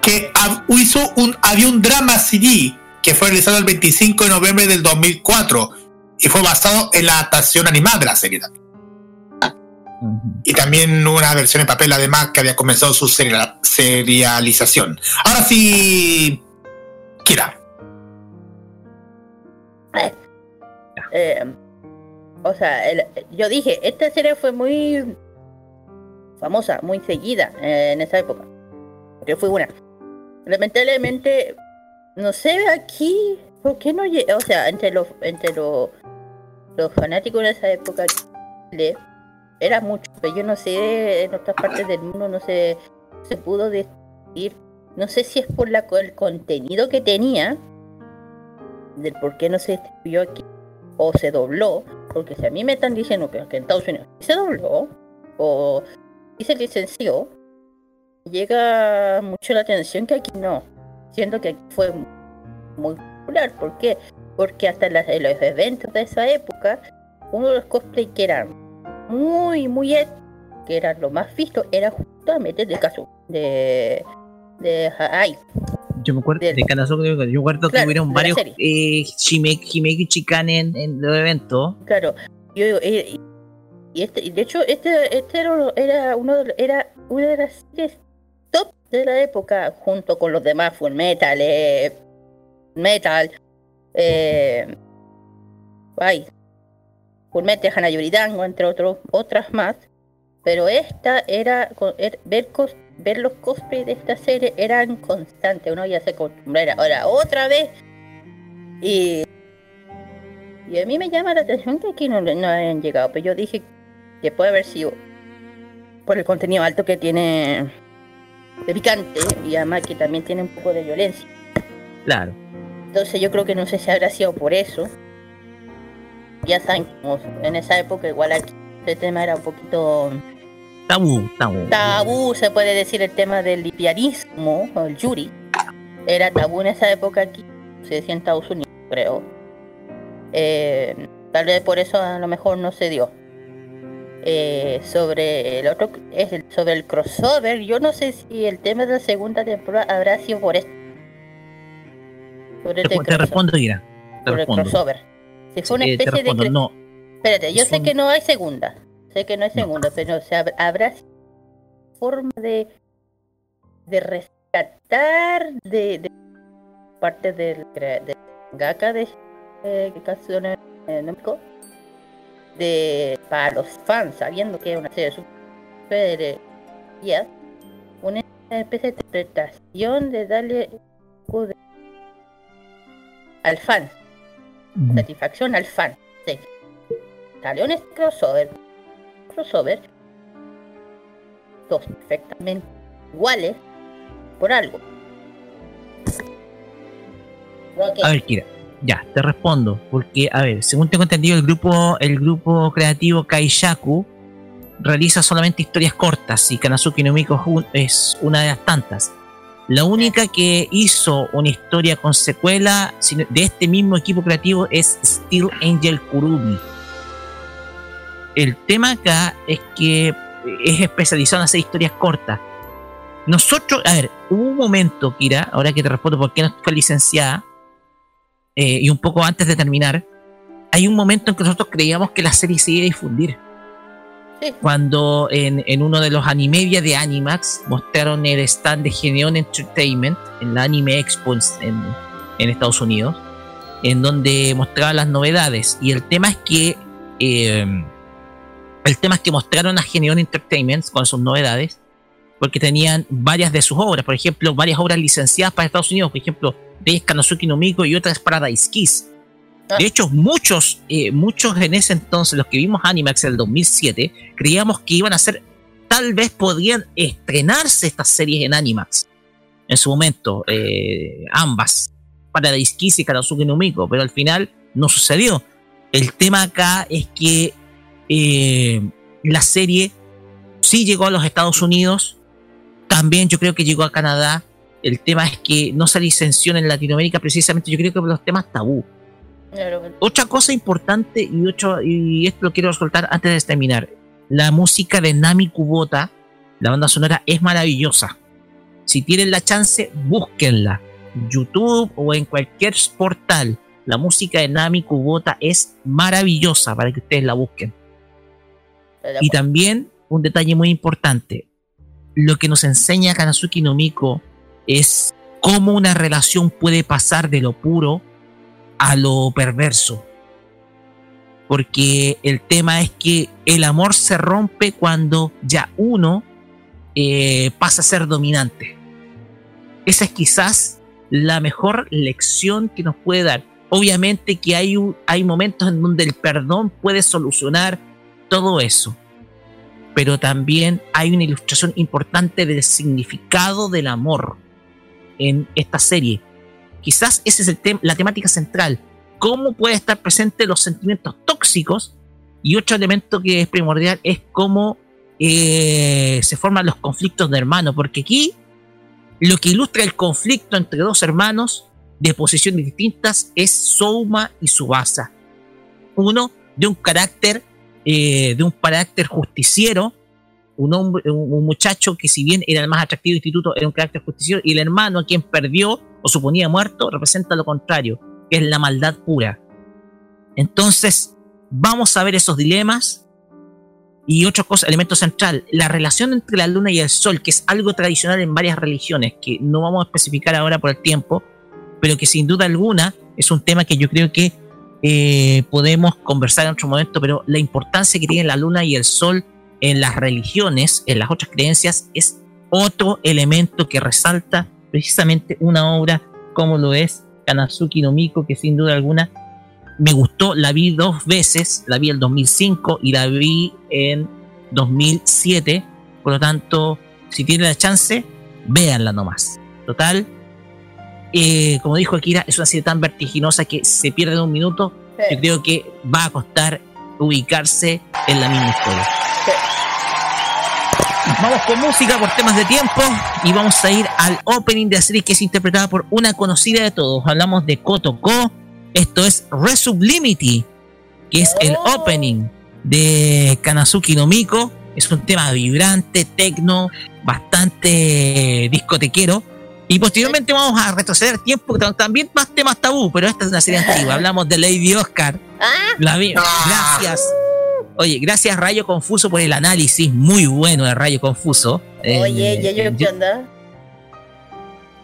que hizo un, había un drama CD que fue realizado el 25 de noviembre del 2004 y fue basado en la adaptación animada de la serie también. Y también una versión en papel, además, que había comenzado su serialización. Ahora sí, Kira. Eh, o sea, yo dije, esta serie fue muy famosa, muy seguida eh, en esa época. Porque fue una. Lamentablemente, no sé aquí, ¿por qué no O sea, entre los, entre los, los fanáticos de esa época, era mucho, pero yo no sé, en otras partes del mundo no sé, se pudo decir, no sé si es por la, el contenido que tenía, del por qué no se distribuyó aquí, o se dobló, porque si a mí me están diciendo que, en Estados Unidos se dobló, o se licenció, llega mucho la atención que aquí no, siendo que aquí fue muy popular, ¿por qué? Porque hasta en, los eventos de esa época, uno de los cosplay que eran muy, muy que era lo más visto, era justamente el caso de, de ay, yo me acuerdo de, de yo me acuerdo que hubieron varios eh, Himeki Chikan en, en los eventos. Claro, yo, eh, y este, de hecho, este, este era, era, uno de, era una de las series top de la época, junto con los demás Full Metal, eh, Metal, eh, ay, Fullmetal Hana Yuridango, entre otros, otras más. Pero esta era, er, ver, ver los cosplays de esta serie eran constantes, uno ya se acostumbraba. Ahora, otra vez. Y, y a mí me llama la atención que aquí no, no hayan llegado, pero yo dije que puede haber sido por el contenido alto que tiene de picante y además que también tiene un poco de violencia. Claro. Entonces yo creo que no sé si habrá sido por eso ya saben, en esa época igual aquí este tema era un poquito tabú, tabú. Tabú, se puede decir el tema del lipianismo, o el yuri. Era tabú en esa época aquí, se decía en Estados Unidos, creo. Eh, tal vez por eso a lo mejor no se dio. Eh, sobre el otro, es sobre el crossover, yo no sé si el tema de la segunda temporada habrá sido por esto. Sobre te, te respondo, Ira. Te el crossover fue una especie de. No. Espérate, yo sé que no hay segunda. Sé que no hay segunda, pero habrá forma de. de rescatar de, de parte del de Gaka de eh, de para los fans, sabiendo que es una serie super una especie de interpretación de darle al fan satisfacción al fan. Sí. Salió un crossover. Crossover. Dos perfectamente iguales por algo. A ver, Kira, ya, te respondo. Porque, a ver, según tengo entendido, el grupo, el grupo creativo Kaishaku realiza solamente historias cortas y Kanazuki no Miko es una de las tantas. La única que hizo una historia con secuela de este mismo equipo creativo es Steel Angel Kurumi. El tema acá es que es especializado en hacer historias cortas. Nosotros, a ver, hubo un momento, Kira, ahora que te respondo por qué no fue licenciada, eh, y un poco antes de terminar, hay un momento en que nosotros creíamos que la serie se iba a difundir. Cuando en, uno de los animedia de Animax mostraron el stand de Geneon Entertainment en la Anime Expo en, Estados Unidos, en donde mostraban las novedades. Y el tema es que em, el tema es que mostraron a Geneon Entertainment con sus novedades, porque tenían varias de sus obras, por ejemplo, varias obras licenciadas para Estados Unidos, por ejemplo, de Kanosuki no Miko y otras Paradise Kiss de hecho, muchos, eh, muchos en ese entonces, los que vimos Animax en el 2007, creíamos que iban a ser, tal vez podían estrenarse estas series en Animax. En su momento, eh, ambas, para Kiss y Karazuki no Miko, pero al final no sucedió. El tema acá es que eh, la serie sí llegó a los Estados Unidos, también yo creo que llegó a Canadá. El tema es que no se licenció en Latinoamérica precisamente, yo creo que por los temas tabú otra cosa importante y, ocho, y esto lo quiero soltar antes de terminar. La música de Nami Kubota, la banda sonora, es maravillosa. Si tienen la chance, búsquenla. YouTube o en cualquier portal. La música de Nami Kubota es maravillosa para que ustedes la busquen. Y también un detalle muy importante, lo que nos enseña Kanazuki no Miko es cómo una relación puede pasar de lo puro a lo perverso. Porque el tema es que el amor se rompe cuando ya uno eh, pasa a ser dominante. Esa es quizás la mejor lección que nos puede dar. Obviamente que hay, hay momentos en donde el perdón puede solucionar todo eso. Pero también hay una ilustración importante del significado del amor en esta serie. Quizás esa es el la temática central. Cómo puede estar presente los sentimientos tóxicos. Y otro elemento que es primordial es cómo eh, se forman los conflictos de hermanos. Porque aquí lo que ilustra el conflicto entre dos hermanos de posiciones distintas es Souma y Subasa. Uno de un carácter, eh, de un carácter justiciero, un, hombre, un, muchacho que si bien era el más atractivo instituto, era un carácter justiciero, y el hermano a quien perdió o suponía muerto representa lo contrario, que es la maldad pura. Entonces, vamos a ver esos dilemas. Y otra cosa, elemento central, la relación entre la luna y el sol, que es algo tradicional en varias religiones, que no vamos a especificar ahora por el tiempo, pero que sin duda alguna es un tema que yo creo que eh, podemos conversar en otro momento, pero la importancia que tiene la luna y el sol en las religiones, en las otras creencias, es otro elemento que resalta precisamente una obra como lo es Kanazuki no Miko, que sin duda alguna me gustó, la vi dos veces, la vi en 2005 y la vi en 2007, por lo tanto, si tiene la chance, véanla nomás. Total, eh, como dijo Akira, es una serie tan vertiginosa que se pierde en un minuto. Yo creo que va a costar ubicarse en la misma historia. Vamos con música por temas de tiempo y vamos a ir al opening de la serie que es interpretada por una conocida de todos. Hablamos de Kotoko. Esto es Resublimity, que es el oh. opening de Kanazuki no Miko. Es un tema vibrante, tecno, bastante discotequero. Y posteriormente vamos a retroceder tiempo, también más temas tabú, pero esta es una serie antigua. *laughs* Hablamos de Lady Oscar. Ah. La vi. Gracias. Oye, gracias Rayo Confuso por el análisis muy bueno de Rayo Confuso. Oye, eh, ¿ya yo qué onda?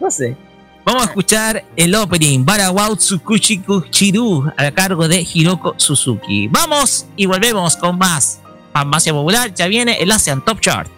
No sé. Vamos a escuchar el opening Barawau Tsukuchiku Chiru a cargo de Hiroko Suzuki. Vamos y volvemos con más. Farmacia Popular ya viene el ASEAN Top Chart.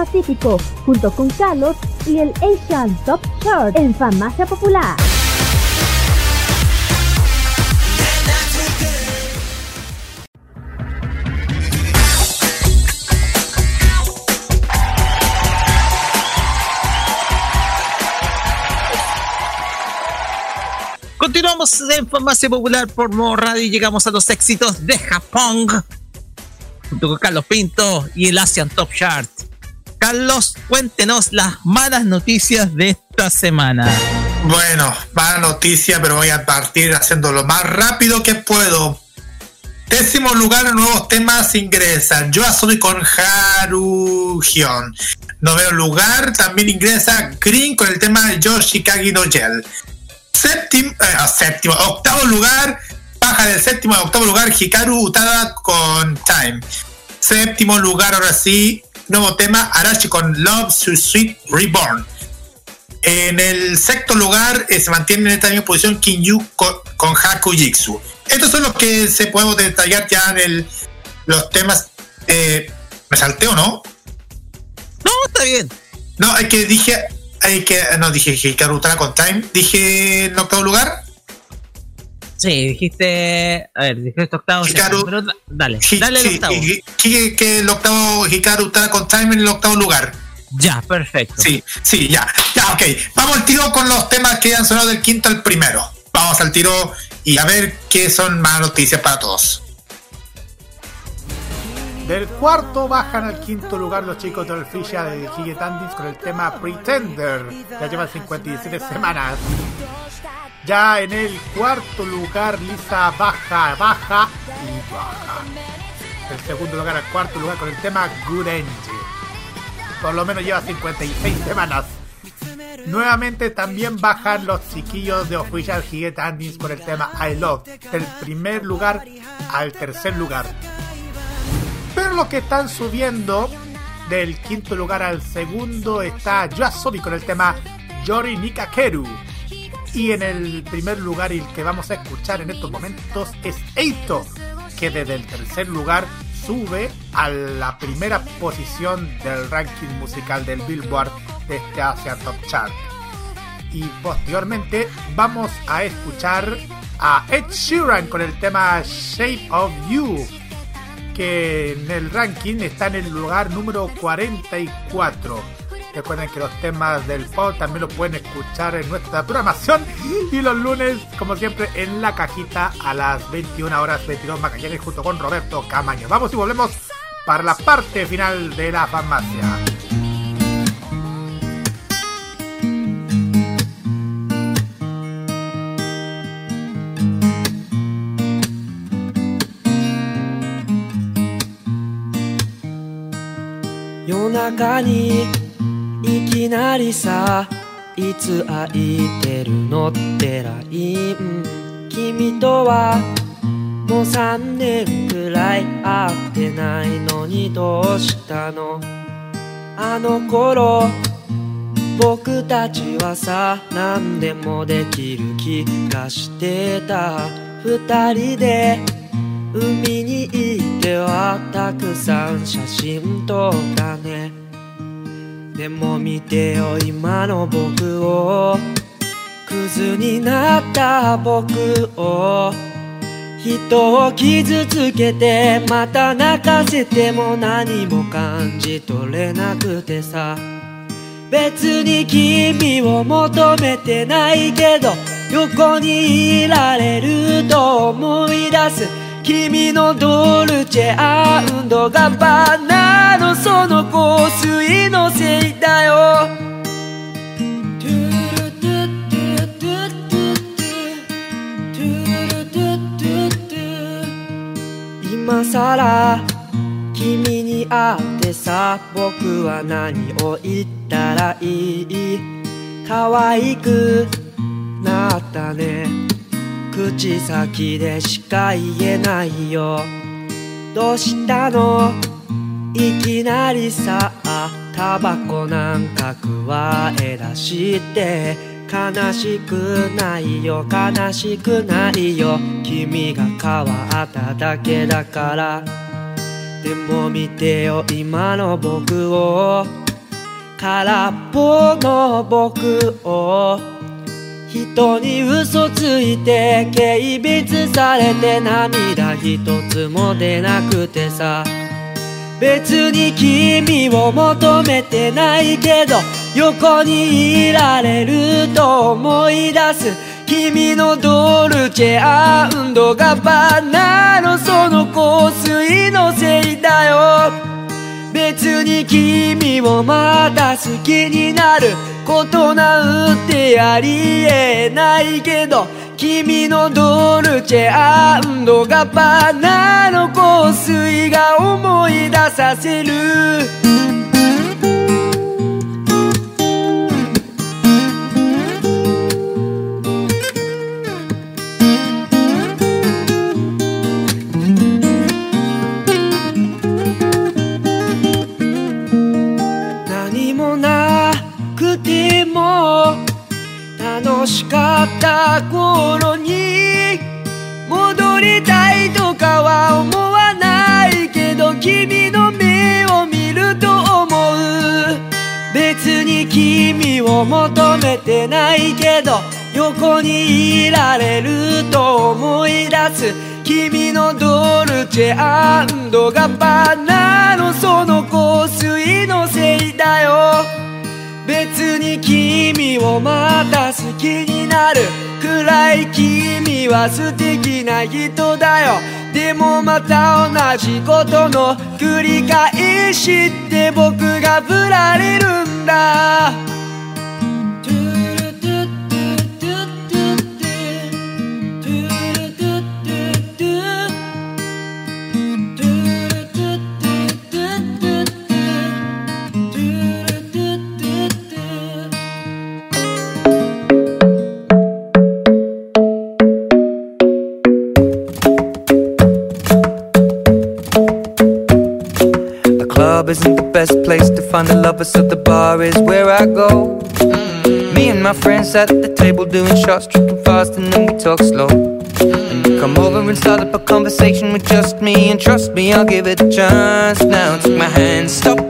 Pacífico, junto con Carlos y el Asian Top Chart en Farmacia Popular. Continuamos en Farmacia Popular por Radio y llegamos a los éxitos de Japón. Junto con Carlos Pinto y el Asian Top Chart. Carlos, cuéntenos las malas noticias de esta semana. Bueno, mala noticia, pero voy a partir haciendo lo más rápido que puedo. Décimo lugar, nuevos temas ingresan. Yo soy con Haru Hyun. Noveno lugar, también ingresa Green con el tema Yoshikagi no Gel. Séptimo, eh, séptimo, octavo lugar, baja del séptimo a octavo lugar, Hikaru Utada con Time. Séptimo lugar, ahora sí, nuevo tema, Arashi con Love Sweet Reborn. En el sexto lugar eh, se mantiene en esta misma posición Kinyu con, con Haku Jitsu. Estos son los que se podemos detallar ya en el, los temas. eh, ¿Me salté o no? No, está bien. No, es que dije. Hay que, no, dije Hikaru Utada con Time. Dije en octavo lugar. Sí, dijiste. A ver, dijiste octavo. Hikaru- pero dale, Hi- dale el octavo. y- que, que el octavo Hikaru Utada con Time en el octavo lugar. Ya, perfecto. Sí, sí, ya. Ya, ok. Vamos al tiro con los temas que han sonado del quinto al primero. Vamos al tiro y a ver qué son más noticias para todos. Del cuarto bajan al quinto lugar los chicos del Fisha de Gigetandis con el tema Pretender. Ya llevan 57 semanas. Ya en el cuarto lugar Lisa baja, baja y baja. El segundo lugar al cuarto lugar con el tema Good Angel. Por lo menos lleva 56 semanas. Nuevamente también bajan los chiquillos de Official Gigetandis con el tema I Love. Del primer lugar al tercer lugar. Pero los que están subiendo del quinto lugar al segundo está Yoasobi con el tema Yori Nikakeru. Y en el primer lugar, y el que vamos a escuchar en estos momentos, es Eito, que desde el tercer lugar sube a la primera posición del ranking musical del Billboard de este Asia Top Chart. Y posteriormente vamos a escuchar a Ed Sheeran con el tema Shape of You, que en el ranking está en el lugar número 44 Recuerden que los temas del pop también los pueden escuchar en nuestra programación y los lunes, como siempre, en la cajita a las 21 horas 22 Magallanes junto con Roberto Camaño. Vamos y volvemos para la parte final de la farmacia. Yonaka いきなりさいつ空いてるのってライン？君とはもう3年くらい会ってないのにどうしたの？あの頃僕たちはさ何でもできる気がしてた。二人で海に行ってはたくさん写真撮ったね。でも見てよ今の僕を。クズになった僕を。人を傷つけてまた泣かせても何も感じ取れなくてさ。別に君を求めてないけど横にいられると思い出す。君のドルチェアンドガバナのその香水のせいだよ。今さら君に会ってさ僕は何を言ったらいい？可愛くなったね。口先でしか言えないよ。どうしたの？いきなりさタバコなんか加え出して。悲しくないよ。悲しくないよ。君が変わっただけだから。でも見てよ今の僕を。空っぽの僕を。人に嘘ついて軽蔑されて涙一つも出なくてさ。別に君を求めてないけど横にいられると思い出す。君のドルチェガバナのその香水のせいだよ。別に君をまた好きになることなんてありえないけど君のドルチェガバナの香水が思い出させる。楽しかった頃に戻りたいとかは思わないけど君の目を見ると思う別に君を求めてないけど横にいられると思い出す君のドルチェガバナのその香水のせいだよ別に君をまた好きになる。くらい君は素敵な人だよ。でもまた同じことの繰り返しって僕が振られるんだ。bar is where I go. Mm. Me and my friends at the table doing shots, tripping fast, and then we talk slow. Mm-hmm. Come over and start up a conversation with just me, and trust me, I'll give it a chance. Now take my hand, stop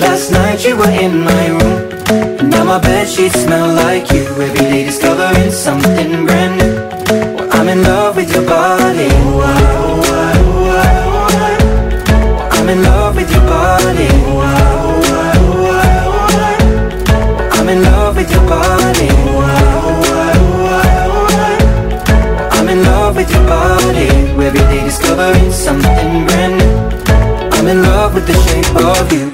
Last night you were in my room. Now my bed sheets smell like you. Every day discovering something brand new. Well, I'm in love with your body. I'm in love with your body. I'm in love with your body. I'm in love with your body. Every day discovering something brand new. I'm in love with the shape of you.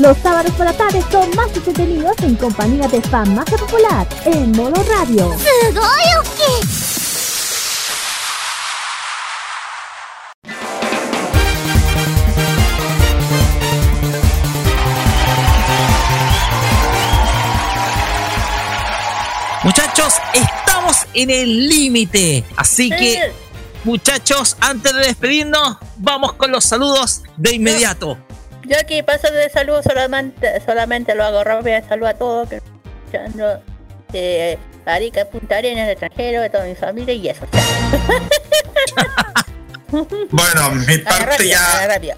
Los sábados por la tarde son más entretenidos en compañía de Famasa Popular en Modo Radio. Muchachos, estamos en el límite. Así que, muchachos, antes de despedirnos, vamos con los saludos de inmediato. Yo aquí paso de saludo solamente, solamente lo hago rápido. Saludo a todos que escuchando de Arica, Punta Arenas, de extranjero, de toda mi familia y eso. *laughs* Bueno, mi parte Rápido, ya.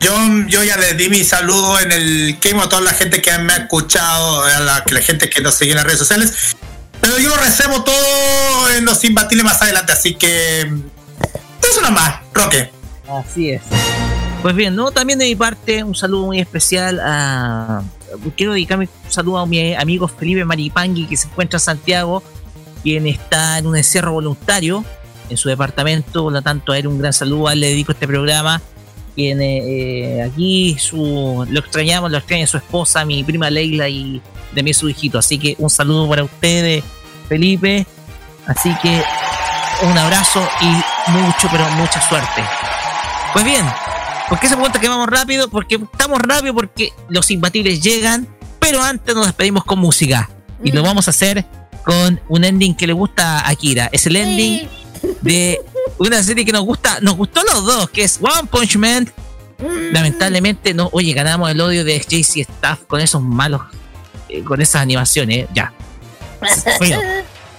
Yo, yo ya les di mi saludo en el game a toda la gente que me ha escuchado, a la, la gente que nos sigue en las redes sociales. Pero yo lo recebo todo en los imbatibles más adelante, así que. Eso nomás, Roque. Así es. Pues bien, no, también de mi parte, un saludo muy especial a. Quiero dedicarme un saludo a mi amigo Felipe Maripangui, que se encuentra en Santiago, quien está en un encierro voluntario en su departamento. Por lo tanto, a él un gran saludo, a él le dedico este programa. Quien eh, eh, aquí su, lo extrañamos, lo extraña su esposa, mi prima Leila y de mí su hijito. Así que un saludo para ustedes, Felipe. Así que un abrazo y mucho, pero mucha suerte. Pues bien, ¿Por qué se pregunta que vamos rápido? Porque estamos rápido porque los imbatibles llegan, pero antes nos despedimos con música. Y lo mm. vamos a hacer con un ending que le gusta a Kira. Es el ending de una serie que nos gusta, nos gustó a los dos, que es One Punch Man. Mm. Lamentablemente no, oye, ganamos el odio de JC Staff con esos malos, eh, con esas animaciones, ya. *laughs* Bueno,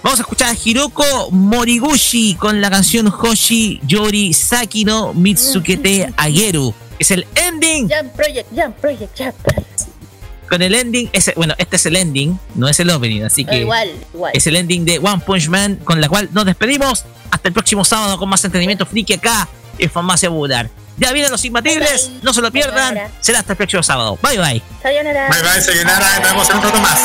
Vamos a escuchar a Hiroko Moriguchi con la canción Hoshi Yori Sakino Mitsukete Ageru. Es el ending. Jam Project, Jam Project, Jam Project. Con el ending, bueno, este es el ending, no es el opening, así que igual, igual. es el ending de One Punch Man, con la cual nos despedimos. Hasta el próximo sábado con más entendimiento friki acá en Farmacia Popular. Ya vienen los imbatibles, no se lo pierdan. Será hasta el próximo sábado. Bye bye. Sayonara. Bye bye, sayonara. Nos vemos en un rato más.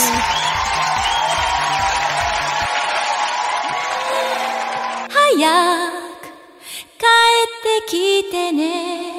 早く帰ってきてね。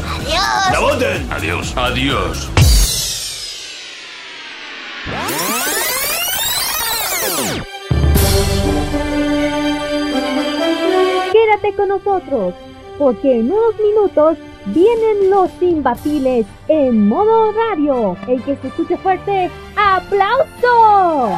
¡La voten! Adiós. Adiós. Quédate con nosotros, porque en unos minutos vienen los imbatibles en modo radio. El que se escuche fuerte, ¡aplauso!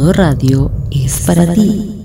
Radio es para ti.